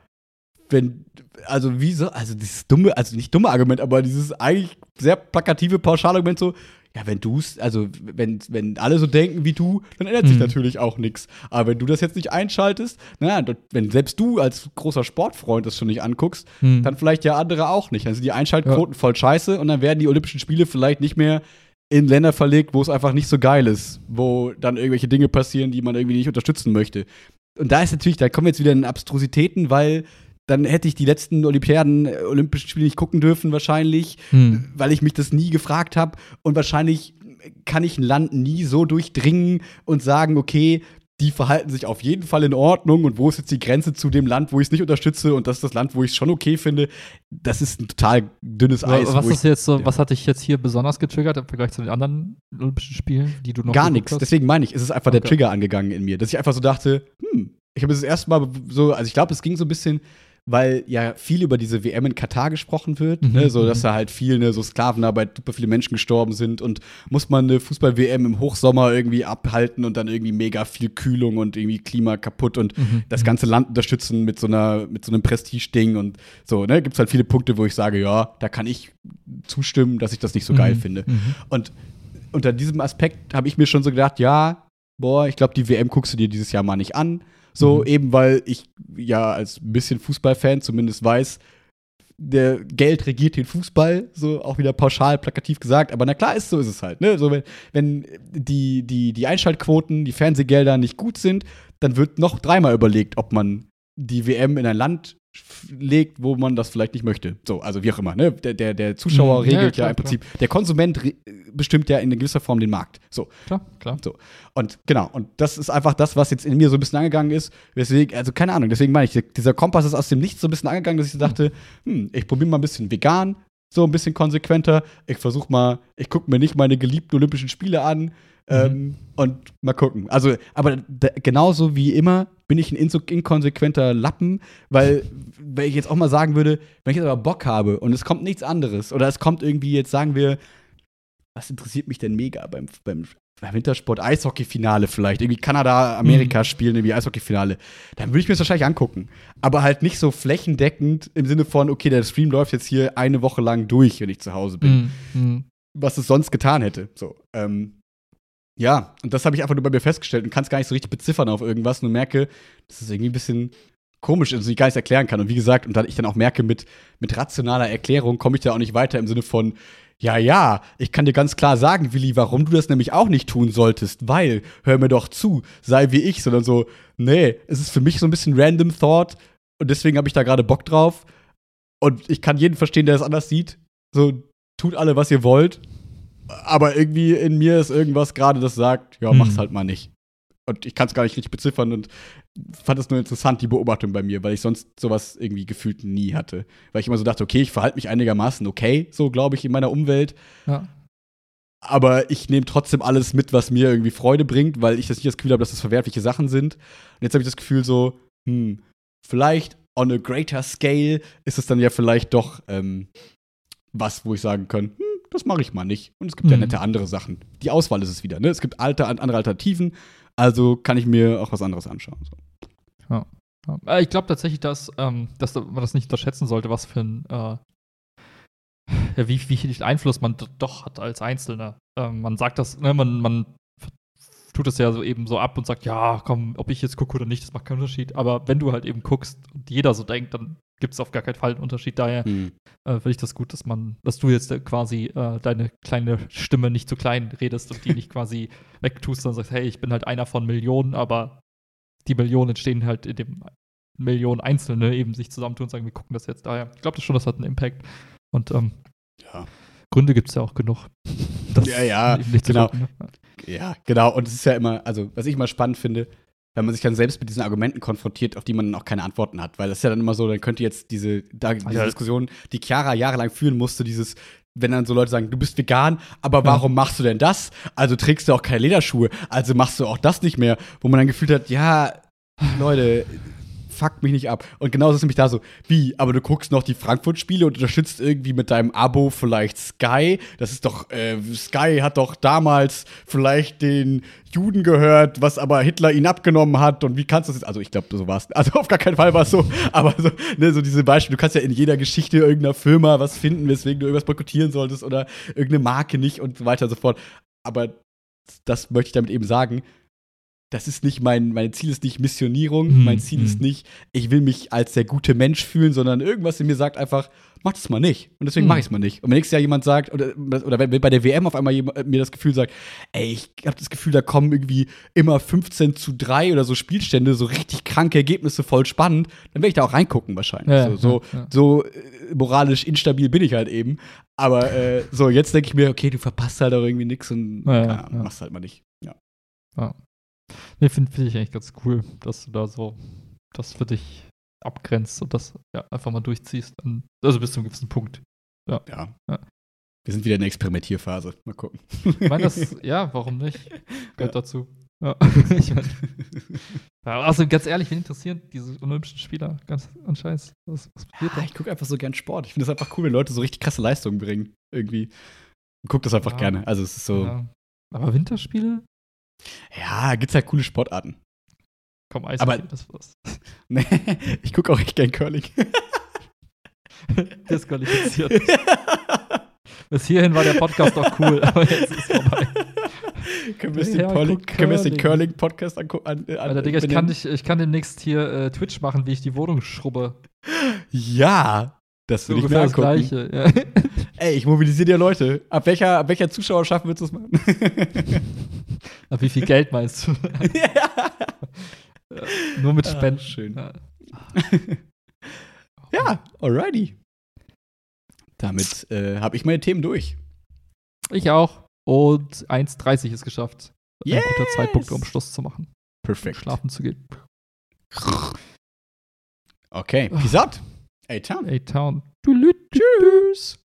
S1: wenn, also wieso, also dieses dumme, also nicht dumme Argument, aber dieses eigentlich sehr plakative Pauschalargument so, ja, wenn du es, also wenn, wenn alle so denken wie du, dann ändert sich
S2: Mhm.
S1: natürlich auch nichts. Aber wenn du das jetzt nicht einschaltest, naja, wenn selbst du als großer Sportfreund das schon nicht anguckst,
S2: Hm.
S1: dann vielleicht ja andere auch nicht. Dann sind die Einschaltquoten voll scheiße und dann werden die Olympischen Spiele vielleicht nicht mehr in Länder verlegt, wo es einfach nicht so geil ist, wo dann irgendwelche Dinge passieren, die man irgendwie nicht unterstützen möchte. Und da ist natürlich, da kommen wir jetzt wieder in Abstrusitäten, weil dann hätte ich die letzten Olympiaden, äh, Olympischen Spiele nicht gucken dürfen wahrscheinlich,
S2: Hm.
S1: weil ich mich das nie gefragt habe. Und wahrscheinlich kann ich ein Land nie so durchdringen und sagen, okay, die verhalten sich auf jeden Fall in Ordnung und wo ist jetzt die Grenze zu dem Land, wo ich es nicht unterstütze und das ist das Land, wo ich es schon okay finde. Das ist ein total dünnes Eis.
S2: was ist jetzt so,
S1: ja.
S2: was hat dich jetzt hier besonders getriggert im Vergleich zu den anderen Olympischen Spielen, die du noch
S1: Gar nichts. Deswegen meine ich, es ist einfach der
S2: Okay.
S1: Trigger angegangen in mir, dass ich einfach so dachte, hm, ich habe das erste Mal so, also ich glaube, es ging so ein bisschen, weil ja viel über diese WM in Katar gesprochen wird,
S2: Mhm,
S1: ne, so dass
S2: mhm.
S1: da halt viel ne, so Sklavenarbeit, super viele Menschen gestorben sind und muss man eine Fußball-WM im Hochsommer irgendwie abhalten und dann irgendwie mega viel Kühlung und irgendwie Klima kaputt und
S2: Mhm,
S1: das
S2: mhm.
S1: ganze Land unterstützen mit so einer mit so einem Prestige-Ding und so, ne, gibt's halt viele Punkte, wo ich sage, ja, da kann ich zustimmen, dass ich das nicht so geil
S2: Mhm,
S1: finde.
S2: mhm.
S1: Und unter diesem Aspekt habe ich mir schon so gedacht, ja, boah, ich glaube, die WM guckst du dir dieses Jahr mal nicht an. So,
S2: Mhm.
S1: eben weil ich ja als ein bisschen Fußballfan zumindest weiß, der Geld regiert den Fußball, so auch wieder pauschal plakativ gesagt, aber na klar ist so ist es halt, ne? So wenn, wenn die die die Einschaltquoten, die Fernsehgelder nicht gut sind, dann wird noch dreimal überlegt, ob man die WM in ein Land legt, wo man das vielleicht nicht möchte. So, also wie auch immer, ne? Der, der, der Zuschauer
S2: Mhm, ja,
S1: regelt ja,
S2: klar,
S1: im Prinzip, der Konsument bestimmt ja in gewisser Form den Markt. So.
S2: Klar, klar.
S1: So. Und genau, und das ist einfach das, was jetzt in mir so ein bisschen angegangen ist. Deswegen, also keine Ahnung, deswegen meine ich, dieser Kompass ist aus dem Nichts so ein bisschen angegangen, dass ich dachte, hm, ich probiere mal ein bisschen vegan, so ein bisschen konsequenter. Ich versuche mal, ich gucke mir nicht meine geliebten Olympischen Spiele an ähm, und mal gucken. Also, aber genauso wie immer bin ich ein inkonsequenter Lappen, weil, wenn ich jetzt auch mal sagen würde, wenn ich jetzt aber Bock habe und es kommt nichts anderes oder es kommt irgendwie jetzt, sagen wir, was interessiert mich denn mega beim, beim Wintersport Eishockey-Finale vielleicht, irgendwie Kanada, Amerika spielen, irgendwie Eishockey-Finale, dann würde ich mir das wahrscheinlich angucken. Aber halt nicht so flächendeckend im Sinne von, okay, der Stream läuft jetzt hier eine Woche lang durch, wenn ich zu Hause bin,
S2: Mhm. Mhm.
S1: was es sonst getan hätte. So, ähm, ja, und das habe ich einfach nur bei mir festgestellt und kann es gar nicht so richtig beziffern auf irgendwas und merke, dass es irgendwie ein bisschen komisch ist und ich gar nicht erklären kann. Und wie gesagt, und dann ich dann auch merke, mit, mit rationaler Erklärung komme ich da auch nicht weiter im Sinne von, ja, ja, ich kann dir ganz klar sagen, Willi, warum du das nämlich auch nicht tun solltest, weil, hör mir doch zu, sei wie ich, sondern so, nee, es ist für mich so ein bisschen random Thought und deswegen habe ich da gerade Bock drauf und ich kann jeden verstehen, der es anders sieht. So, tut alle, was ihr wollt, aber irgendwie in mir ist irgendwas gerade, das sagt, ja,
S2: Hm.
S1: mach's halt mal nicht. Und ich kann es gar nicht richtig beziffern und fand es nur interessant, die Beobachtung bei mir, weil ich sonst sowas irgendwie gefühlt nie hatte. Weil ich immer so dachte, okay, ich verhalte mich einigermaßen okay, so glaube ich, in meiner Umwelt.
S2: Ja.
S1: Aber ich nehme trotzdem alles mit, was mir irgendwie Freude bringt, weil ich das nicht das Gefühl habe, dass das verwerfliche Sachen sind. Und jetzt habe ich das Gefühl so, hm, vielleicht on a greater scale ist es dann ja vielleicht doch ähm, was, wo ich sagen kann, hm, das mache ich mal nicht. Und es gibt ja
S2: Mhm.
S1: nette andere Sachen. Die Auswahl ist es wieder, ne? Es gibt alte, andere Alternativen, also kann ich mir auch was anderes anschauen. So.
S2: Ja. Äh, Ich glaube tatsächlich, dass, ähm, dass man das nicht unterschätzen sollte, was für ein äh, wie, wie viel Einfluss man doch hat als Einzelner. Ähm, man sagt das, ne, man, man tut das ja so eben so ab und sagt, ja, komm, ob ich jetzt gucke oder nicht, das macht keinen Unterschied. Aber wenn du halt eben guckst und jeder so denkt, dann gibt es auf gar keinen Fall einen Unterschied. Daher
S1: Hm.
S2: äh, finde ich das gut, dass man, dass du jetzt äh, quasi äh, deine kleine Stimme nicht zu klein redest und die nicht quasi wegtust, sondern sagst, hey, ich bin halt einer von Millionen, aber die Millionen entstehen halt in dem Millionen Einzelne eben sich zusammentun und sagen, wir gucken das jetzt daher. Ich glaube das schon, das hat einen Impact. Und ähm,
S1: Ja.
S2: Gründe gibt es ja auch genug.
S1: Ja, ja, genau.
S2: gucken, ne?
S1: Ja, genau. Und es ist ja immer, also, was ich immer spannend finde, wenn man sich dann selbst mit diesen Argumenten konfrontiert, auf die man dann auch keine Antworten hat. Weil das ist ja dann immer so, dann könnte jetzt diese, da, diese
S2: Ja.
S1: Diskussion, die Chiara jahrelang führen musste, dieses, wenn dann so Leute sagen, du bist vegan, aber warum machst du denn das? Also trägst du auch keine Lederschuhe, also machst du auch das nicht mehr, wo man dann gefühlt hat, ja, Leute, fuckt mich nicht ab. Und genauso ist nämlich da so, wie, aber du guckst noch die Frankfurt-Spiele und unterstützt irgendwie mit deinem Abo vielleicht Sky. Das ist doch, äh, Sky hat doch damals vielleicht den Juden gehört, was aber Hitler ihn abgenommen hat. Und wie kannst du das jetzt? Also, ich glaube, so war es. Also, auf gar keinen Fall war es so. Aber so, ne, so diese Beispiele, du kannst ja in jeder Geschichte irgendeiner Firma was finden, weswegen du irgendwas boykottieren solltest oder irgendeine Marke nicht und so weiter und so fort. Aber das möchte ich damit eben sagen das ist nicht mein, mein Ziel ist nicht Missionierung, hm, mein Ziel ist nicht, ich will mich als der gute Mensch fühlen, sondern irgendwas in mir sagt einfach, mach das mal nicht. Und deswegen hm. mache ich es mal nicht. Und wenn nächstes Jahr jemand sagt, oder, oder wenn bei der WM auf einmal jemand, mir das Gefühl sagt, ey, ich habe das Gefühl, da kommen irgendwie immer 15 zu 3 oder so Spielstände, so richtig kranke Ergebnisse, voll spannend, dann werde ich da auch reingucken wahrscheinlich. Ja, so, so, ja, ja. so äh, moralisch instabil bin ich halt eben. Aber äh, so, jetzt denke ich mir, okay, du verpasst halt auch irgendwie nichts und ja, machst halt mal nicht. Ja.
S2: ja. Nee, finde find ich eigentlich ganz cool, dass du da so das für dich abgrenzt und das ja, einfach mal durchziehst. also bis zu einem gewissen Punkt. Ja.
S1: ja. ja. Wir sind wieder in der Experimentierphase. Mal gucken.
S2: Ich meine, das, ja, warum nicht? Gehört ja. dazu. Ja. ich mein, also ganz ehrlich, wen interessieren diese olympischen Spieler? Ganz anscheinend. Was,
S1: was passiert ja, da? Ich gucke einfach so gern Sport. Ich finde es einfach cool, wenn Leute so richtig krasse Leistungen bringen. Irgendwie. Ich gucke das einfach ja. gerne. Also es ist so. Ja.
S2: Aber Winterspiele?
S1: Ja, gibt's halt coole Sportarten.
S2: Komm, Eis, aber das was.
S1: nee, ich gucke auch echt gern Curling.
S2: Disqualifiziert. Bis hierhin war der Podcast doch cool, aber jetzt ist es vorbei.
S1: können wir uns den, Curling. den Curling-Podcast angucken? An,
S2: an, Alter, Digga, ich kann, dich, ich kann demnächst hier äh, Twitch machen, wie ich die Wohnung schrubbe.
S1: Ja, das will ich mir angucken. Das Gleiche, ja. Ey, ich mobilisiere dir Leute. Ab welcher, ab welcher Zuschauerschaft willst du es machen?
S2: ab wie viel Geld meinst du? ja. Nur mit ah, Spenden. Ah,
S1: schön. Ja. ja, alrighty. Damit äh, habe ich meine Themen durch.
S2: Ich auch. Und 1,30 ist geschafft. Yes. Ein guter Zeitpunkt, um Schluss zu machen.
S1: Perfekt.
S2: Um schlafen zu gehen.
S1: Okay, peace out. A-Town.
S2: A-Town.
S1: Tschüss.